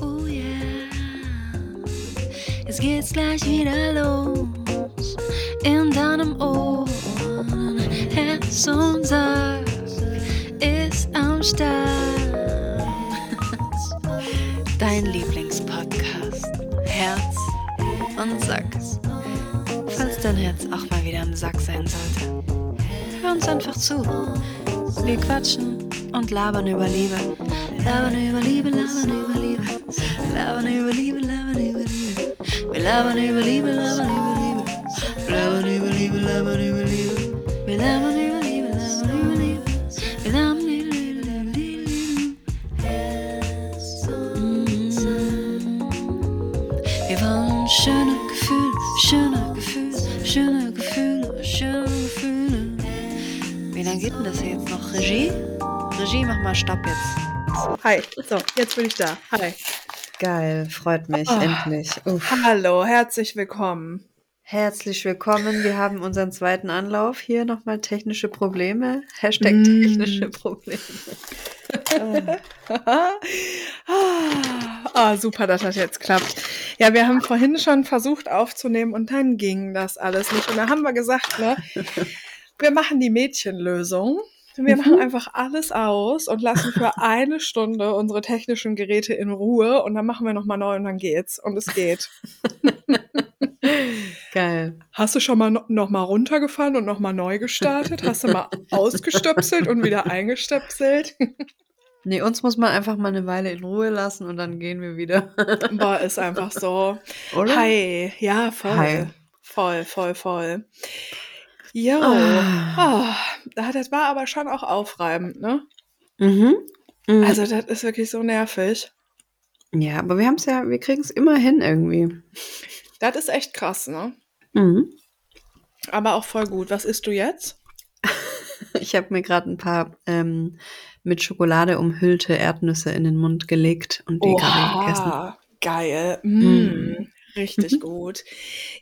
Oh yeah. Jetzt geht's gleich wieder los. In deinem Ohr. Herz und Sack ist am Start. Dein Lieblingspodcast. Herz und Sack. Falls dein Herz auch mal wieder im Sack sein sollte. Hör uns einfach zu. Wir quatschen und labern über Liebe. Labern über Liebe, labern über Liebe. Labern über Liebe, labern über Liebe. Wir labern über Liebe, labern über Liebe. Labern über Liebe, labern über Liebe. Wir labern über Liebe, labern über Liebe. Wir labern über Liebe, Liebe, Liebe. Mm. Wir wollen schöne Gefühle, schöne Gefühle, schöne Gefühle, schöne Gefühle. Wie lange geht denn das jetzt noch? Regie? Regie, mach mal Stopp jetzt. Hi, so, jetzt bin ich da. Hi. Geil, freut mich, Oh. endlich. Uff. Hallo, herzlich willkommen. Herzlich willkommen. Wir haben unseren zweiten Anlauf. Hier nochmal technische Probleme. Hashtag Mm. technische Probleme. ah, super, dass das jetzt klappt. Ja, wir haben vorhin schon versucht aufzunehmen und dann ging das alles nicht. Und da haben wir gesagt, ne, wir machen die Mädchenlösung. Wir machen einfach alles aus und lassen für eine Stunde unsere technischen Geräte in Ruhe und dann machen wir nochmal neu und dann geht's. Und es geht. Geil. Hast du schon mal no noch mal runtergefahren und noch mal neu gestartet? Hast du mal ausgestöpselt und wieder eingestöpselt? Nee, uns muss man einfach mal eine Weile in Ruhe lassen und dann gehen wir wieder. Boah, ist einfach so. Oder? Hi, ja, voll. Hi. Voll, voll, voll. Jo. Ah. Ah, das war aber schon auch aufreibend, ne? Mhm. Mhm. Also, das ist wirklich so nervig. ja, aber wir haben es ja, wir kriegen es immer hin irgendwie. Das ist echt krass, ne? Mhm. Aber auch voll gut. Was isst du jetzt? Ich habe mir gerade ein paar ähm, mit Schokolade umhüllte Erdnüsse in den Mund gelegt und die gerade gegessen. Geil. Mm. Richtig Mhm. gut.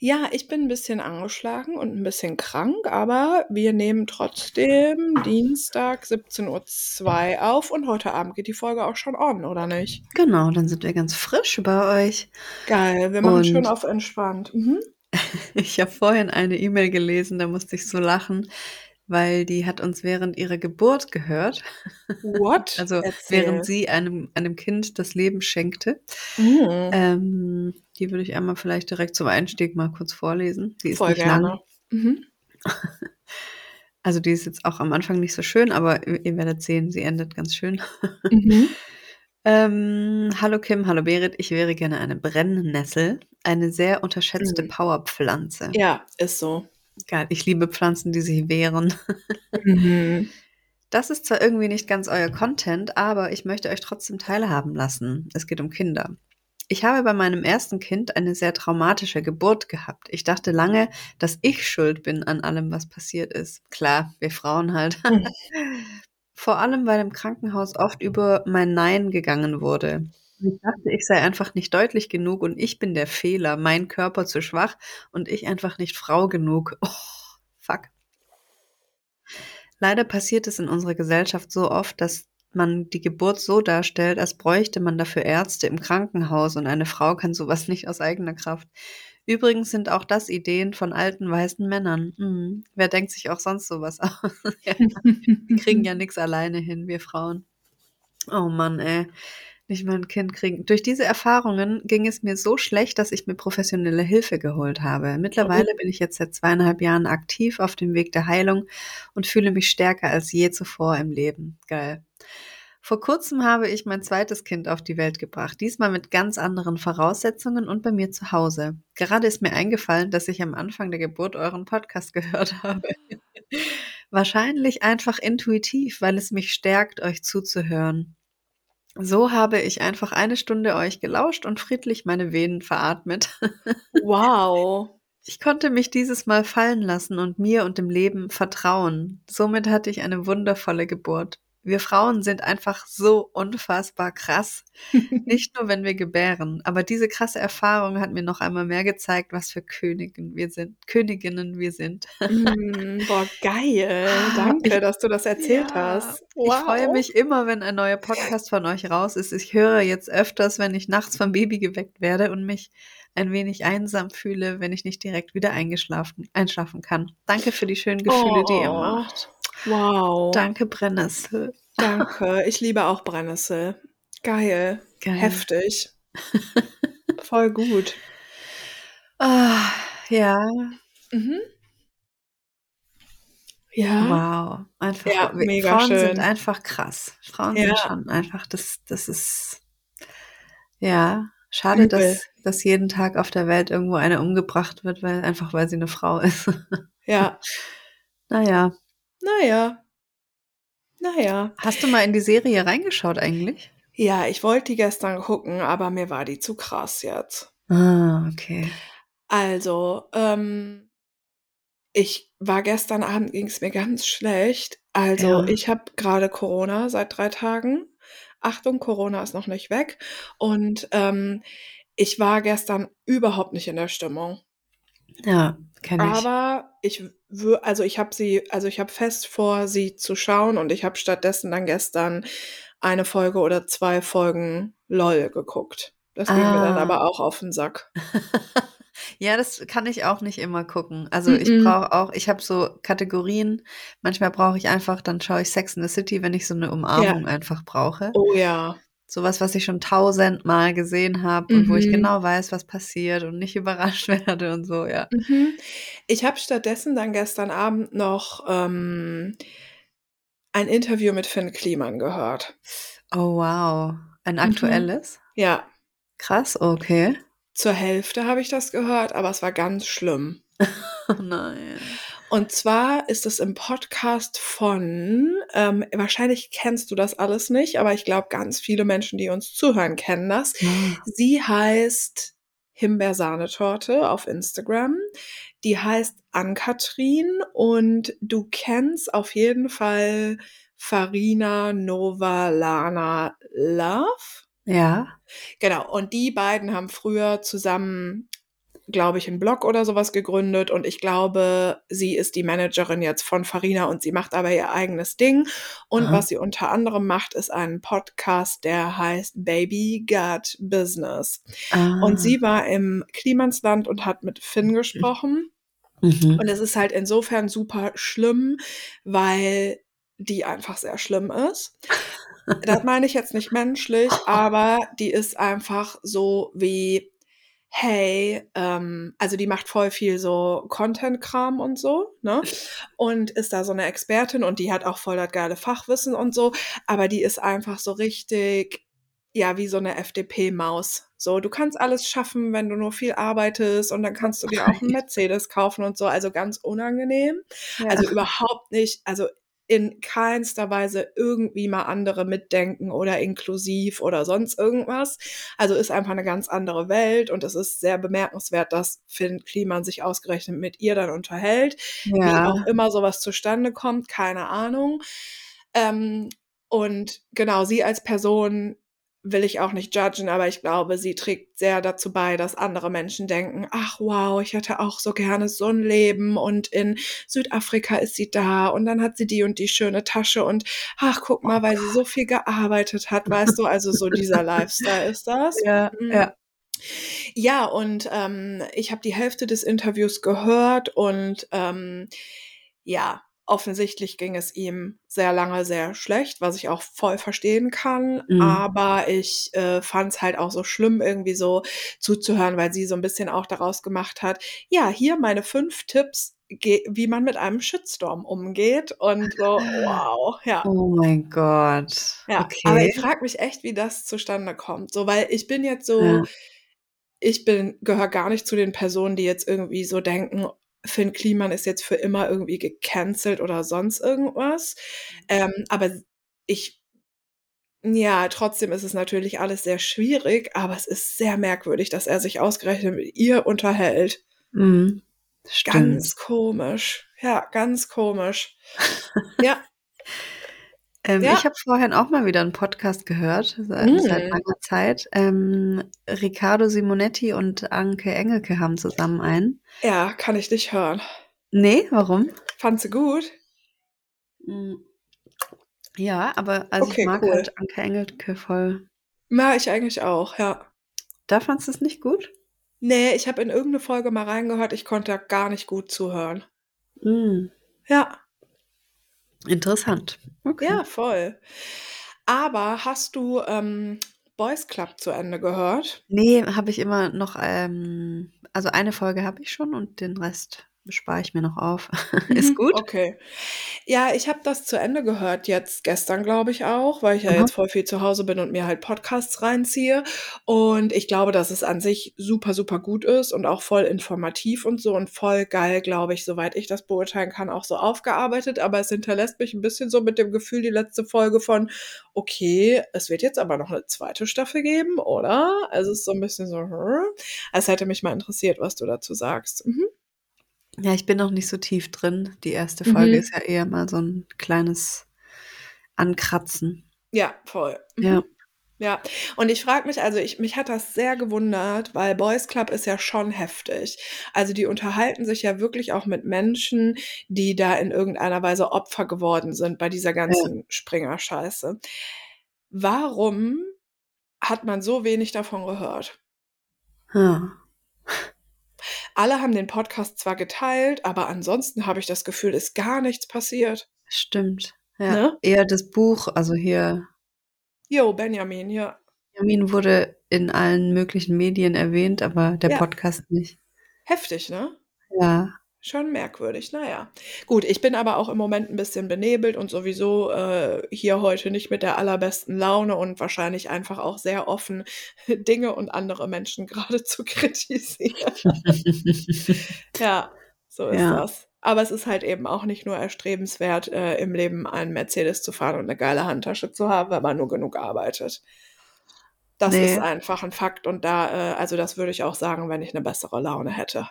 Ja, ich bin ein bisschen angeschlagen und ein bisschen krank, aber wir nehmen trotzdem Dienstag 17.02 Uhr auf und heute Abend geht die Folge auch schon on, oder nicht? Genau, dann sind wir ganz frisch bei euch. Geil, wir machen Und- schön auf entspannt. Mhm. Ich habe vorhin eine E-Mail gelesen, da musste ich so lachen, weil die hat uns während ihrer Geburt gehört. What? Also Erzähl. während sie einem, einem Kind das Leben schenkte. Mhm. Ähm, die würde ich einmal vielleicht direkt zum Einstieg mal kurz vorlesen. Die ist Voll nicht lang. gerne. Mhm. Also die ist jetzt auch am Anfang nicht so schön, aber ihr ihr werdet sehen, sie endet ganz schön. Mhm. Ähm, hallo Kim, hallo Berit, ich wäre gerne eine Brennnessel, eine sehr unterschätzte Mhm. Powerpflanze. Ja, ist so. Geil, ich liebe Pflanzen, die sich wehren. Mhm. Das ist zwar irgendwie nicht ganz euer Content, aber ich möchte euch trotzdem teilhaben lassen. Es geht um Kinder. Ich habe bei meinem ersten Kind eine sehr traumatische Geburt gehabt. Ich dachte lange, dass ich schuld bin an allem, was passiert ist. Klar, wir Frauen halt. Mhm. Vor allem, weil im Krankenhaus oft über mein Nein gegangen wurde. Ich dachte, ich sei einfach nicht deutlich genug und ich bin der Fehler, mein Körper zu schwach und ich einfach nicht Frau genug. Oh, fuck. Leider passiert es in unserer Gesellschaft so oft, dass man die Geburt so darstellt, als bräuchte man dafür Ärzte im Krankenhaus und eine Frau kann sowas nicht aus eigener Kraft. Übrigens sind auch das Ideen von alten weißen Männern. Mhm. Wer denkt sich auch sonst sowas aus? wir kriegen ja nichts alleine hin, wir Frauen. Oh Mann, ey. Nicht mal ein Kind kriegen. Durch diese Erfahrungen ging es mir so schlecht, dass ich mir professionelle Hilfe geholt habe. Mittlerweile bin ich jetzt seit zweieinhalb Jahren aktiv auf dem Weg der Heilung und fühle mich stärker als je zuvor im Leben. Geil. Vor kurzem habe ich mein zweites Kind auf die Welt gebracht, diesmal mit ganz anderen Voraussetzungen und bei mir zu Hause. Gerade ist mir eingefallen, dass ich am Anfang der Geburt euren Podcast gehört habe. Wahrscheinlich einfach intuitiv, weil es mich stärkt, euch zuzuhören. So habe ich einfach eine Stunde euch gelauscht und friedlich meine Venen veratmet. Wow. Ich konnte mich dieses Mal fallen lassen und mir und dem Leben vertrauen. Somit hatte ich eine wundervolle Geburt. Wir Frauen sind einfach so unfassbar krass. Nicht nur, wenn wir gebären. Aber diese krasse Erfahrung hat mir noch einmal mehr gezeigt, was für Königin wir sind, Königinnen wir sind. Mm, boah, geil. Danke, Ich- dass du das erzählt Ja, hast. Ich freue mich immer, wenn ein neuer Podcast von euch raus ist. Ich höre jetzt öfters, wenn ich nachts vom Baby geweckt werde und mich ein wenig einsam fühle, wenn ich nicht direkt wieder eingeschlafen, einschlafen kann. Danke für die schönen Gefühle, die ihr Oh. macht. Wow. Danke, Brennnessel. Danke. Ich liebe auch Brennnessel. Geil. Geil. Heftig. Voll gut. Ah, ja, Mhm. Ja. wow. Einfach, Ja, mega Frauen schön. sind einfach krass. Frauen sind Ja. schon einfach, das, das ist, ja, schade, Übel. dass, dass jeden Tag auf der Welt irgendwo eine umgebracht wird, weil, einfach weil sie eine Frau ist. Ja. naja. Naja. Naja. Hast du mal in die Serie reingeschaut eigentlich? Ja, ich wollte die gestern gucken, aber mir war die zu krass jetzt. Ah, okay. Also, ähm, ich war gestern Abend, ging es mir ganz schlecht. Also, Ja. ich habe gerade Corona seit drei Tagen. Achtung, Corona ist noch nicht weg. Und ähm, ich war gestern überhaupt nicht in der Stimmung. Ja, kenne ich. Aber ich also ich habe sie, also ich habe fest vor, sie zu schauen und ich habe stattdessen dann gestern eine Folge oder zwei Folgen LOL geguckt. Das ging mir dann Ah. aber auch auf den Sack. ja, das kann ich auch nicht immer gucken. Also ich Mhm. brauche auch, ich habe so Kategorien. Manchmal brauche ich einfach, dann schaue ich Sex in the City, wenn ich so eine Umarmung einfach brauche. Oh ja. Sowas, was ich schon tausendmal gesehen habe und wo ich Mhm. genau weiß, was passiert und nicht überrascht werde und so, ja. Mhm. Ich habe stattdessen dann gestern Abend noch ähm, ein Interview mit Finn Kliman gehört. Oh wow. Ein Mhm. aktuelles? Ja, Krass, okay. zur Hälfte habe ich das gehört, aber es war ganz schlimm. Oh nein. Und zwar ist es im Podcast von, ähm, wahrscheinlich kennst du das alles nicht, aber ich glaube, ganz viele Menschen, die uns zuhören, kennen das. Sie heißt Himbeersahnetorte auf Instagram. Die heißt Ann-Kathrin und du kennst auf jeden Fall Farina Nova Lana Love. Ja. Genau, und die beiden haben früher zusammen, glaube ich, einen Blog oder sowas gegründet und ich glaube, sie ist die Managerin jetzt von Farina und sie macht aber ihr eigenes Ding. Und Aha. was sie unter anderem macht, ist ein Podcast, der heißt Baby Got Business. Ah. Und sie war im Klimansland und hat mit Finn gesprochen. Mhm. Und es ist halt insofern super schlimm, weil die einfach sehr schlimm ist. Das meine ich jetzt nicht menschlich, aber die ist einfach so wie, hey, ähm, also die macht voll viel so Content-Kram und so, ne? Und ist da so eine Expertin und die hat auch voll das geile Fachwissen und so, aber die ist einfach so richtig, ja, wie so eine FDP-Maus. So, du kannst alles schaffen, wenn du nur viel arbeitest und dann kannst du dir auch einen Mercedes kaufen und so, also ganz unangenehm. Ja. Also überhaupt nicht, also in keinster Weise irgendwie mal andere mitdenken oder inklusiv oder sonst irgendwas. Also ist einfach eine ganz andere Welt und es ist sehr bemerkenswert, dass Finn Kliman sich ausgerechnet mit ihr dann unterhält. Wie ja. auch immer sowas zustande kommt, keine Ahnung. Ähm, und genau, sie als Person will ich auch nicht judgen, aber ich glaube, sie trägt sehr dazu bei, dass andere Menschen denken, ach wow, ich hätte auch so gerne so ein Leben und in Südafrika ist sie da und dann hat sie die und die schöne Tasche und ach, guck mal, weil sie so viel gearbeitet hat, weißt du, also so dieser Lifestyle ist das. Ja, Mhm. ja. Ja, und ähm, ich habe die Hälfte des Interviews gehört und ähm, ja, offensichtlich ging es ihm sehr lange sehr schlecht, was ich auch voll verstehen kann. Mhm. Aber ich äh, fand es halt auch so schlimm, irgendwie so zuzuhören, weil sie so ein bisschen auch daraus gemacht hat, ja, hier meine fünf Tipps, wie man mit einem Shitstorm umgeht. Und so, wow, ja. Oh mein Gott. Ja, okay. aber ich frage mich echt, wie das zustande kommt. So, weil ich bin jetzt so, Ja. ich bin, gehöre gar nicht zu den Personen, die jetzt irgendwie so denken, Finn Kliman ist jetzt für immer irgendwie gecancelt oder sonst irgendwas. Ähm, aber ich, ja, trotzdem ist es natürlich alles sehr schwierig, aber es ist sehr merkwürdig, dass er sich ausgerechnet mit ihr unterhält. Mhm. Ganz komisch. Ja, ganz komisch. ja, Ähm, Ja. Ich habe vorhin auch mal wieder einen Podcast gehört, seit, Mm. seit langer Zeit. Ähm, Riccardo Simonetti und Anke Engelke haben zusammen einen. Ja, kann ich nicht hören. Nee, warum? Fand sie gut? Mm. Ja, aber also Okay, ich mag cool. halt Anke Engelke voll. Ja, ich eigentlich auch, ja. Da fandst du es nicht gut? Nee, ich habe in irgendeine Folge mal reingehört, ich konnte gar nicht gut zuhören. Mm. Ja, Interessant. Okay. ja, voll. Aber hast du ähm, Boys Club zu Ende gehört? Nee, habe ich immer noch, ähm, also eine Folge habe ich schon und den Rest spare ich mir noch auf. Ist Mhm, gut? Okay. Ja, ich habe das zu Ende gehört jetzt gestern, glaube ich auch, weil ich ja Aha. jetzt voll viel zu Hause bin und mir halt Podcasts reinziehe. Und ich glaube, dass es an sich super, super gut ist und auch voll informativ und so und voll geil, glaube ich, soweit ich das beurteilen kann, auch so aufgearbeitet. Aber es hinterlässt mich ein bisschen so mit dem Gefühl, die letzte Folge von, okay, es wird jetzt aber noch eine zweite Staffel geben, oder? Also es ist so ein bisschen so, hm. es hätte mich mal interessiert, was du dazu sagst. Mhm. Ja, ich bin noch nicht so tief drin. Die erste Folge Mhm. ist ja eher mal so ein kleines Ankratzen. Ja, voll. Mhm. Ja. Ja, und ich frage mich, also ich, mich hat das sehr gewundert, weil Boys Club ist ja schon heftig. Also die unterhalten sich ja wirklich auch mit Menschen, die da in irgendeiner Weise Opfer geworden sind bei dieser ganzen Springer-Scheiße. Warum hat man so wenig davon gehört? Ja. Alle haben den Podcast zwar geteilt, aber ansonsten habe ich das Gefühl, ist gar nichts passiert. Stimmt. Ja. Ne? Eher das Buch, also hier, Jo, Benjamin, ja. Jamin wurde in allen möglichen Medien erwähnt, aber der Ja. Podcast nicht. Heftig, ne? Ja. Schon merkwürdig, naja. Gut, ich bin aber auch im Moment ein bisschen benebelt und sowieso äh, hier heute nicht mit der allerbesten Laune und wahrscheinlich einfach auch sehr offen, Dinge und andere Menschen gerade zu kritisieren. ja, so ist Ja. das. Aber es ist halt eben auch nicht nur erstrebenswert, äh, im Leben einen Mercedes zu fahren und eine geile Handtasche zu haben, wenn man nur genug arbeitet. Das Nee. ist einfach ein Fakt und da, äh, also das würde ich auch sagen, wenn ich eine bessere Laune hätte.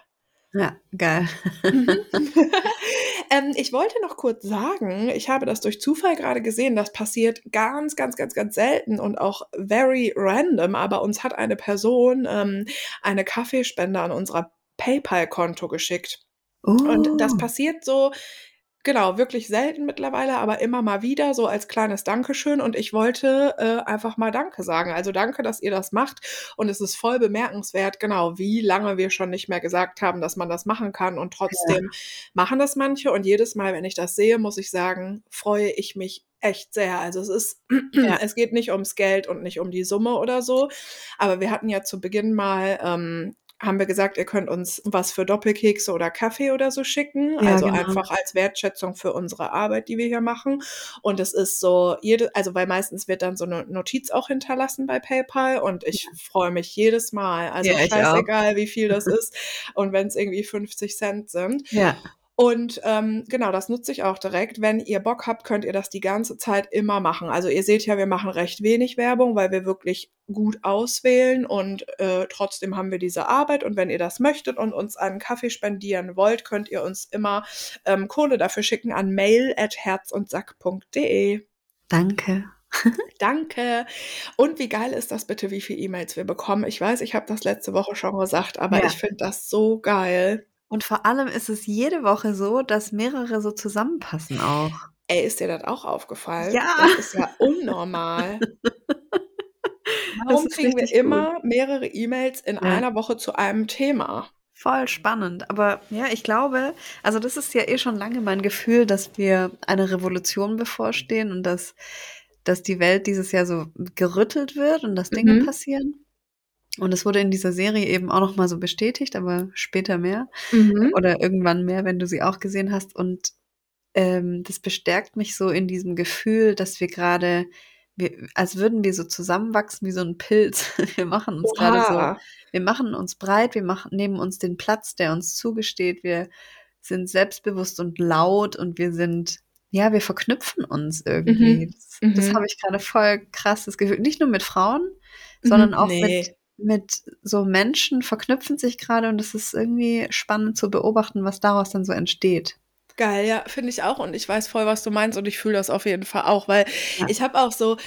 Ja, geil. Mhm. ähm, ich wollte noch kurz sagen, ich habe das durch Zufall gerade gesehen, das passiert ganz, ganz, ganz, ganz selten und auch very random, aber uns hat eine Person ähm, eine Kaffeespende an unser PayPal-Konto geschickt. Und das Oh. passiert so, genau, wirklich selten mittlerweile, aber immer mal wieder, so als kleines Dankeschön. Und ich wollte äh, einfach mal Danke sagen. Also danke, dass ihr das macht. Und es ist voll bemerkenswert, genau, wie lange wir schon nicht mehr gesagt haben, dass man das machen kann. Und trotzdem machen das manche. Und jedes Mal, wenn ich das sehe, muss ich sagen, freue ich mich echt sehr. Also es ist, Ja. es geht nicht ums Geld und nicht um die Summe oder so. Aber wir hatten ja zu Beginn mal, ähm, haben wir gesagt, ihr könnt uns was für Doppelkekse oder Kaffee oder so schicken. Ja, also genau. einfach als Wertschätzung für unsere Arbeit, die wir hier machen. Und es ist so, jede, also weil meistens wird dann so eine Notiz auch hinterlassen bei PayPal und ich freue mich jedes Mal. Also Ja, scheißegal, wie viel das ist. Und wenn es irgendwie 50 Cent sind. Ja. Und ähm, genau, das nutze ich auch direkt. Wenn ihr Bock habt, könnt ihr das die ganze Zeit immer machen. Also ihr seht ja, wir machen recht wenig Werbung, weil wir wirklich gut auswählen und äh, trotzdem haben wir diese Arbeit. Und wenn ihr das möchtet und uns einen Kaffee spendieren wollt, könnt ihr uns immer ähm, Kohle dafür schicken an mail at herzundsack.de. Danke. Danke. Und wie geil ist das bitte, wie viele E-Mails wir bekommen? Ich weiß, ich habe das letzte Woche schon gesagt, aber Ja. ich finde das so geil. Und vor allem ist es jede Woche so, dass mehrere so zusammenpassen auch. Ey, ist dir das auch aufgefallen? Ja. Das ist ja unnormal. Warum kriegen wir immer mehrere E-Mails in Ja. einer Woche zu einem Thema? Voll spannend. Aber ja, ich glaube, also das ist ja eh schon lange mein Gefühl, dass wir eine Revolution bevorstehen und dass, dass die Welt dieses Jahr so gerüttelt wird und dass Dinge Mhm. passieren. Und es wurde in dieser Serie eben auch nochmal so bestätigt, aber später mehr. Mhm. Oder irgendwann mehr, wenn du sie auch gesehen hast. Und ähm, das bestärkt mich so in diesem Gefühl, dass wir gerade, als würden wir so zusammenwachsen wie so ein Pilz. Wir machen uns gerade so wir machen uns breit, wir machen, nehmen uns den Platz, der uns zugesteht, wir sind selbstbewusst und laut und wir sind, ja, wir verknüpfen uns irgendwie. Mhm. Das, das Mhm. habe ich gerade voll krasses Gefühl. Nicht nur mit Frauen, sondern Mhm. auch Nee. mit, mit so Menschen verknüpfen sich gerade und es ist irgendwie spannend zu beobachten, was daraus dann so entsteht. geil, ja, finde ich auch. Und ich weiß voll, was du meinst und ich fühle das auf jeden Fall auch, weil Ja. ich habe auch so,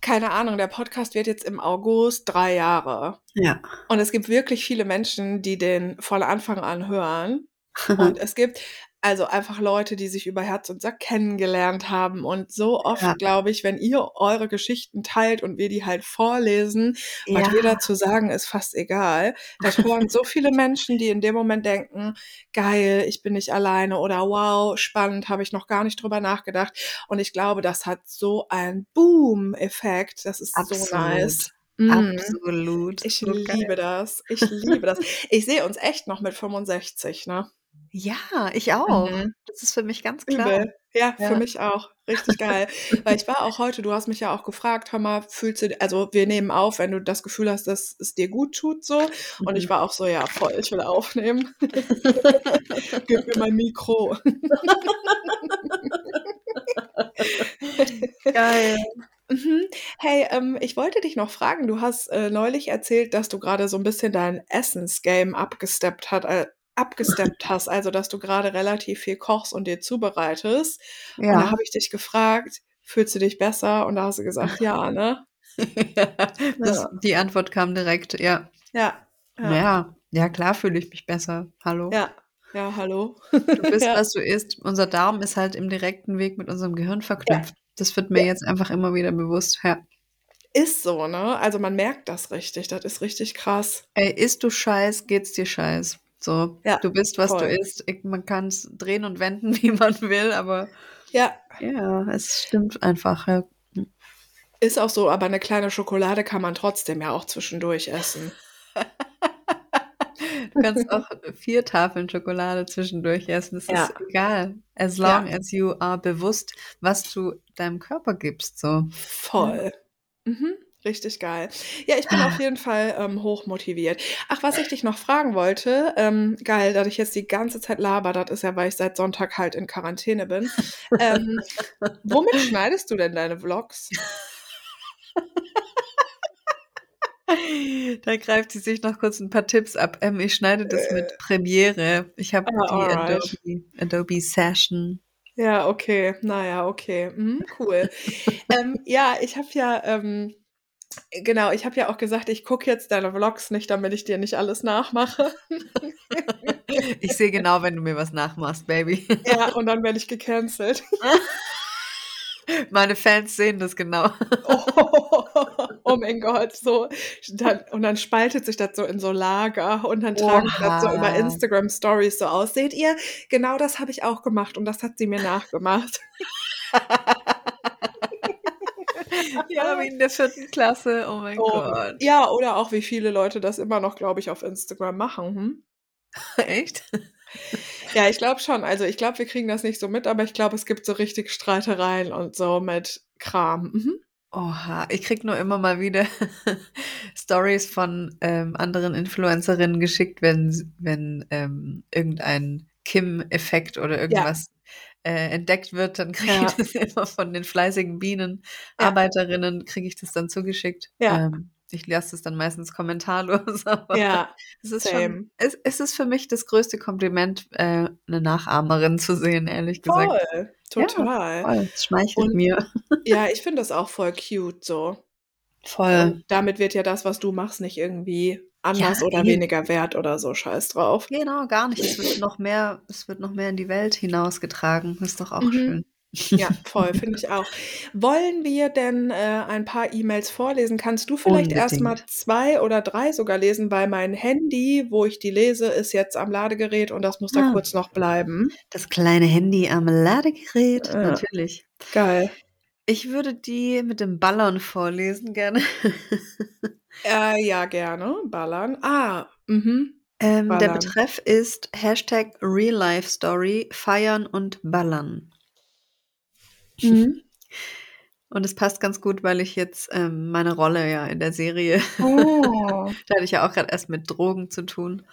keine Ahnung, der Podcast wird jetzt im August drei Jahre. Ja. Und es gibt wirklich viele Menschen, die den von Anfang an hören. Und es gibt also einfach Leute, die sich über Herz und Sack kennengelernt haben. Und so oft, Ja. glaube ich, wenn ihr eure Geschichten teilt und wir die halt vorlesen, was wir ja. dazu sagen, ist fast egal. Das hören so viele Menschen, die in dem Moment denken, geil, ich bin nicht alleine oder wow, spannend, habe ich noch gar nicht drüber nachgedacht. Und ich glaube, das hat so einen Boom-Effekt. Das ist so Absolut. nice. Mm. Absolut. Ich So geil. liebe das. Ich liebe das. Ich sehe uns echt noch mit 65, ne? Ja, ich auch. Mhm. Das ist für mich ganz klar. Übel. Ja, Ja. für mich auch. Richtig geil. Weil ich war auch heute, du hast mich ja auch gefragt, hör mal, fühlst du, also wir nehmen auf, wenn du das Gefühl hast, dass es dir gut tut, so. Und ich Mhm. war auch so, ja, voll, ich will aufnehmen. Gib mir mein Mikro. Geil. Mhm. Hey, ähm, ich wollte dich noch fragen, du hast äh, neulich erzählt, dass du gerade so ein bisschen dein Essensgame abgesteppt hat, äh, abgesteppt hast, also dass du gerade relativ viel kochst und dir zubereitest. Und da Ja. habe ich dich gefragt, fühlst du dich besser? Und da hast du gesagt, ja, ne? das, Ja. die Antwort kam direkt, ja. Ja. Ja. Ja, ja, klar fühle ich mich besser. Hallo. Ja. Ja, hallo. Du bist, Ja. was du isst. Unser Darm ist halt im direkten Weg mit unserem Gehirn verknüpft. Das wird mir Ja. jetzt einfach immer wieder bewusst. Ja. Ist so, ne? Also man merkt das richtig. Das ist richtig krass. Ey, isst du Scheiß, geht's dir Scheiß. So, Ja, du bist, was voll. du isst. Ich, man kann es drehen und wenden, wie man will, aber Ja, ja, es stimmt einfach. Ja. ist auch so, aber eine kleine Schokolade kann man trotzdem ja auch zwischendurch essen. Du kannst auch vier Tafeln Schokolade zwischendurch essen. Das Ja. ist egal. As Ja. long as you are bewusst, was du deinem Körper gibst. So. Voll. Mhm. Richtig geil. Ja, ich bin Ah. auf jeden Fall ähm, hoch motiviert. Ach, was ich dich noch fragen wollte, ähm, geil, dass ich jetzt die ganze Zeit laber, das ist ja, weil ich seit Sonntag halt in Quarantäne bin. ähm, womit schneidest du denn deine Vlogs? Da greift sie sich noch kurz ein paar Tipps ab. Ähm, ich schneide das mit Premiere. Ich habe Ah, die alright. Adobe, Adobe Session. Ja, okay. Naja, okay. Mhm, cool. ähm, ja, ich habe ja, ähm, genau, ich habe ja auch gesagt, ich gucke jetzt deine Vlogs nicht, damit ich dir nicht alles nachmache. Ich sehe genau, wenn du mir was nachmachst, Baby. ja, und dann werde ich gecancelt. Meine Fans sehen das genau. Oh, oh mein Gott, so. Dann, und dann spaltet sich das so in so Lager und dann tragen sie das so über Oha. Instagram Stories so aus. Seht ihr? Genau das habe ich auch gemacht und das hat sie mir nachgemacht. Ja, wie in der vierten Klasse. Oh mein Oh, Gott. ja, oder auch wie viele Leute das immer noch, glaube ich, auf Instagram machen. Hm? Echt? Ja, ich glaube schon. Also ich glaube, wir kriegen das nicht so mit, aber ich glaube, es gibt so richtig Streitereien und so mit Kram. Mhm. Oha, ich krieg nur immer mal wieder Stories von ähm, anderen Influencerinnen geschickt, wenn, wenn ähm, irgendein Kim-Effekt oder irgendwas äh, entdeckt wird, dann kriege Ja. ich das immer von den fleißigen Bienen, Ja. Arbeiterinnen, kriege ich das dann zugeschickt. Ja. Ähm, ich lasse das dann meistens kommentarlos, aber Ja, es ist same. schon, es, es ist für mich das größte Kompliment, äh, eine Nachahmerin zu sehen, ehrlich gesagt. voll. Total. Voll, es schmeichelt Und- mir. Ja, ich finde das auch voll cute so. Voll. Und damit wird ja das, was du machst, nicht irgendwie anders Ja, oder eben. weniger wert oder so. Scheiß drauf. Genau, gar nicht. Es wird noch mehr, es wird noch mehr in die Welt hinausgetragen. Ist doch auch Mhm. schön. Ja, voll, finde ich auch. Wollen wir denn äh, ein paar E-Mails vorlesen? Kannst du vielleicht erstmal zwei oder drei sogar lesen, weil mein Handy, wo ich die lese, ist jetzt am Ladegerät und das muss da Ah. kurz noch bleiben. Das kleine Handy am Ladegerät, Ja. natürlich. Geil. Ich würde die mit dem Ballon vorlesen gerne. Äh, ja, gerne. Ballern. Ah, mhm. Ähm, der Ballern. Betreff ist Hashtag Real Life Story, feiern und ballern. mhm. Und es passt ganz gut, weil ich jetzt ähm, meine Rolle ja in der Serie, Oh. da hatte ich ja auch gerade erst mit Drogen zu tun.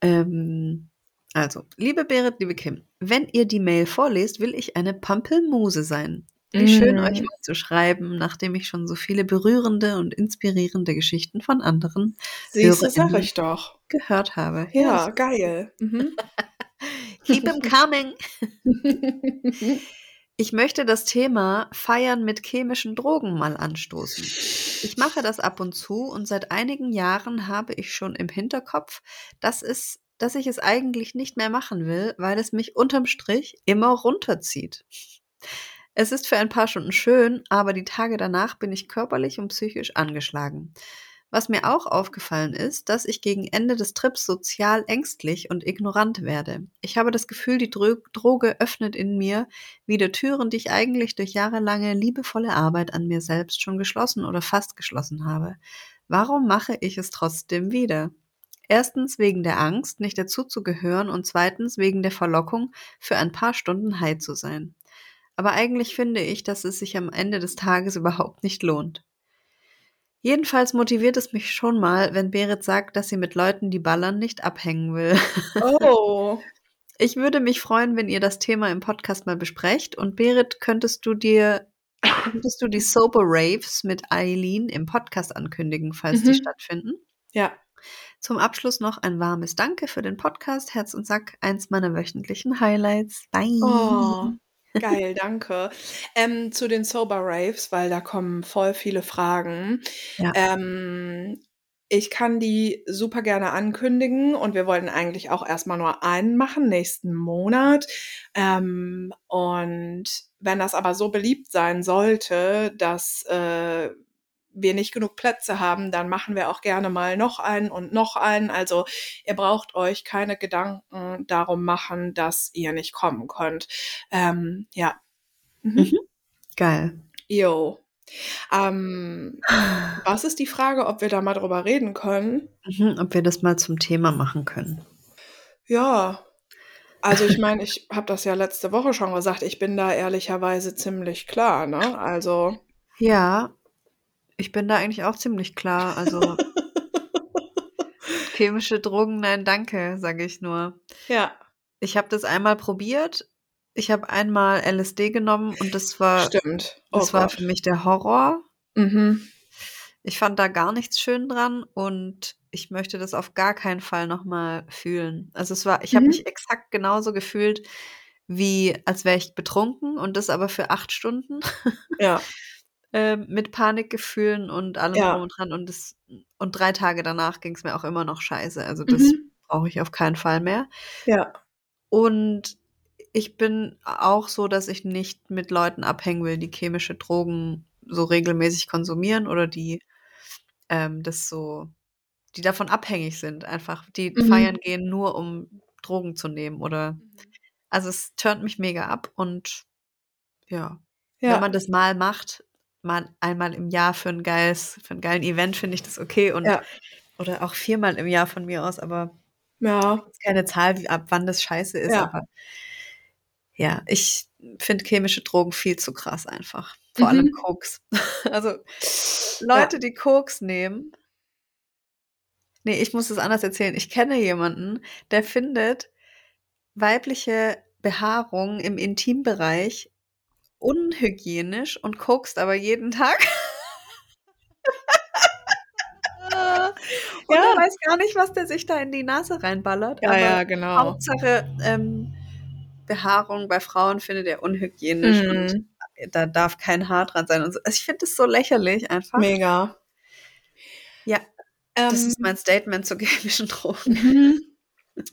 Ähm, also, liebe Berit, liebe Kim, wenn ihr die Mail vorlest, will ich eine Pampelmuse sein. Wie schön, Mm. euch mal zu schreiben, nachdem ich schon so viele berührende und inspirierende Geschichten von anderen Siehst sag ich doch. gehört habe. Ja, das- geil. Mhm. Keep him coming. Ich möchte das Thema Feiern mit chemischen Drogen mal anstoßen. Ich mache das ab und zu und seit einigen Jahren habe ich schon im Hinterkopf, dass es dass ich es eigentlich nicht mehr machen will, weil es mich unterm Strich immer runterzieht. Es ist für ein paar Stunden schön, aber die Tage danach bin ich körperlich und psychisch angeschlagen. Was mir auch aufgefallen ist, dass ich gegen Ende des Trips sozial ängstlich und ignorant werde. Ich habe das Gefühl, die Dro Droge öffnet in mir wieder Türen, die ich eigentlich durch jahrelange liebevolle Arbeit an mir selbst schon geschlossen oder fast geschlossen habe. Warum mache ich es trotzdem wieder? Erstens wegen der Angst, nicht dazuzugehören und zweitens wegen der Verlockung, für ein paar Stunden high zu sein. Aber eigentlich finde ich, dass es sich am Ende des Tages überhaupt nicht lohnt. Jedenfalls motiviert es mich schon mal, wenn Berit sagt, dass sie mit Leuten, die ballern, nicht abhängen will. Oh. Ich würde mich freuen, wenn ihr das Thema im Podcast mal besprecht. Und Berit, könntest du dir, könntest du die Sober Raves mit Eileen im Podcast ankündigen, falls Mhm. die stattfinden? Ja. Zum Abschluss noch ein warmes Danke für den Podcast. Herz und Sack, eins meiner wöchentlichen Highlights. Bye. Oh, geil, danke. Ähm, zu den Sober Raves, weil da kommen voll viele Fragen. Ja. Ähm, ich kann die super gerne ankündigen und wir wollten eigentlich auch erstmal nur einen machen, nächsten Monat. Ähm, und wenn das aber so beliebt sein sollte, dass äh, wir nicht genug Plätze haben, dann machen wir auch gerne mal noch einen und noch einen. Also ihr braucht euch keine Gedanken darum machen, dass ihr nicht kommen könnt. Ähm, ja. Mhm. Mhm. Geil. Jo. Ähm, was ist die Frage, ob wir da mal drüber reden können? Mhm, ob wir das mal zum Thema machen können. Ja. Also ich meine, ich habe das ja letzte Woche schon gesagt, ich bin da ehrlicherweise ziemlich klar, ne? Also Ja, ich bin da eigentlich auch ziemlich klar. Also chemische Drogen, nein, danke, sage ich nur. ja, Ich habe das einmal probiert. Ich habe einmal LSD genommen und das war, stimmt. Oh das war für mich der Horror. Mhm. Ich fand da gar nichts schön dran und ich möchte das auf gar keinen Fall nochmal fühlen. Also es war, ich habe Mhm. mich exakt genauso gefühlt, wie als wäre ich betrunken und das aber für acht Stunden. Ja, ähm, mit Panikgefühlen und allem Ja. drum und dran. Und, das, und drei Tage danach ging es mir auch immer noch scheiße. Also das Mhm. brauche ich auf keinen Fall mehr. ja, Und ich bin auch so, dass ich nicht mit Leuten abhängen will, die chemische Drogen so regelmäßig konsumieren oder die ähm, das so, die davon abhängig sind, einfach, die Mhm. feiern gehen, nur um Drogen zu nehmen. Oder also es turnt mich mega ab und ja, wenn ja, man das mal macht, mal einmal im Jahr für ein geiles, für einen geilen Event, finde ich das okay. Und Ja. oder auch viermal im Jahr von mir aus, aber ja, keine Zahl, wie, ab wann das scheiße ist, Ja. aber ja, ich finde chemische Drogen viel zu krass einfach. Vor Mhm. allem Koks. Also Leute, die Koks nehmen. Nee, ich muss es anders erzählen. Ich kenne jemanden, der findet weibliche Behaarung im Intimbereich unhygienisch und kokst aber jeden Tag. Und Ja. er weiß gar nicht, was der sich da in die Nase reinballert. ja, aber ja, genau. Hauptsache ähm, Behaarung bei Frauen findet er unhygienisch und Mhm. da darf kein Haar dran sein. Und so. Also ich finde das so lächerlich einfach. Mega. Ja, das Ähm, ist mein Statement zu chemischen Drogen. Mhm.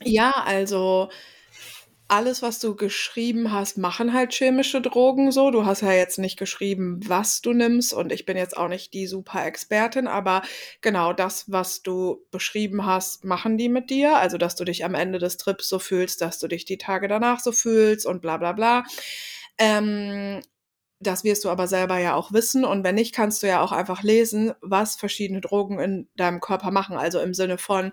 Ja, also alles, was du geschrieben hast, machen halt chemische Drogen so. Du hast ja jetzt nicht geschrieben, was du nimmst und ich bin jetzt auch nicht die super Expertin, aber genau das, was du beschrieben hast, machen die mit dir. Also, dass du dich am Ende des Trips so fühlst, dass du dich die Tage danach so fühlst und bla bla bla. Ähm, das wirst du aber selber ja auch wissen und wenn nicht, kannst du ja auch einfach lesen, was verschiedene Drogen in deinem Körper machen. Also im Sinne von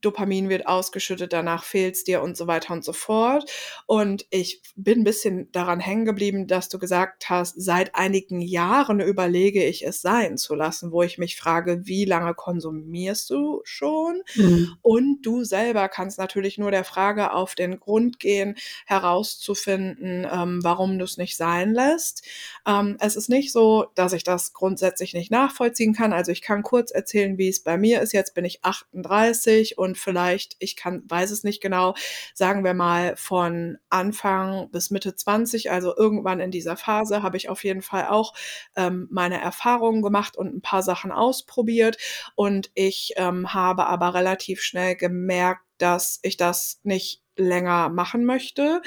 Dopamin wird ausgeschüttet, danach fehlt's dir und so weiter und so fort. Und ich bin ein bisschen daran hängen geblieben, dass du gesagt hast, seit einigen Jahren überlege ich es sein zu lassen, wo ich mich frage, wie lange konsumierst du schon? Und du selber kannst natürlich nur der Frage auf den Grund gehen, herauszufinden, ähm, warum du es nicht sein lässt. Ähm, es ist nicht so, dass ich das grundsätzlich nicht nachvollziehen kann. Also ich kann kurz erzählen, wie es bei mir ist. Jetzt bin ich 38 und und vielleicht, ich kann, weiß es nicht genau, sagen wir mal von Anfang bis Mitte 20, also irgendwann in dieser Phase, habe ich auf jeden Fall auch ähm, meine Erfahrungen gemacht und ein paar Sachen ausprobiert. Und ich ähm, habe aber relativ schnell gemerkt, dass ich das nicht länger machen möchte,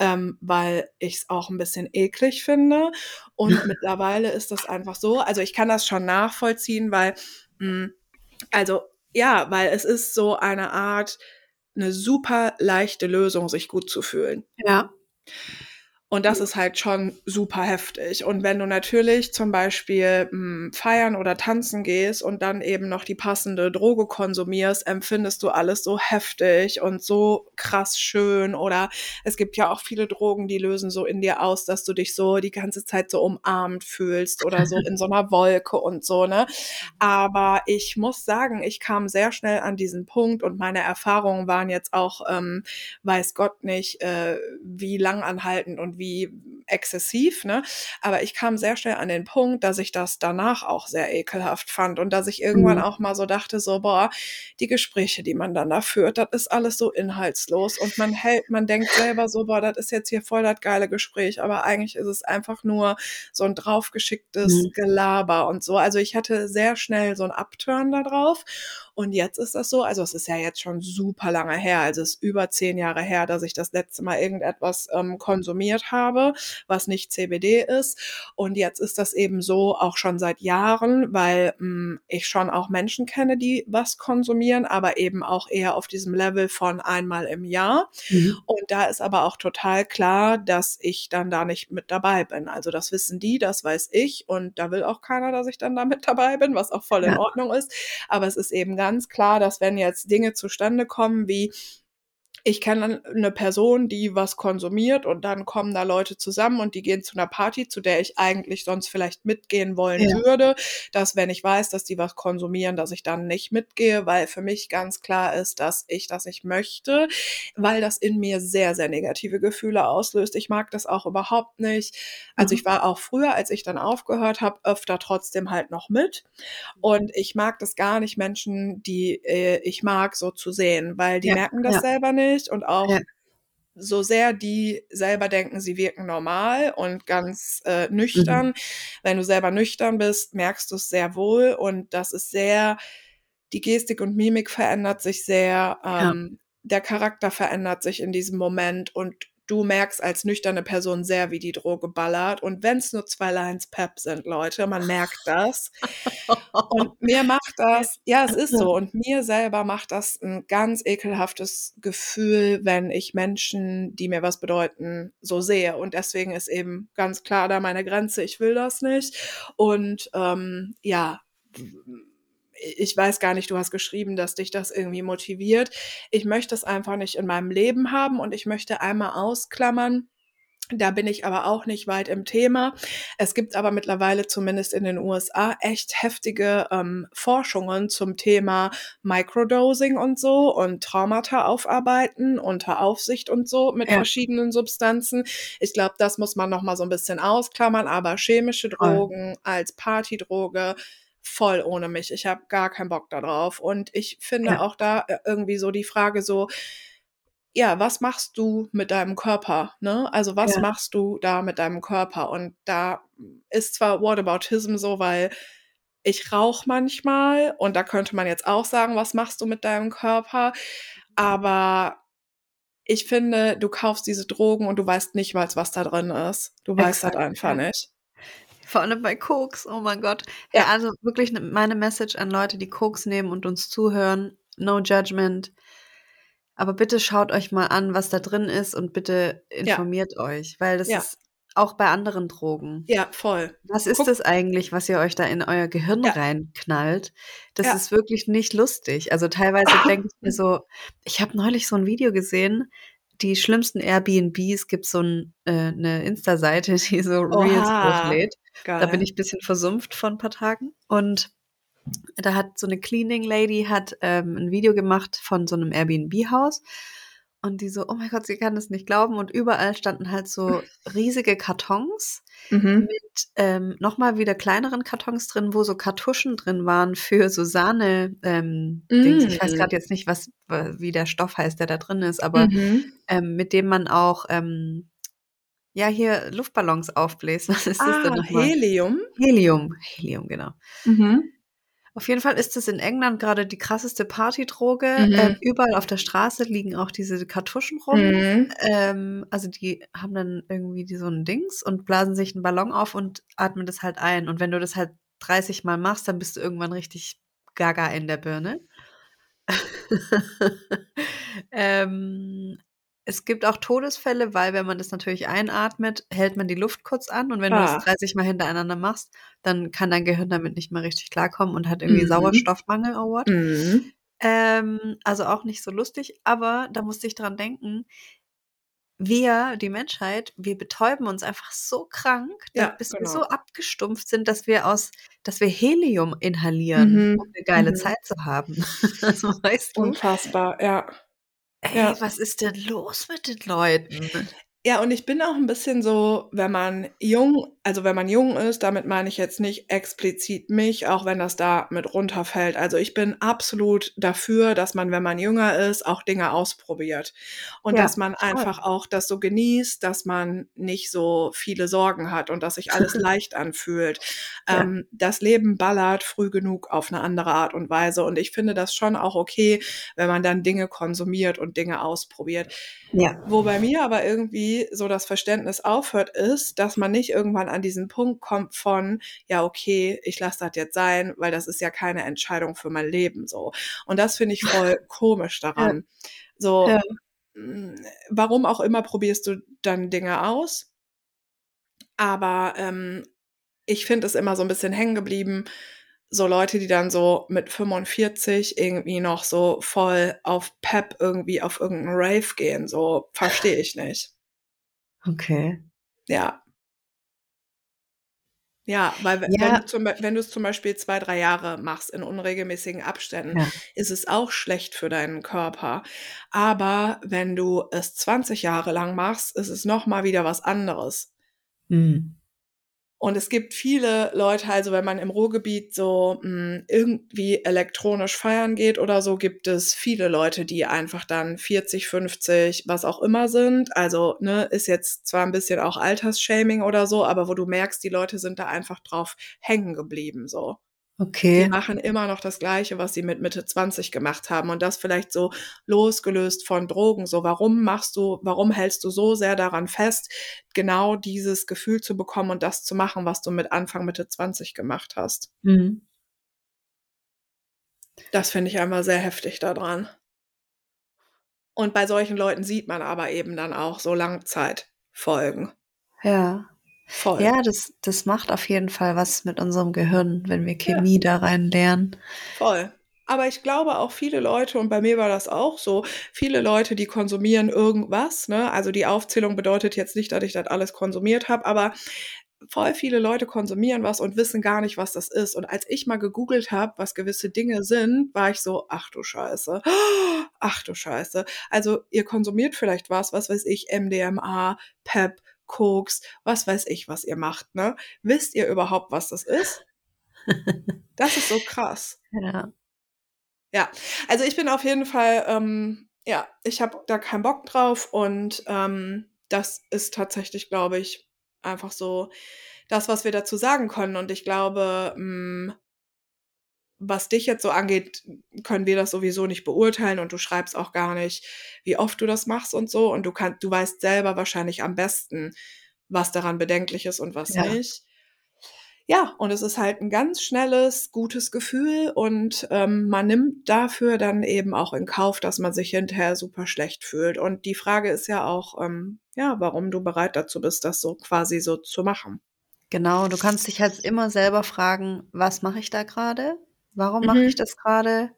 ähm, weil ich es auch ein bisschen eklig finde. Und mittlerweile ist das einfach so. Also ich kann das schon nachvollziehen, weil, mh, mm, also ja, weil es ist so eine Art, eine super leichte Lösung, sich gut zu fühlen. Ja. Und das ist halt schon super heftig. Und wenn du natürlich zum Beispiel mh, hm, feiern oder tanzen gehst und dann eben noch die passende Droge konsumierst, empfindest du alles so heftig und so krass schön. Oder es gibt ja auch viele Drogen, die lösen so in dir aus, dass du dich so die ganze Zeit so umarmt fühlst oder so in so einer Wolke und so, ne? Aber ich muss sagen, ich kam sehr schnell an diesen Punkt und meine Erfahrungen waren jetzt auch, ähm, weiß Gott nicht, äh, wie langanhaltend und wie exzessiv, ne? Aber ich kam sehr schnell an den Punkt, dass ich das danach auch sehr ekelhaft fand und dass ich irgendwann mhm. auch mal so dachte, so, boah, die Gespräche, die man dann da führt, das ist alles so inhaltslos und man hält, man denkt selber so, boah, das ist jetzt hier voll das geile Gespräch, aber eigentlich ist es einfach nur so ein draufgeschicktes mhm. Gelaber und so. Also ich hatte sehr schnell so ein Upturn da drauf und jetzt ist das so, also es ist ja jetzt schon super lange her, also es ist über zehn Jahre her, dass ich das letzte Mal irgendetwas ähm, konsumiert habe, was nicht CBD ist. Und jetzt ist das eben so auch schon seit Jahren, weil mh, hm, ich schon auch Menschen kenne, die was konsumieren, aber eben auch eher auf diesem Level von einmal im Jahr. Mhm. Und da ist aber auch total klar, dass ich dann da nicht mit dabei bin. Also das wissen die, das weiß ich und da will auch keiner, dass ich dann da mit dabei bin, was auch voll in ja. Ordnung ist. Aber es ist eben ganz ganz klar, dass wenn jetzt Dinge zustande kommen wie ich kenne eine Person, die was konsumiert und dann kommen da Leute zusammen und die gehen zu einer Party, zu der ich eigentlich sonst vielleicht mitgehen wollen ja. würde, dass wenn ich weiß, dass die was konsumieren, dass ich dann nicht mitgehe, weil für mich ganz klar ist, dass ich das nicht möchte, weil das in mir sehr, sehr negative Gefühle auslöst. Ich mag das auch überhaupt nicht. Also mhm. ich war auch früher, als ich dann aufgehört habe, öfter trotzdem halt noch mit und ich mag das gar nicht, Menschen, die äh, ich mag, so zu sehen, weil die ja. merken das ja. selber nicht nicht und auch ja. so sehr die selber denken, sie wirken normal und ganz äh, nüchtern. Mhm. Wenn du selber nüchtern bist, merkst du es sehr wohl und das ist sehr, die Gestik und Mimik verändert sich sehr, ähm, ja. der Charakter verändert sich in diesem Moment und du merkst als nüchterne Person sehr, wie die Droge ballert. Und wenn es nur zwei Lines Pep sind, Leute, man merkt das. und mir macht das, ja, es ist so. Und mir selber macht das ein ganz ekelhaftes Gefühl, wenn ich Menschen, die mir was bedeuten, so sehe. Und deswegen ist eben ganz klar da meine Grenze, ich will das nicht. Und ähm, ja, ich weiß gar nicht, du hast geschrieben, dass dich das irgendwie motiviert. Ich möchte es einfach nicht in meinem Leben haben und ich möchte einmal ausklammern, da bin ich aber auch nicht weit im Thema. Es gibt aber mittlerweile zumindest in den USA echt heftige ähm, Forschungen zum Thema Microdosing und so und Traumata aufarbeiten unter Aufsicht und so mit ja. verschiedenen Substanzen. Ich glaube, das muss man noch mal so ein bisschen ausklammern. Aber chemische Drogen oh. als Partydroge voll ohne mich. Ich habe gar keinen Bock darauf. Und ich finde ja. auch da äh, irgendwie so die Frage so, ja, was machst du mit deinem Körper? Ne? Also was ja. machst du da mit deinem Körper? Und da ist zwar Whataboutism so, weil ich rauche manchmal und da könnte man jetzt auch sagen, was machst du mit deinem Körper? Aber ich finde, du kaufst diese Drogen und du weißt nicht mal, was da drin ist. Du Exakt, weißt das einfach ja. nicht. Vor allem bei Koks, oh mein Gott. Ja, also wirklich ne, meine Message an Leute, die Koks nehmen und uns zuhören. No judgment. Aber bitte schaut euch mal an, was da drin ist und bitte informiert ja. euch, weil das ja. ist auch bei anderen Drogen. Ja, voll. Was ist Guck. das eigentlich, was ihr euch da in euer Gehirn ja. reinknallt? Das ist wirklich nicht lustig. Also teilweise denke ich mir so, ich habe neulich so ein Video gesehen, die schlimmsten Airbnbs gibt so ein, äh, eine Insta-Seite, die so Reels hochlädt. Geil. Da bin ich ein bisschen versumpft vor ein paar Tagen. Und da hat so eine Cleaning Lady hat ähm, ein Video gemacht von so einem Airbnb-Haus. Und die so: „Oh mein Gott, sie kann es nicht glauben.“ Und überall standen halt so riesige Kartons Mhm. mit, ähm, noch mal wieder kleineren Kartons drin, wo so Kartuschen drin waren für so Sahne ähm, Dings. Ich weiß Mm. grad jetzt nicht, was wie der Stoff heißt, der da drin ist, aber, Mhm. ähm, mit dem man auch, ähm, ja, hier Luftballons aufbläst. Was ist das denn Ah, noch mal? Helium? Helium, Helium, genau. Mhm. Auf jeden Fall ist das in England grade die krasseste Partydroge. Ähm, Mhm. überall auf der Straße liegen auch diese Kartuschen rum. Mhm. Ähm, also, die haben dann irgendwie die so 'n Dings und blasen sich 'n Ballon auf und atmen das halt ein. Und wenn du das halt 30 Mal machst, dann bist du irgendwann richtig gaga in der Birne. Ähm, es gibt auch Todesfälle, weil wenn man das natürlich einatmet, hält man die Luft kurz an und wenn du das Ah. 30 Mal hintereinander machst, dann kann dein Gehirn damit nicht mehr richtig klarkommen und hat irgendwie Mhm. Sauerstoffmangel or what. Mhm. Ähm, also, auch nicht so lustig, aber da musste ich dran denken wir, die Menschheit, wir betäuben uns einfach so krank, Ja, bis wir genau. so abgestumpft sind, dass wir aus dass wir Helium inhalieren, um Mhm. 'ne geile Mhm. Zeit zu haben. Also, weißt du? Unfassbar, ja. Ey, Ja. was ist denn los mit den Leuten? Ja, und ich bin auch 'n bisschen so, wenn man jung also, wenn man jung ist, damit meine ich jetzt nicht explizit mich, auch wenn das da mit runterfällt. Also, ich bin absolut dafür, dass man, wenn man jünger ist, auch Dinge ausprobiert. Und Ja, dass man voll. einfach auch das so genießt, dass man nicht so viele Sorgen hat und dass sich alles leicht anfühlt. Ja. Ähm, das Leben ballert früh genug auf 'ne andere Art und Weise. Und ich finde das schon auch okay, wenn man dann Dinge konsumiert und Dinge ausprobiert. Ja. Wo bei mir aber irgendwie so das Verständnis aufhört, ist, dass man nicht irgendwann an diesen Punkt kommt von: „Ja, okay, ich lasse das jetzt sein, weil das ist ja keine Entscheidung für mein Leben“, so. Und das finde ich voll komisch Ja. daran. So, Ja. hm, warum auch immer probierst du dann Dinge aus. Aber, ähm, ich finde es immer so 'n bisschen hängen geblieben, so Leute, die dann so mit 45 irgendwie noch so voll auf Pep irgendwie auf irgend 'n Rave gehen, so, verstehe ich nicht. Okay. Ja. Ja, weil we wenn Ja. du zum Bei wenn du's zum Beispiel 2, 3 Jahre machst in unregelmäßigen Abständen, Ja. ist es auch schlecht für deinen Körper. Aber wenn du es 20 Jahre lang machst, ist es noch mal wieder was anderes. Mhm. Und es gibt viele Leute also, wenn man im Ruhrgebiet so, hm, irgendwie elektronisch feiern geht oder so, gibt es viele Leute, die einfach dann 40, 50, was auch immer sind. Also, ne, ist jetzt zwar 'n bisschen auch Altersshaming oder so, aber wo du merkst, die Leute sind da einfach drauf hängen geblieben so. Die Okay. machen immer noch das Gleiche, was sie mit Mitte 20 gemacht haben und das vielleicht so losgelöst von Drogen. So, warum machst du warum hältst du so sehr daran fest, genau dieses Gefühl zu bekommen und das zu machen, was du mit Anfang, Mitte 20 gemacht hast? Mhm. Das finde ich einfach sehr heftig da dran. Und bei solchen Leuten sieht man aber eben dann auch so Langzeitfolgen. Ja. Voll. Ja, das das macht auf jeden Fall was mit unserem Gehirn, wenn wir Ja. Chemie da rein lernen. Voll. Aber ich glaube auch viele Leute und bei mir war das auch so, viele Leute, die konsumieren irgendwas, ne? Also, die Aufzählung bedeutet jetzt nicht, dass ich das alles konsumiert habe, aber voll viele Leute konsumieren was und wissen gar nicht, was das ist. Und als ich mal gegoogelt habe, was gewisse Dinge sind, war ich so: „Ach du Scheiße. Ach du Scheiße.“ Also, ihr konsumiert vielleicht was, was weiß ich, MDMA, Pep, Koks, was weiß ich, was ihr macht, ne? Wisst ihr überhaupt, was das ist? Das ist so krass. Ja. Ja, also, ich bin auf jeden Fall ähm, ja, ich habe da keinen Bock drauf und, ähm, das ist tatsächlich, glaube ich, einfach so das, was wir dazu sagen können. Und ich glaube, hm was dich jetzt so angeht, können wir das sowieso nicht beurteilen und du schreibst auch gar nicht, wie oft du das machst und so. Und du kann du weißt selber wahrscheinlich am besten, was daran bedenklich ist und was Ja. nicht. Ja, und es ist halt 'n ganz schnelles, gutes Gefühl und, ähm, man nimmt dafür dann eben auch in Kauf, dass man sich hinterher super schlecht fühlt. Und die Frage ist ja auch, ähm, ja, warum du bereit dazu bist, das so quasi so zu machen. Genau, du kannst dich halt immer selber fragen: „Was mache ich da grade? Warum mache ich Mhm. das grade?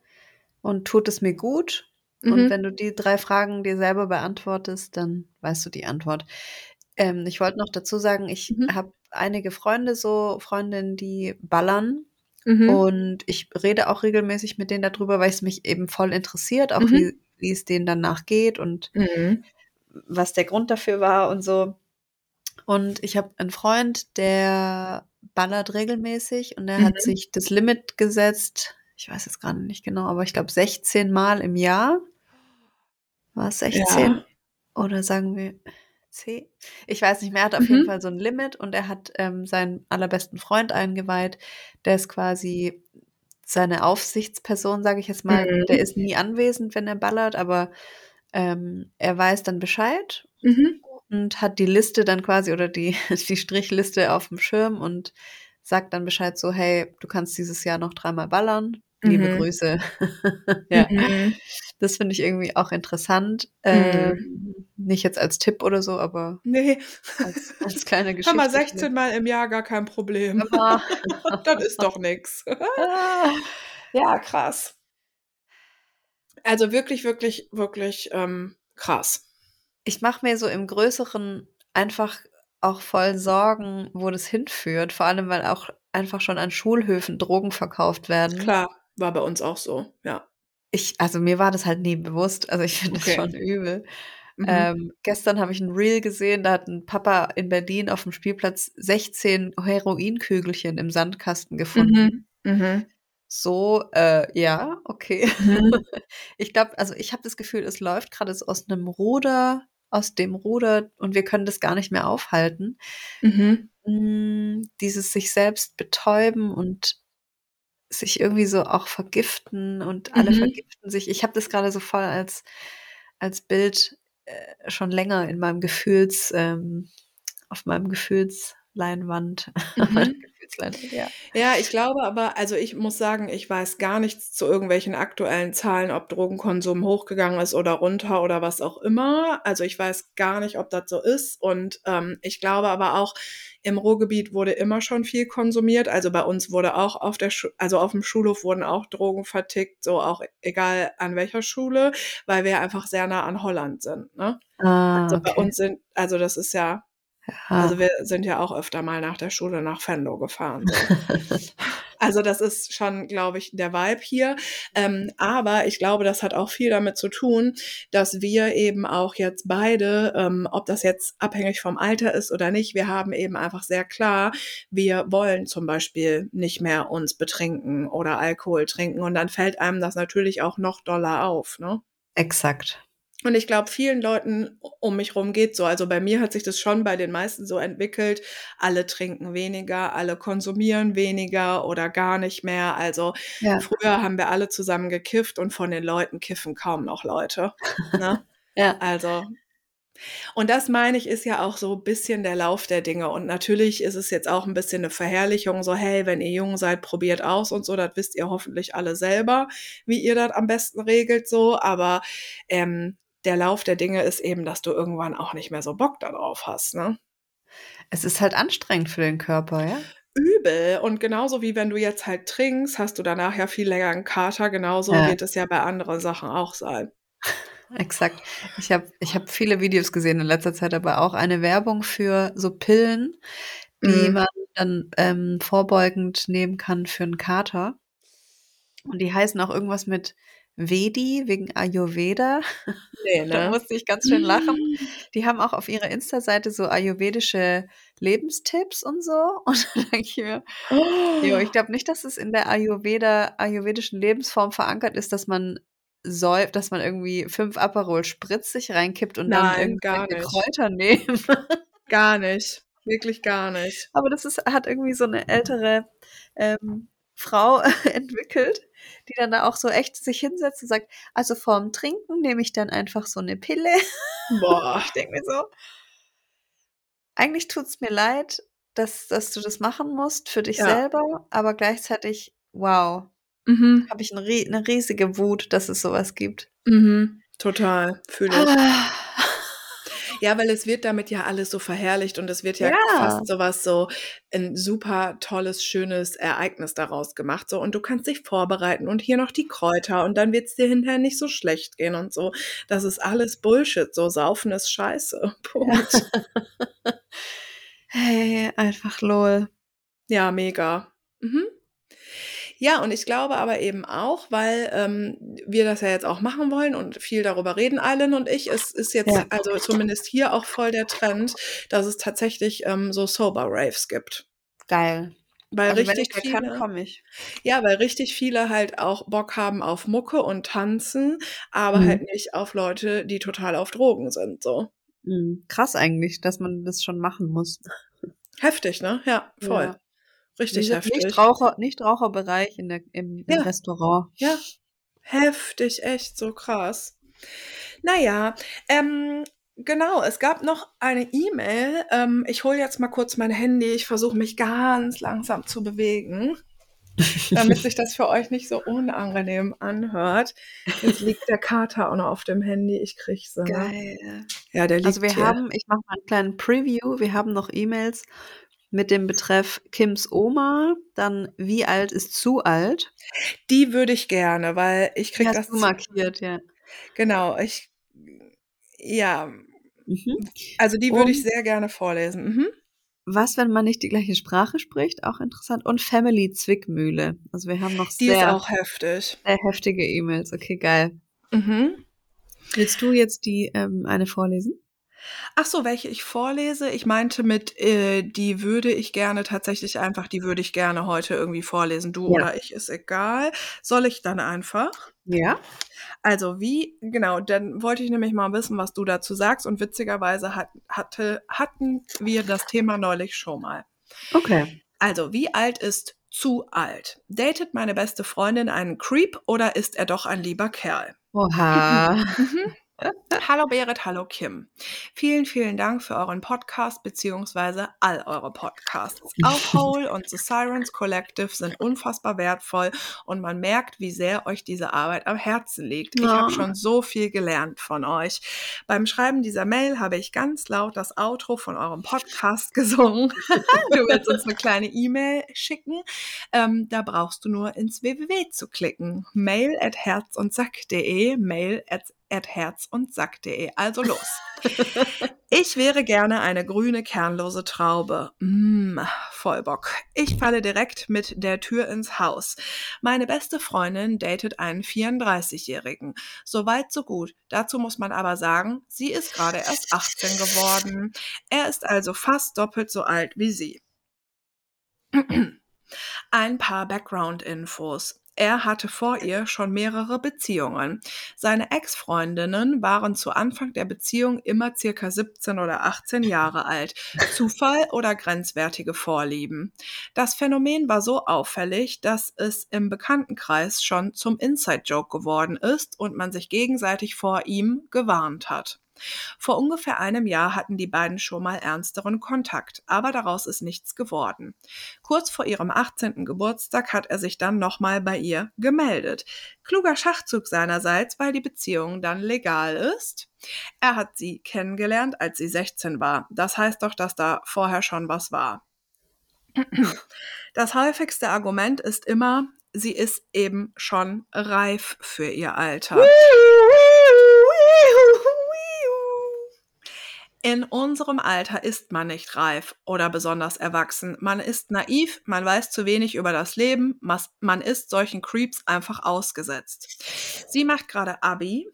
Und tut es mir gut?“ Und Mhm. wenn du die 3 Fragen dir selber beantwortest, dann weißt du die Antwort. Ähm, ich wollte noch dazu sagen, ich Mhm. habe einige Freunde so Freundinnen, die ballern Mhm. und ich rede auch regelmäßig mit denen da drüber, weil es mich eben voll interessiert, auch Mhm. wie wie es denen danach geht und Mhm. was der Grund dafür war und so. Und ich habe einen Freund, der ballert regelmäßig und er Mhm. hat sich das Limit gesetzt. Ich weiß jetzt gerade nicht genau, aber ich glaube 16 Mal im Jahr. War es 16? Ja. Oder sagen wir 10? Ich weiß nicht mehr. Er hat auf jeden Mhm. Fall so ein Limit und er hat ähm, seinen allerbesten Freund eingeweiht. Der ist quasi seine Aufsichtsperson, sage ich jetzt mal. Mhm. Der ist nie anwesend, wenn er ballert, aber ähm, er weiß dann Bescheid Mhm. Und hat die Liste dann quasi oder die, die Strichliste auf dem Schirm und sagt dann Bescheid so, hey, du kannst dieses Jahr noch dreimal ballern. Liebe Mhm. Grüße. ja, Mhm. das finde ich irgendwie auch interessant. Mhm. Ähm, nicht jetzt als Tipp oder so, aber Nee. als, als kleine Hör Geschichte. mal, 16 Mal im Jahr gar kein Problem. Das ist doch. Ah. Ja, krass. Also wirklich, wirklich, wirklich ähm, krass. Ich mache mir so im Größeren einfach auch voll Sorgen, wo das hinführt. Vor allem, weil auch einfach schon an Schulhöfen Drogen verkauft werden. Klar, war bei uns auch so, ja. Ich, also mir war das halt nie bewusst. Also ich finde Okay. das schon übel. Mhm. Ähm, gestern habe ich ein Reel gesehen, da hat ein Papa in Berlin auf dem Spielplatz 16 Heroinkügelchen im Sandkasten gefunden. Mhm. Mhm. So, äh, ja, okay. Mhm. Ich glaube, also ich habe das Gefühl, es läuft gerade aus einem Ruder, aus dem Ruder und wir können das gar nicht mehr aufhalten. Mhm. Mm, Dieses sich selbst betäuben und sich irgendwie so auch vergiften und alle Mhm. vergiften sich. Ich habe das gerade so voll als, als Bild äh, schon länger in meinem Gefühls, ähm, auf meinem Gefühlsleinwand. Meiner Mhm. Ja. Ja, ich glaube aber, also ich muss sagen, ich weiß gar nichts zu irgendwelchen aktuellen Zahlen, ob Drogenkonsum hochgegangen ist oder runter oder was auch immer. Also ich weiß gar nicht, ob das so ist. Und ähm, ich glaube aber auch, im Ruhrgebiet wurde immer schon viel konsumiert. Also bei uns wurde auch auf der, Schu also auf dem Schulhof wurden auch Drogen vertickt, so auch egal an welcher Schule, weil wir einfach sehr nah an Holland sind. Ne? Ah, Also bei okay. uns sind, also das ist ja, Ja. also wir sind ja auch öfter mal nach der Schule nach Venlo gefahren. So. Also das ist schon, glaube ich, der Vibe hier. Ähm, aber ich glaube, das hat auch viel damit zu tun, dass wir eben auch jetzt beide, ähm, ob das jetzt abhängig vom Alter ist oder nicht, wir haben eben einfach sehr klar, wir wollen zum Beispiel nicht mehr uns betrinken oder Alkohol trinken. Und dann fällt einem das natürlich auch noch doller auf. Ne? Exakt. Und ich glaube, vielen Leuten um mich rum geht so. Also bei mir hat sich das schon bei den meisten so entwickelt. Alle trinken weniger, alle konsumieren weniger oder gar nicht mehr. Also Ja. früher haben wir alle zusammen gekifft und von den Leuten kiffen kaum noch Leute. Ne? Ja. Also. Und das meine ich, ist ja auch so ein bisschen der Lauf der Dinge. Und natürlich ist es jetzt auch ein bisschen eine Verherrlichung, so, hey, wenn ihr jung seid, probiert aus und so, das wisst ihr hoffentlich alle selber, wie ihr das am besten regelt, so. Aber ähm, der Lauf der Dinge ist eben, dass du irgendwann auch nicht mehr so Bock darauf hast, ne? Es ist halt anstrengend für den Körper, ja? Übel. Und genauso wie wenn du jetzt halt trinkst, hast du danach ja viel länger einen Kater. Genauso Ja. wird es ja bei anderen Sachen auch sein. Exakt. Ich habe ich hab viele Videos gesehen in letzter Zeit, aber auch eine Werbung für so Pillen, die Mhm. man dann ähm, vorbeugend nehmen kann für einen Kater. Und die heißen auch irgendwas mit Vedi wegen Ayurveda. Nee, Da ne? musste ich ganz schön lachen. Die haben auch auf ihrer Insta-Seite so ayurvedische Lebenstipps und so. Und da denke ich mir, jo, ich glaube nicht, dass es in der Ayurveda, ayurvedischen Lebensform verankert ist, dass man säuft, dass man irgendwie fünf Aperol Spritz sich reinkippt und dann Nein, gar irgendwelche nicht. Kräuter nehmen. Gar nicht. Wirklich gar nicht. Aber das ist, hat irgendwie so eine ältere ähm, Frau entwickelt, die dann da auch so echt sich hinsetzt und sagt, also vorm Trinken nehme ich dann einfach so eine Pille. Boah. Ich denke mir so, eigentlich tut es mir leid, dass, dass du das machen musst für dich Ja. selber, aber gleichzeitig, wow, Mhm. habe ich eine, rie- eine riesige Wut, dass es sowas gibt. Mhm. Total. Fühle ich. Ah. Ja, weil es wird damit ja alles so verherrlicht und es wird ja, Ja. fast sowas so ein super tolles, schönes Ereignis daraus gemacht. So, und du kannst dich vorbereiten und hier noch die Kräuter und dann wird es dir hinterher nicht so schlecht gehen und so. Das ist alles Bullshit. So, Saufen ist scheiße. Punkt. Hey, einfach lol. Ja, mega. Mhm. Ja, und ich glaube aber eben auch, weil ähm, wir das ja jetzt auch machen wollen und viel darüber reden, Eilen und ich, es ist jetzt Ja. also zumindest hier auch voll der Trend, dass es tatsächlich ähm, so Sober-Raves gibt. Geil. Weil Also wenn richtig ich da kann, viele, komme ich. ja, weil richtig viele halt auch Bock haben auf Mucke und Tanzen, aber Mhm. halt nicht auf Leute, die total auf Drogen sind. So Mhm. Krass eigentlich, dass man das schon machen muss. heftig, ne? Ja, voll. Ja. Richtig Dieser heftig. Nichtraucher, Nichtraucherbereich in der, im, im Ja. Restaurant. Ja, heftig, echt so krass. Naja, ähm, genau, es gab noch eine E-Mail. Ähm, ich hole jetzt mal kurz mein Handy. Ich versuche mich ganz langsam zu bewegen, damit sich das für euch nicht so unangenehm anhört. Jetzt liegt der Kater auch noch auf dem Handy. Ich krieg sie. Geil. Ja, der liegt Also wir hier. haben, ich mache mal einen kleinen Preview. Wir haben noch E-Mails mit dem Betreff Kims Oma, dann wie alt ist zu alt? Die würde ich gerne, weil ich Die krieg hast das du markiert, ja. genau. Ich ja, Mhm. also die würde ich sehr gerne vorlesen. Mhm. was, wenn man nicht die gleiche Sprache spricht? Auch interessant. Und Family Zwickmühle. Also wir haben noch Die ist sehr, auch heftig. sehr heftige E-Mails. Okay, geil. Mhm. Willst du jetzt die ähm, eine vorlesen? Ach so, welche ich vorlese? Ich meinte mit, äh, die würde ich gerne tatsächlich einfach, die würde ich gerne heute irgendwie vorlesen. Du Ja. oder ich, ist egal. Soll ich dann einfach? Ja. Also wie, genau, dann wollte ich nämlich mal wissen, was du dazu sagst. Und witzigerweise hat, hatte, hatten wir das Thema neulich schon mal. Okay. Also, wie alt ist zu alt? Datet meine beste Freundin einen Creep oder ist er doch ein lieber Kerl? Oha. Mhm. Hallo Berit, hallo Kim. Vielen, vielen Dank für euren Podcast beziehungsweise all eure Podcasts. Auch Hole und The Sirens Collective sind unfassbar wertvoll und man merkt, wie sehr euch diese Arbeit am Herzen liegt. Ich habe Ja. schon so viel gelernt von euch. Beim Schreiben dieser Mail habe ich ganz laut das Outro von eurem Podcast gesungen. du willst uns eine kleine E-Mail schicken. Ähm, da brauchst du nur ins www zu klicken. Mail at herzundsack.de, mail at herzundsack.de. Also los. Ich wäre gerne eine grüne, kernlose Traube. Mm, voll Bock. Ich falle direkt mit der Tür ins Haus. Meine beste Freundin datet einen 34-Jährigen. Soweit, so gut. Dazu muss man aber sagen, sie ist gerade erst 18 geworden. Er ist also fast doppelt so alt wie sie. Ein paar Background-Infos. Er hatte vor ihr schon mehrere Beziehungen. Seine Ex-Freundinnen waren zu Anfang der Beziehung immer circa 17 oder 18 Jahre alt. Zufall oder grenzwertige Vorlieben. Das Phänomen war so auffällig, dass es im Bekanntenkreis schon zum Inside-Joke geworden ist und man sich gegenseitig vor ihm gewarnt hat. Vor ungefähr einem Jahr hatten die beiden schon mal ernsteren Kontakt, aber daraus ist nichts geworden. Kurz vor ihrem 18. Geburtstag hat er sich dann nochmal bei ihr gemeldet. Kluger Schachzug seinerseits, weil die Beziehung dann legal ist. Er hat sie kennengelernt, als sie 16 war. Das heißt doch, dass da vorher schon was war. Das häufigste Argument ist immer, sie ist eben schon reif für ihr Alter. In unserem Alter ist man nicht reif oder besonders erwachsen. Man ist naiv, man weiß zu wenig über das Leben, man ist solchen Creeps einfach ausgesetzt. Sie macht gerade Abi.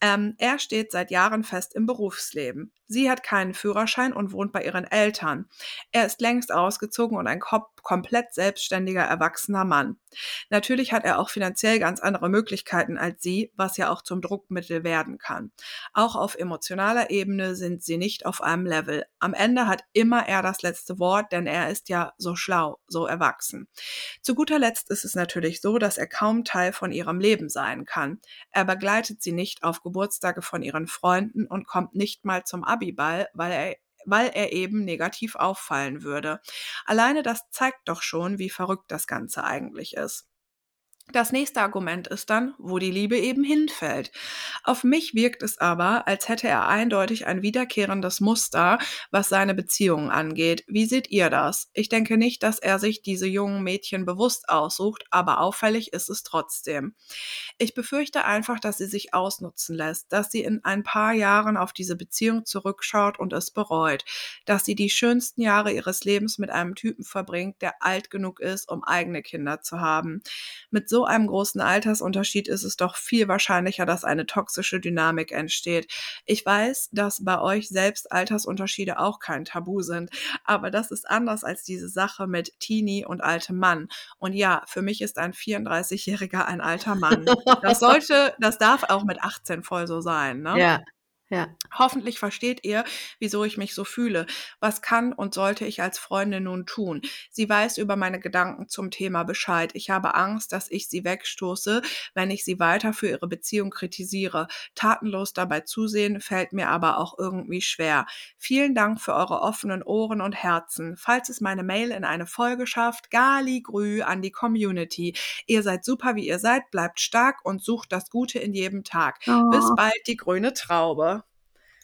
Ähm, er steht seit Jahren fest im Berufsleben. Sie hat keinen Führerschein und wohnt bei ihren Eltern. Er ist längst ausgezogen und ein kom komplett selbstständiger erwachsener Mann. Natürlich hat er auch finanziell ganz andere Möglichkeiten als sie, was ja auch zum Druckmittel werden kann. Auch auf emotionaler Ebene sind sie nicht auf einem Level. Am Ende hat immer er das letzte Wort, denn er ist ja so schlau, so erwachsen. Zu guter Letzt ist es natürlich so, dass er kaum Teil von ihrem Leben sein kann. Er begleitet sie nicht auf Geburtstage von ihren Freunden und kommt nicht mal zum Abiball, weil er weil er eben negativ auffallen würde. Alleine das zeigt doch schon, wie verrückt das Ganze eigentlich ist. Das nächste Argument ist dann, wo die Liebe eben hinfällt. Auf mich wirkt es aber, als hätte er eindeutig ein wiederkehrendes Muster, was seine Beziehungen angeht. Wie seht ihr das? Ich denke nicht, dass er sich diese jungen Mädchen bewusst aussucht, aber auffällig ist es trotzdem. Ich befürchte einfach, dass sie sich ausnutzen lässt, dass sie in ein paar Jahren auf diese Beziehung zurückschaut und es bereut, dass sie die schönsten Jahre ihres Lebens mit einem Typen verbringt, der alt genug ist, um eigene Kinder zu haben. Mit so einem großen Altersunterschied ist es doch viel wahrscheinlicher, dass eine toxische Dynamik entsteht. Ich weiß, dass bei euch selbst Altersunterschiede auch kein Tabu sind, aber das ist anders als diese Sache mit Teenie und altem Mann. Und ja, für mich ist ein 34-Jähriger ein alter Mann. Das sollte, das darf auch mit 18 voll so sein, ne? Ja. Ja. Hoffentlich versteht ihr, wieso ich mich so fühle. Was kann und sollte ich als Freundin nun tun? Sie weiß über meine Gedanken zum Thema Bescheid. Ich habe Angst, dass ich sie wegstoße, wenn ich sie weiter für ihre Beziehung kritisiere. Tatenlos dabei zusehen fällt mir aber auch irgendwie schwer. Vielen Dank für eure offenen Ohren und Herzen. Falls es meine Mail in eine Folge schafft, Gali Grü an die Community. Ihr seid super, wie ihr seid, bleibt stark und sucht das Gute in jedem Tag. Oh. Bis bald, die grüne Traube.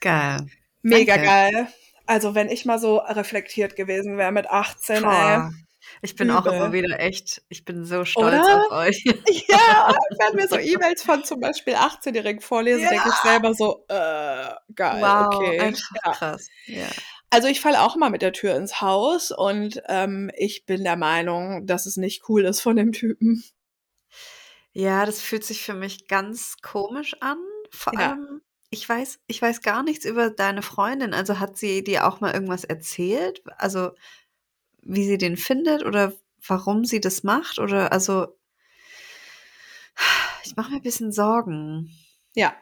Geil. Mega Danke. geil. Also wenn ich mal so reflektiert gewesen wäre mit 18, ey. Ich bin auch Übel. immer wieder echt, ich bin so stolz Oder? auf euch. Ja, wenn mir so E-Mails von zum Beispiel 18-Jährigen vorlesen, Ja. denke ich selber so, äh, geil, Wow, okay. einfach Ja. krass. Ja. Also ich falle auch mal mit der Tür ins Haus und ähm, ich bin der Meinung, dass es nicht cool ist von dem Typen. Ja, das fühlt sich für mich ganz komisch an. Vor allem, ich weiß, ich weiß gar nichts über deine Freundin. Also hat sie dir auch mal irgendwas erzählt? Also wie sie den findet oder warum sie das macht? Oder also ich mache mir ein bisschen Sorgen. Ja.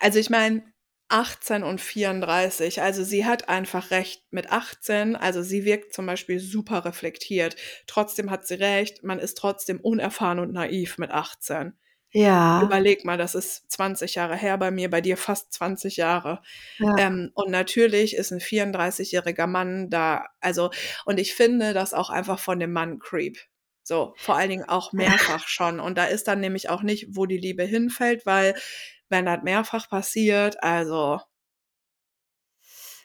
Also ich meine, 18 und 34, also sie hat einfach recht mit 18, also sie wirkt zum Beispiel super reflektiert. Trotzdem hat sie recht, man ist trotzdem unerfahren und naiv mit 18. Ja. Überleg mal, das ist 20 Jahre her bei mir, bei dir fast 20 Jahre. ja. Ähm, und natürlich ist ein 34-jähriger Mann da, also, und ich finde das auch einfach von dem Mann Creep. So, vor allen Dingen auch mehrfach schon. Und da ist dann nämlich auch nicht, wo die Liebe hinfällt, weil wenn das mehrfach passiert, also,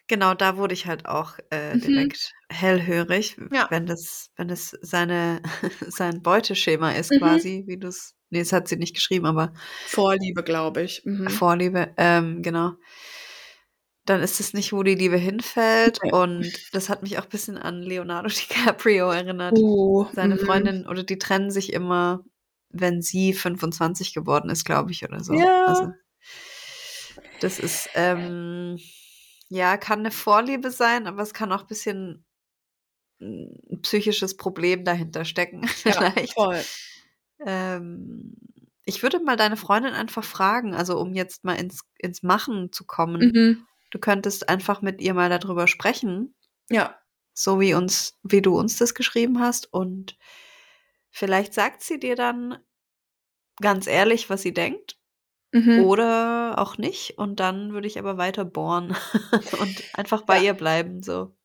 Genau, da wurde ich halt auch äh, Mhm. direkt hellhörig, Ja. wenn das, wenn das seine, sein Beuteschema ist Mhm. quasi, wie du es, nee, das hat sie nicht geschrieben, aber Vorliebe, glaube ich. Mhm. Vorliebe, ähm, genau. Dann ist es nicht, wo die Liebe hinfällt Nee. und das hat mich auch ein bisschen an Leonardo DiCaprio erinnert. Uh, Seine mhm. Freundin, oder die trennen sich immer, wenn sie 25 geworden ist, glaube ich, oder so. Ja. Also, das ist, ähm, ja, kann eine Vorliebe sein, aber es kann auch ein bisschen ein psychisches Problem dahinter stecken, Ja, vielleicht. voll. Ähm, ich würde mal deine Freundin einfach fragen, also um jetzt mal ins, ins Machen zu kommen. Mhm. Du könntest einfach mit ihr mal darüber sprechen, Ja, so wie uns, wie du uns das geschrieben hast. Und vielleicht sagt sie dir dann ganz ehrlich, was sie denkt. mhm. Oder auch nicht. Und dann würde ich aber weiter bohren und einfach bei Ja. ihr bleiben. So.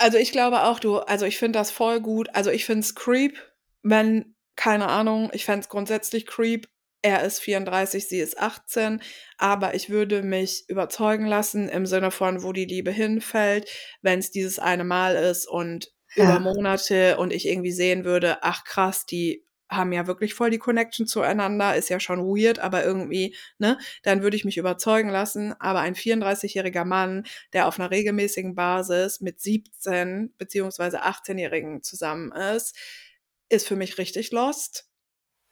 Also ich glaube auch, du, also ich finde das voll gut. Also ich finde es creep, wenn, keine Ahnung, ich fände es grundsätzlich creep. Er ist 34, sie ist 18, aber ich würde mich überzeugen lassen im Sinne von, wo die Liebe hinfällt, wenn es dieses eine Mal ist und Ja. über Monate und ich irgendwie sehen würde, ach krass, die haben ja wirklich voll die Connection zueinander, ist ja schon weird, aber irgendwie, ne, dann würde ich mich überzeugen lassen. Aber ein 34-jähriger Mann, der auf einer regelmäßigen Basis mit 17 beziehungsweise 18-Jährigen zusammen ist, ist für mich richtig lost.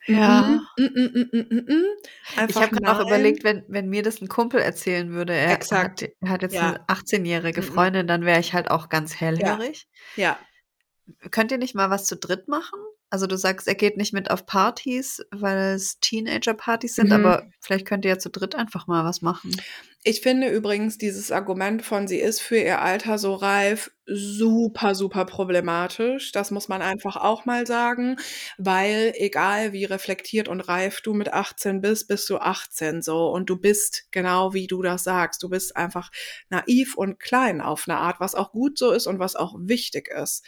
Ja. Mm, mm, mm, mm, mm, mm. Ich habe gerade auch überlegt, wenn, wenn mir das ein Kumpel erzählen würde, er Exakt. hat, er hat jetzt Ja. eine 18-jährige Mhm. Freundin, dann wäre ich halt auch ganz hellhörig. Ja, Könnt ihr nicht mal was zu dritt machen? Also du sagst, er geht nicht mit auf Partys, weil es Teenager-Partys sind, Mhm. aber vielleicht könnt ihr ja zu dritt einfach mal was machen. Ich finde übrigens dieses Argument von sie ist für ihr Alter so reif super, super problematisch. Das muss man einfach auch mal sagen, weil egal wie reflektiert und reif du mit 18 bist, bist du 18 so und du bist genau wie du das sagst. Du bist einfach naiv und klein auf eine Art, was auch gut so ist und was auch wichtig ist.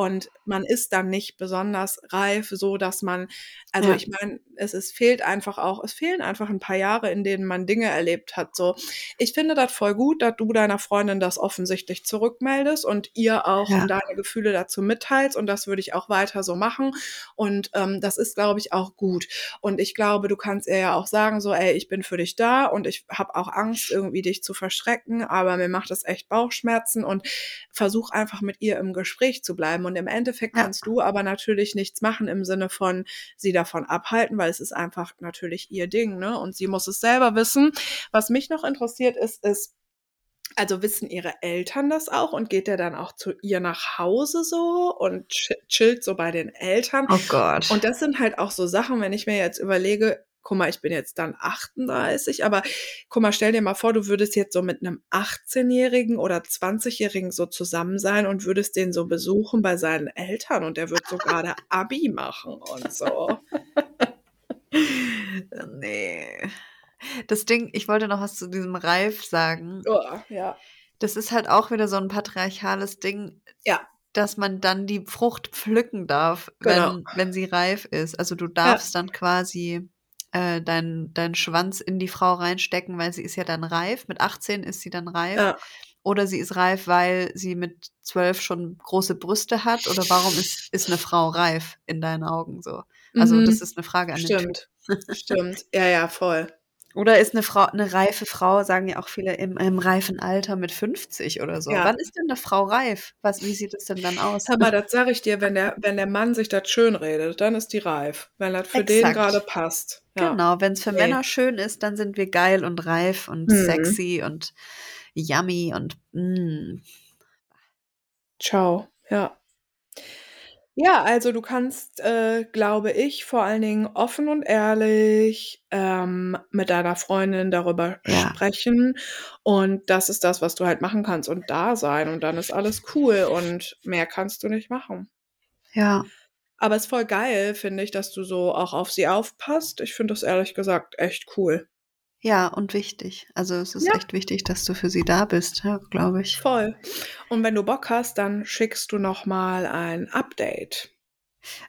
Und man ist dann nicht besonders reif, so dass man, also Ja. ich meine, es ist, fehlt einfach auch, es fehlen einfach ein paar Jahre, in denen man Dinge erlebt hat. So, ich finde das voll gut, dass du deiner Freundin das offensichtlich zurückmeldest und ihr auch Ja. deine Gefühle dazu mitteilst und das würde ich auch weiter so machen und ähm, das ist, glaube ich, auch gut. Und ich glaube, du kannst ihr ja auch sagen, so, ey, ich bin für dich da und ich habe auch Angst, irgendwie dich zu verschrecken, aber mir macht das echt Bauchschmerzen und versuch einfach mit ihr im Gespräch zu bleiben. Und im Endeffekt Ja. kannst du aber natürlich nichts machen im Sinne von sie davon abhalten, weil es ist einfach natürlich ihr Ding, ne? Und sie muss es selber wissen. Was mich noch interessiert ist, ist, also wissen ihre Eltern das auch und geht der dann auch zu ihr nach Hause so und chi- chillt so bei den Eltern? Oh Gott. Und das sind halt auch so Sachen, wenn ich mir jetzt überlege, guck mal, ich bin jetzt dann 38, aber guck mal, stell dir mal vor, du würdest jetzt so mit einem 18-Jährigen oder 20-Jährigen so zusammen sein und würdest den so besuchen bei seinen Eltern und der wird so gerade Abi machen und so. nee. Das Ding, ich wollte noch was zu diesem Reif sagen. Oh, ja. Das ist halt auch wieder so ein patriarchales Ding, Ja. dass man dann die Frucht pflücken darf, Genau. wenn, wenn sie reif ist. Also du darfst dann quasi äh, deinen deinen Schwanz in die Frau reinstecken, weil sie ist ja dann reif. Mit 18 ist sie dann reif. Ja. Oder sie ist reif, weil sie mit 12 schon große Brüste hat. Oder warum ist, ist eine Frau reif in deinen Augen so? Also Mhm. das ist eine Frage an den Typ. Stimmt. Stimmt. Ja, ja, voll. Oder ist eine Frau, eine reife Frau, sagen ja auch viele, im, im reifen Alter mit 50 oder so. Ja. Wann ist denn eine Frau reif? Was, wie sieht es denn dann aus? Sag mal, das sage ich dir, wenn der, wenn der Mann sich das schön redet, dann ist die reif. Wenn das für den Exakt. gerade passt. Ja. Genau, wenn es für Nee. Männer schön ist, dann sind wir geil und reif und Mhm. sexy und yummy und mm. Ciao, ja. Ja, also du kannst, äh, glaube ich, vor allen Dingen offen und ehrlich ähm, mit deiner Freundin darüber Ja. sprechen. Und das ist das, was du halt machen kannst und da sein. Und dann ist alles cool und mehr kannst du nicht machen. ja, Aber es ist voll geil, finde ich, dass du so auch auf sie aufpasst. Ich finde das ehrlich gesagt echt cool. Ja und wichtig. Also es ist Ja. echt wichtig, dass du für sie da bist, ja, glaube ich. Voll. Und wenn du Bock hast, dann schickst du noch mal ein Update.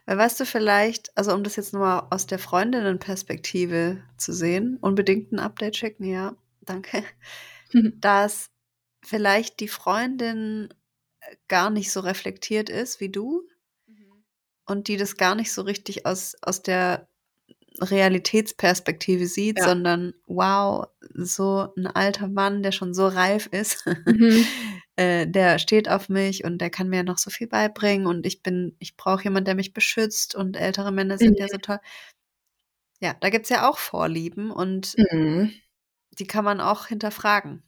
Weil weißt du vielleicht, also um das jetzt nur aus der Freundinnenperspektive zu sehen, unbedingt ein Update schicken, ja, danke. dass vielleicht die Freundin äh, gar nicht so reflektiert ist wie du und die das gar nicht so richtig aus, aus der Realitätsperspektive sieht, Ja. sondern wow, so ein alter Mann, der schon so reif ist, Mhm. äh, der steht auf mich und der kann mir noch so viel beibringen und ich bin, ich brauche jemanden, der mich beschützt und ältere Männer sind ja so toll. Ja, da gibt es ja auch Vorlieben und Mhm. die kann man auch hinterfragen.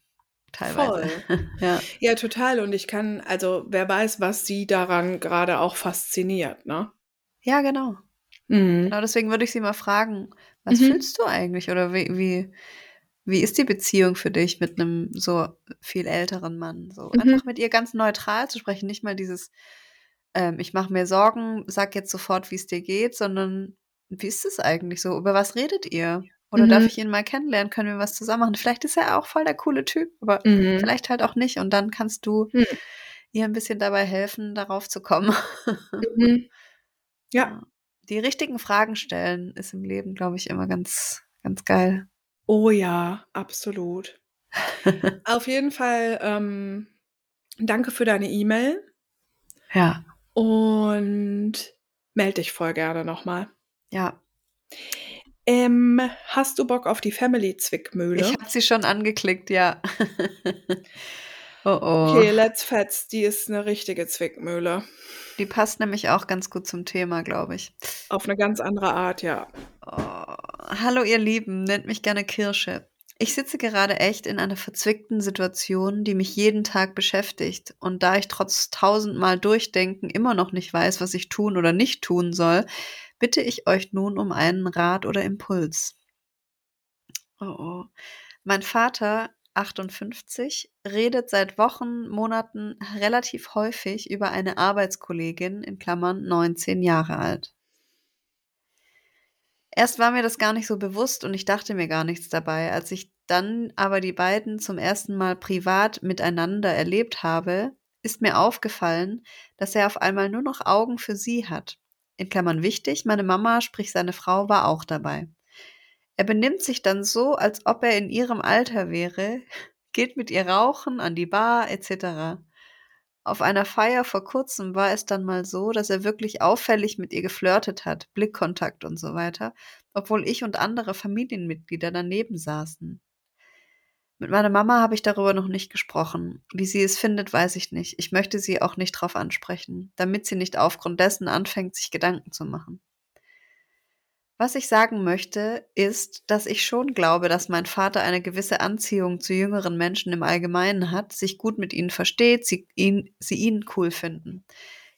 Teilweise. ja. Ja, total. Und ich kann, also wer weiß, was sie daran gerade auch fasziniert, ne? ja, genau. Mhm. Genau, deswegen würde ich sie mal fragen, was Mhm. fühlst du eigentlich? Oder wie, wie, wie ist die Beziehung für dich mit einem so viel älteren Mann? So Mhm. einfach mit ihr ganz neutral zu sprechen, nicht mal dieses, ähm, ich mache mir Sorgen, sag jetzt sofort, wie es dir geht, sondern wie ist es eigentlich so? Über was redet ihr? Oder darf Mhm. ich ihn mal kennenlernen? Können wir was zusammen machen? Vielleicht ist er auch voll der coole Typ, aber Mhm. vielleicht halt auch nicht. Und dann kannst du Mhm. ihr ein bisschen dabei helfen, darauf zu kommen. Mhm. Ja. Die richtigen Fragen stellen ist im Leben, glaube ich, immer ganz, ganz geil. Oh ja, absolut. Auf jeden Fall ähm, danke für deine E-Mail Ja, und melde dich voll gerne nochmal. ja. Ähm, hast du Bock auf die Family-Zwickmühle? Ich habe sie schon angeklickt, ja. oh oh. Okay, Let's Fets, die ist eine richtige Zwickmühle. Die passt nämlich auch ganz gut zum Thema, glaube ich. Auf eine ganz andere Art, ja. Oh. Hallo ihr Lieben, nennt mich gerne Kirsche. Ich sitze gerade echt in einer verzwickten Situation, die mich jeden Tag beschäftigt. Und da ich trotz tausendmal Durchdenken immer noch nicht weiß, was ich tun oder nicht tun soll, bitte ich euch nun um einen Rat oder Impuls. Oh oh. Mein Vater, 58, redet seit Wochen, Monaten relativ häufig über eine Arbeitskollegin in Klammern 19 Jahre alt. Erst war mir das gar nicht so bewusst und ich dachte mir gar nichts dabei. Als ich dann aber die beiden zum ersten Mal privat miteinander erlebt habe, ist mir aufgefallen, dass er auf einmal nur noch Augen für sie hat. In Klammern wichtig, meine Mama, sprich seine Frau, war auch dabei. Er benimmt sich dann so, als ob er in ihrem Alter wäre, geht mit ihr rauchen, an die Bar etc. Auf einer Feier vor kurzem war es dann mal so, dass er wirklich auffällig mit ihr geflirtet hat, Blickkontakt und so weiter, obwohl ich und andere Familienmitglieder daneben saßen. Mit meiner Mama habe ich darüber noch nicht gesprochen. Wie sie es findet, weiß ich nicht. Ich möchte sie auch nicht darauf ansprechen, damit sie nicht aufgrund dessen anfängt, sich Gedanken zu machen. Was ich sagen möchte, ist, dass ich schon glaube, dass mein Vater eine gewisse Anziehung zu jüngeren Menschen im Allgemeinen hat, sich gut mit ihnen versteht, sie ihn, sie ihn cool finden.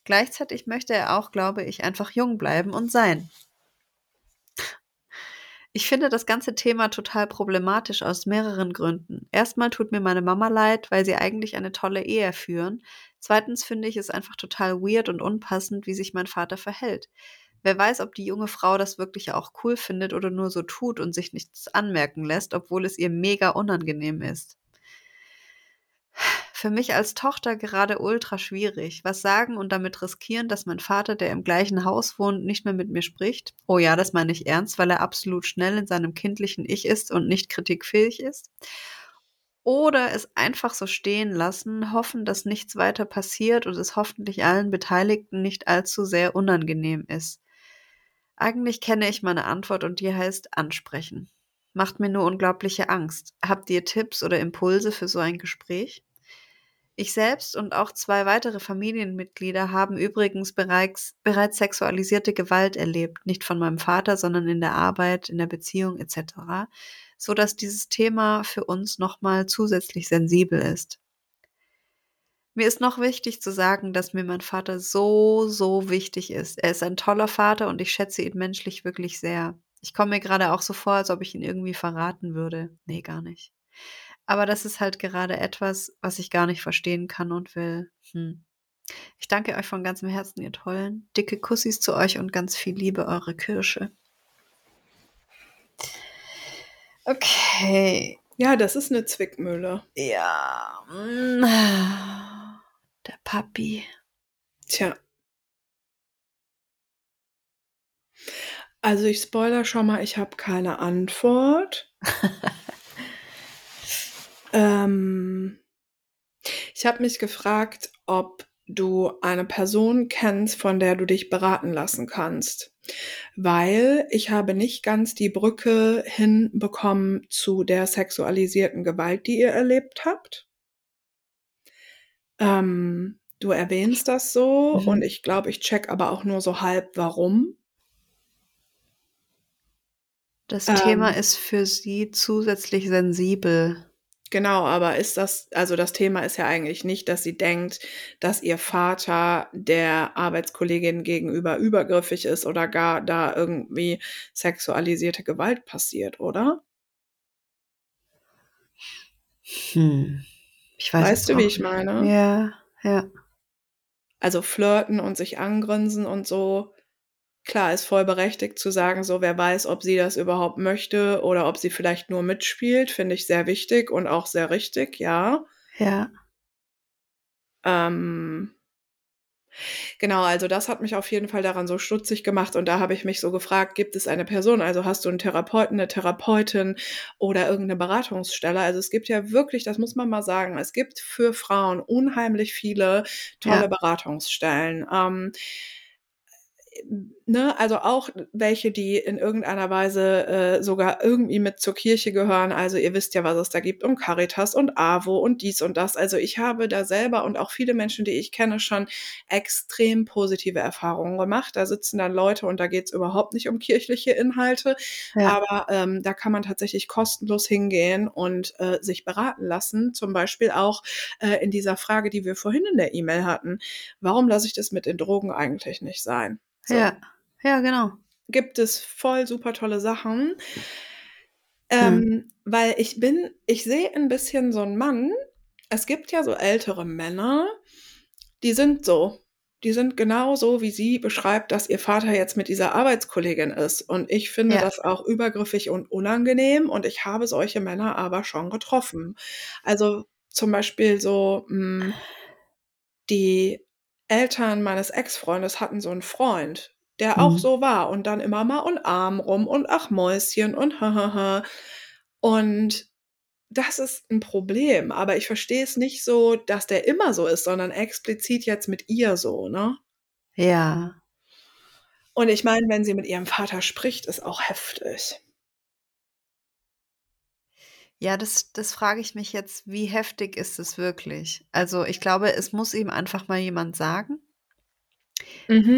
Gleichzeitig möchte er auch, glaube ich, einfach jung bleiben und sein. Ich finde das ganze Thema total problematisch aus mehreren Gründen. Erstmal tut mir meine Mama leid, weil sie eigentlich eine tolle Ehe führen. Zweitens finde ich es einfach total weird und unpassend, wie sich mein Vater verhält. Wer weiß, ob die junge Frau das wirklich auch cool findet oder nur so tut und sich nichts anmerken lässt, obwohl es ihr mega unangenehm ist. Für mich als Tochter gerade ultra schwierig. Was sagen und damit riskieren, dass mein Vater, der im gleichen Haus wohnt, nicht mehr mit mir spricht? Oh ja, das meine ich ernst, weil er absolut schnell in seinem kindlichen Ich ist und nicht kritikfähig ist. Oder es einfach so stehen lassen, hoffen, dass nichts weiter passiert und es hoffentlich allen Beteiligten nicht allzu sehr unangenehm ist. Eigentlich kenne ich meine Antwort und die heißt ansprechen. Macht mir nur unglaubliche Angst. Habt ihr Tipps oder Impulse für so ein Gespräch? Ich selbst und auch zwei weitere Familienmitglieder haben übrigens bereits, bereits sexualisierte Gewalt erlebt, nicht von meinem Vater, sondern in der Arbeit, in der Beziehung etc., so dass dieses Thema für uns nochmal zusätzlich sensibel ist. Mir ist noch wichtig zu sagen, dass mir mein Vater so, so wichtig ist. Er ist ein toller Vater und ich schätze ihn menschlich wirklich sehr. Ich komme mir gerade auch so vor, als ob ich ihn irgendwie verraten würde. Nee, gar nicht. Aber das ist halt gerade etwas, was ich gar nicht verstehen kann und will. Hm. Ich danke euch von ganzem Herzen, ihr Tollen. Dicke Kussis zu euch und ganz viel Liebe, eure Kirsche. Okay. Ja, das ist eine Zwickmühle. Ja. Der Papi. Tja. Also ich spoiler schon mal, ich habe keine Antwort. ähm, ich habe mich gefragt, ob du eine Person kennst, von der du dich beraten lassen kannst. Weil ich habe nicht ganz die Brücke hinbekommen zu der sexualisierten Gewalt, die ihr erlebt habt. Ähm, du erwähnst das so Mhm. und ich glaube, ich check aber auch nur so halb, warum. Das Thema Ähm. ist für sie zusätzlich sensibel. Genau, aber ist das, also das Thema ist ja eigentlich nicht, dass sie denkt, dass ihr Vater der Arbeitskollegin gegenüber übergriffig ist oder gar da irgendwie sexualisierte Gewalt passiert, oder? Hm. Ich weiß Weißt du, wie ich meine? Ja, ja. Also flirten und sich angrinsen und so. Klar, ist voll berechtigt zu sagen, so wer weiß, ob sie das überhaupt möchte oder ob sie vielleicht nur mitspielt, finde ich sehr wichtig und auch sehr richtig, ja. Ja. Ähm, genau, also das hat mich auf jeden Fall daran so stutzig gemacht und da habe ich mich so gefragt, gibt es eine Person, also hast du einen Therapeuten, eine Therapeutin oder irgendeine Beratungsstelle? Also es gibt ja wirklich, das muss man mal sagen, es gibt für Frauen unheimlich viele tolle Ja. Beratungsstellen. Ähm, ne, also auch welche, die in irgendeiner Weise äh, sogar irgendwie mit zur Kirche gehören. Also ihr wisst ja, was es da gibt um Caritas und AWO und dies und das. Also ich habe da selber und auch viele Menschen, die ich kenne, schon extrem positive Erfahrungen gemacht. Da sitzen dann Leute und da geht es überhaupt nicht um kirchliche Inhalte, Ja. aber ähm, da kann man tatsächlich kostenlos hingehen und äh, sich beraten lassen. Zum Beispiel auch äh, in dieser Frage, die wir vorhin in der E-Mail hatten. Warum lasse ich das mit den Drogen eigentlich nicht sein? So. Ja. Ja, genau. Gibt es voll super tolle Sachen. Hm. Ähm, weil ich bin, ich sehe ein bisschen so einen Mann. Es gibt ja so ältere Männer, die sind so. Die sind genau so, wie sie beschreibt, dass ihr Vater jetzt mit dieser Arbeitskollegin ist. Und ich finde Ja. das auch übergriffig und unangenehm. Und ich habe solche Männer aber schon getroffen. Also zum Beispiel so, mh, die Eltern meines Ex-Freundes hatten so einen Freund, der auch Mhm. so war und dann immer mal und Arm rum und ach Mäuschen und hahaha. Und das ist ein Problem, aber ich verstehe es nicht so, dass der immer so ist, sondern explizit jetzt mit ihr so, ne? Ja. Und ich meine, wenn sie mit ihrem Vater spricht, ist auch heftig. Ja, das, das frage ich mich jetzt, wie heftig ist es wirklich? Also ich glaube, es muss ihm einfach mal jemand sagen,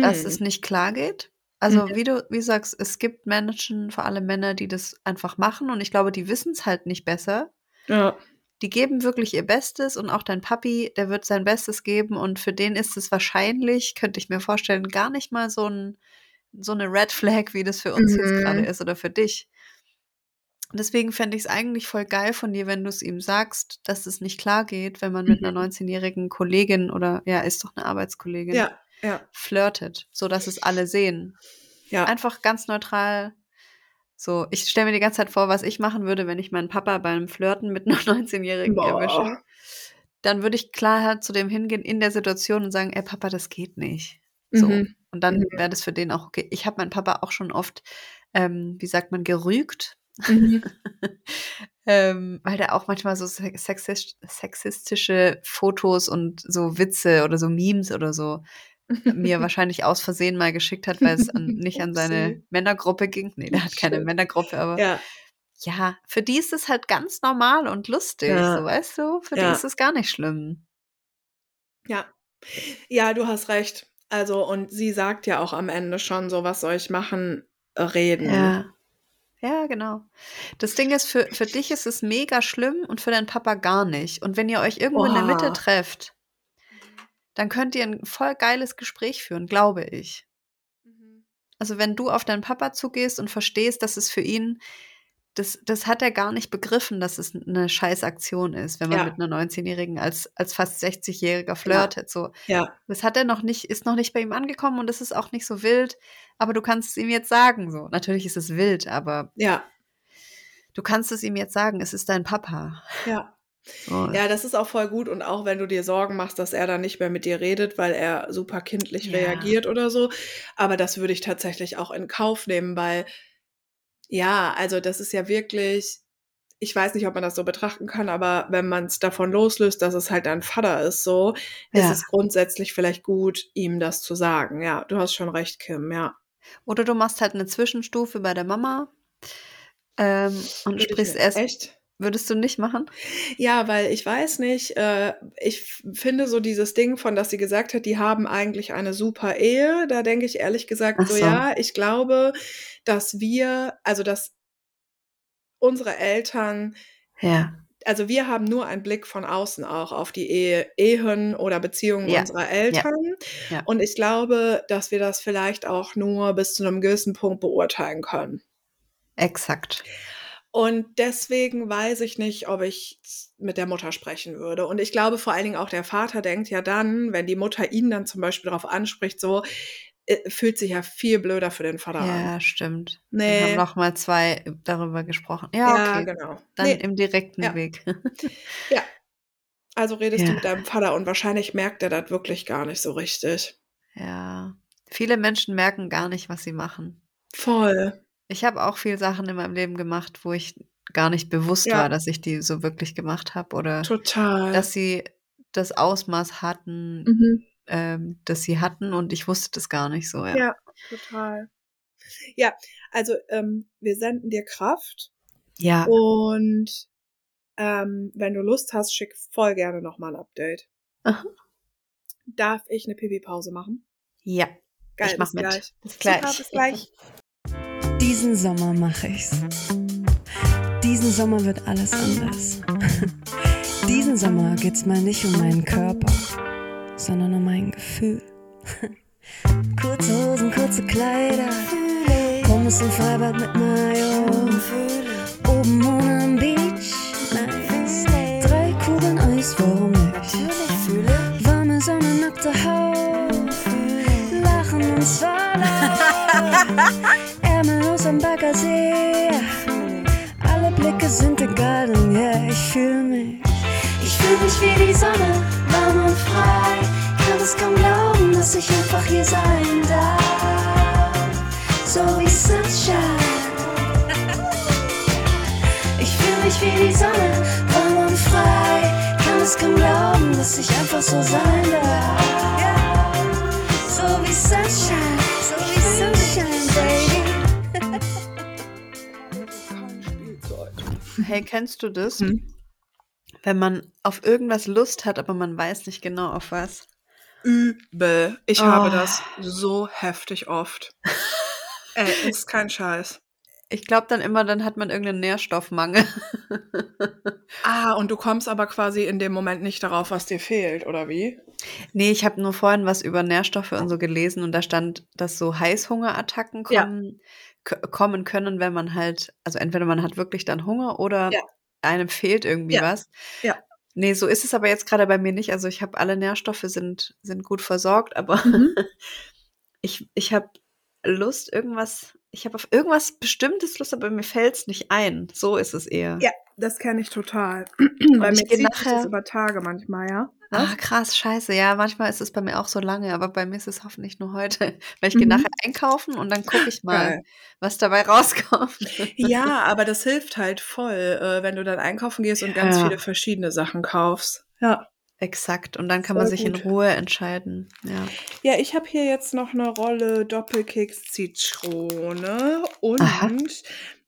dass es Mhm. nicht klar geht. Also Mhm. wie du wie du sagst, es gibt Menschen, vor allem Männer, die das einfach machen und ich glaube, die wissen es halt nicht besser. Ja. Die geben wirklich ihr Bestes und auch dein Papi, der wird sein Bestes geben und für den ist es wahrscheinlich, könnte ich mir vorstellen, gar nicht mal so 'n so 'ne Red Flag, wie das für uns jetzt grade Mhm. ist oder für dich. Deswegen fände ich's eigentlich voll geil von dir, wenn du's ihm sagst, dass es nicht klar geht, wenn man mit 'ner Mhm. 19-jährigen Kollegin oder ja, ist doch 'ne Arbeitskollegin, Ja, ja. flirtet, sodass es alle sehen. Ja. Einfach ganz neutral so ich stelle mir die ganze Zeit vor, was ich machen würde, wenn ich meinen Papa beim Flirten mit 'ner 19-Jährigen erwische. Dann würde ich klar zu dem hingehen in der Situation und sagen: „Ey Papa, das geht nicht.“ So. Mhm. Und dann Mhm. wäre das für den auch okay. Ich habe meinen Papa auch schon oft, ähm, wie sagt man, gerügt. Mhm. Ähm, weil der auch manchmal so sexistische Fotos und so Witze oder so Memes oder so mir wahrscheinlich aus Versehen mal geschickt hat, weil es an nicht an seine. Männergruppe ging. Ne, der hat keine Schön. Männergruppe, aber Ja. ja, für die ist es halt ganz normal und lustig, so, Ja. weißt du? Für die Ja. ist es gar nicht schlimm. Ja. Ja, du hast recht. Also, und sie sagt ja auch am Ende schon so: „Was soll ich machen?“ Reden. Ja. Ja, genau. Das Ding ist, für für dich ist es mega schlimm und für deinen Papa gar nicht. Und wenn ihr euch irgendwo in der Mitte Oha. trefft dann könnt ihr 'n voll geiles Gespräch führen, glaube ich. Mhm. Also, wenn du auf deinen Papa zugehst und verstehst, dass es für ihn das das hat er gar nicht begriffen, dass es 'ne Scheißaktion ist, wenn man Ja. mit 'ner 19-Jährigen als als fast 60-Jähriger Ja. flirtet, so. Ja. Das hat er noch nicht ist noch nicht bei ihm angekommen und das ist auch nicht so wild, aber du kannst es ihm jetzt sagen so. Natürlich ist es wild, aber Ja. du kannst es ihm jetzt sagen, es ist dein Papa. Ja. So. Ja, das ist auch voll gut und auch wenn du dir Sorgen machst, dass er dann nicht mehr mit dir redet, weil er super kindlich Ja. reagiert oder so. Aber das würde ich tatsächlich auch in Kauf nehmen, weil ja, also, das ist ja wirklich ich weiß nicht, ob man das so betrachten kann, aber wenn man's davon loslöst, dass es halt dein Vater ist so, ist Ja. es grundsätzlich vielleicht gut, ihm das zu sagen. Ja, du hast schon recht, Kim, ja. Oder du machst halt 'ne Zwischenstufe bei der Mama, ähm, und Würde ich sprichst erst echt? Würdest du nicht machen? Ja, weil ich weiß nicht, äh, ich finde so dieses Ding von, dass sie gesagt hat, die haben eigentlich eine super Ehe. Da denke ich ehrlich gesagt so: so. „Ja, ich glaube, dass wir also, dass unsere Eltern Ja. also, wir haben nur einen Blick von außen auch auf die Ehe Ehen oder Beziehungen Ja. unserer Ja. Eltern. Ja. Und ich glaube, dass wir das vielleicht auch nur bis zu 'nem gewissen Punkt beurteilen können. Exakt. Und deswegen weiß ich nicht, ob ich mit der Mutter sprechen würde. Und ich glaube vor allen Dingen auch der Vater denkt ja dann, wenn die Mutter ihn dann zum Beispiel drauf anspricht, so, äh, fühlt sich ja viel blöder für den Vater an. Ja, stimmt. Dann haben Ne. noch mal 2 darüber gesprochen. Ja, Ja, okay. genau. Dann Ne. im direkten Ja. Weg. Ja. Also, redest du Ja. mit deinem Vater und wahrscheinlich merkt er das wirklich gar nicht so richtig. Ja. Viele Menschen merken gar nicht, was sie machen. Voll. Ich habe auch viel Sachen in meinem Leben gemacht, wo ich gar nicht bewusst Ja. war, dass ich die so wirklich gemacht habe oder Total. dass sie das Ausmaß hatten, Mhm. ähm, das sie hatten und ich wusste das gar nicht so, ja. Ja, total. Ja, also, ähm, wir senden dir Kraft Ja. und, ähm, wenn du Lust hast, schick voll gerne noch mal 'n Update. Aha. Darf ich 'ne Pipi-Pause machen? Ja. Geil, ich mache bis mit. gleich. Bis Super, gleich. bis gleich. Diesen Sommer mache ich's. Diesen Sommer wird alles anders. Diesen Sommer geht's mal nicht um meinen Körper, sondern um mein Gefühl. Kurze Hosen, kurze Kleider, Pommes im Freibad mit Mayo, oben ohne am Beach. Drei Kugeln Eis, warum nicht? Warme Sonne, nackte Haut, lachen und zwar Blicke sind egal, denn yeah, ich fühl mich. Ich fühl mich wie die Sonne, warm und frei. es kaum glauben, dass ich einfach hier sein darf. So wie Sunshine. Ich fühle mich wie die Sonne, warm und frei. Kann es kaum glauben, dass ich einfach so sein darf. So wie Sunshine, so wie Sunshine, baby. Hey, kennst du das? Hm? Wenn man auf irgendwas Lust hat, aber man weiß nicht genau auf was. Übel. Ich Oh. habe das so heftig oft. Ey, ist kein Scheiß. Ich glaube dann immer, dann hat man irgendeinen Nährstoffmangel. Ah, und du kommst aber quasi in dem Moment nicht darauf, was dir fehlt, oder wie? nee, ich habe nur vorhin was über Nährstoffe und so gelesen und da stand, dass so Heißhungerattacken Ja. kommen, k- kommen können, wenn man halt, also entweder man hat wirklich dann Hunger oder Ja. einem fehlt irgendwie Ja. was. Ja. Nee, so ist es aber jetzt gerade bei mir nicht. Also ich habe alle Nährstoffe sind, sind gut versorgt, aber Mhm. ich, ich habe Lust, irgendwas, ich habe auf irgendwas Bestimmtes Lust, aber mir fällt es nicht ein. So ist es eher. Ja, das kenne ich total. Bei mir geh zieht sich nachher- das über Tage manchmal, ja? Ah, krass, scheiße. Ja, manchmal ist es bei mir auch so lange, aber bei mir ist es hoffentlich nur heute. Weil ich gehe Mhm. nachher einkaufen und dann gucke ich mal, Geil. was dabei rauskommt. Ja, aber das hilft halt voll, äh, wenn du dann einkaufen gehst und ganz Ja. viele verschiedene Sachen kaufst. Ja. Exakt. Und dann kann Voll man sich gut. in Ruhe entscheiden. Ja. Ja, ich habe hier jetzt noch eine Rolle Doppelkeks Zitrone und Aha.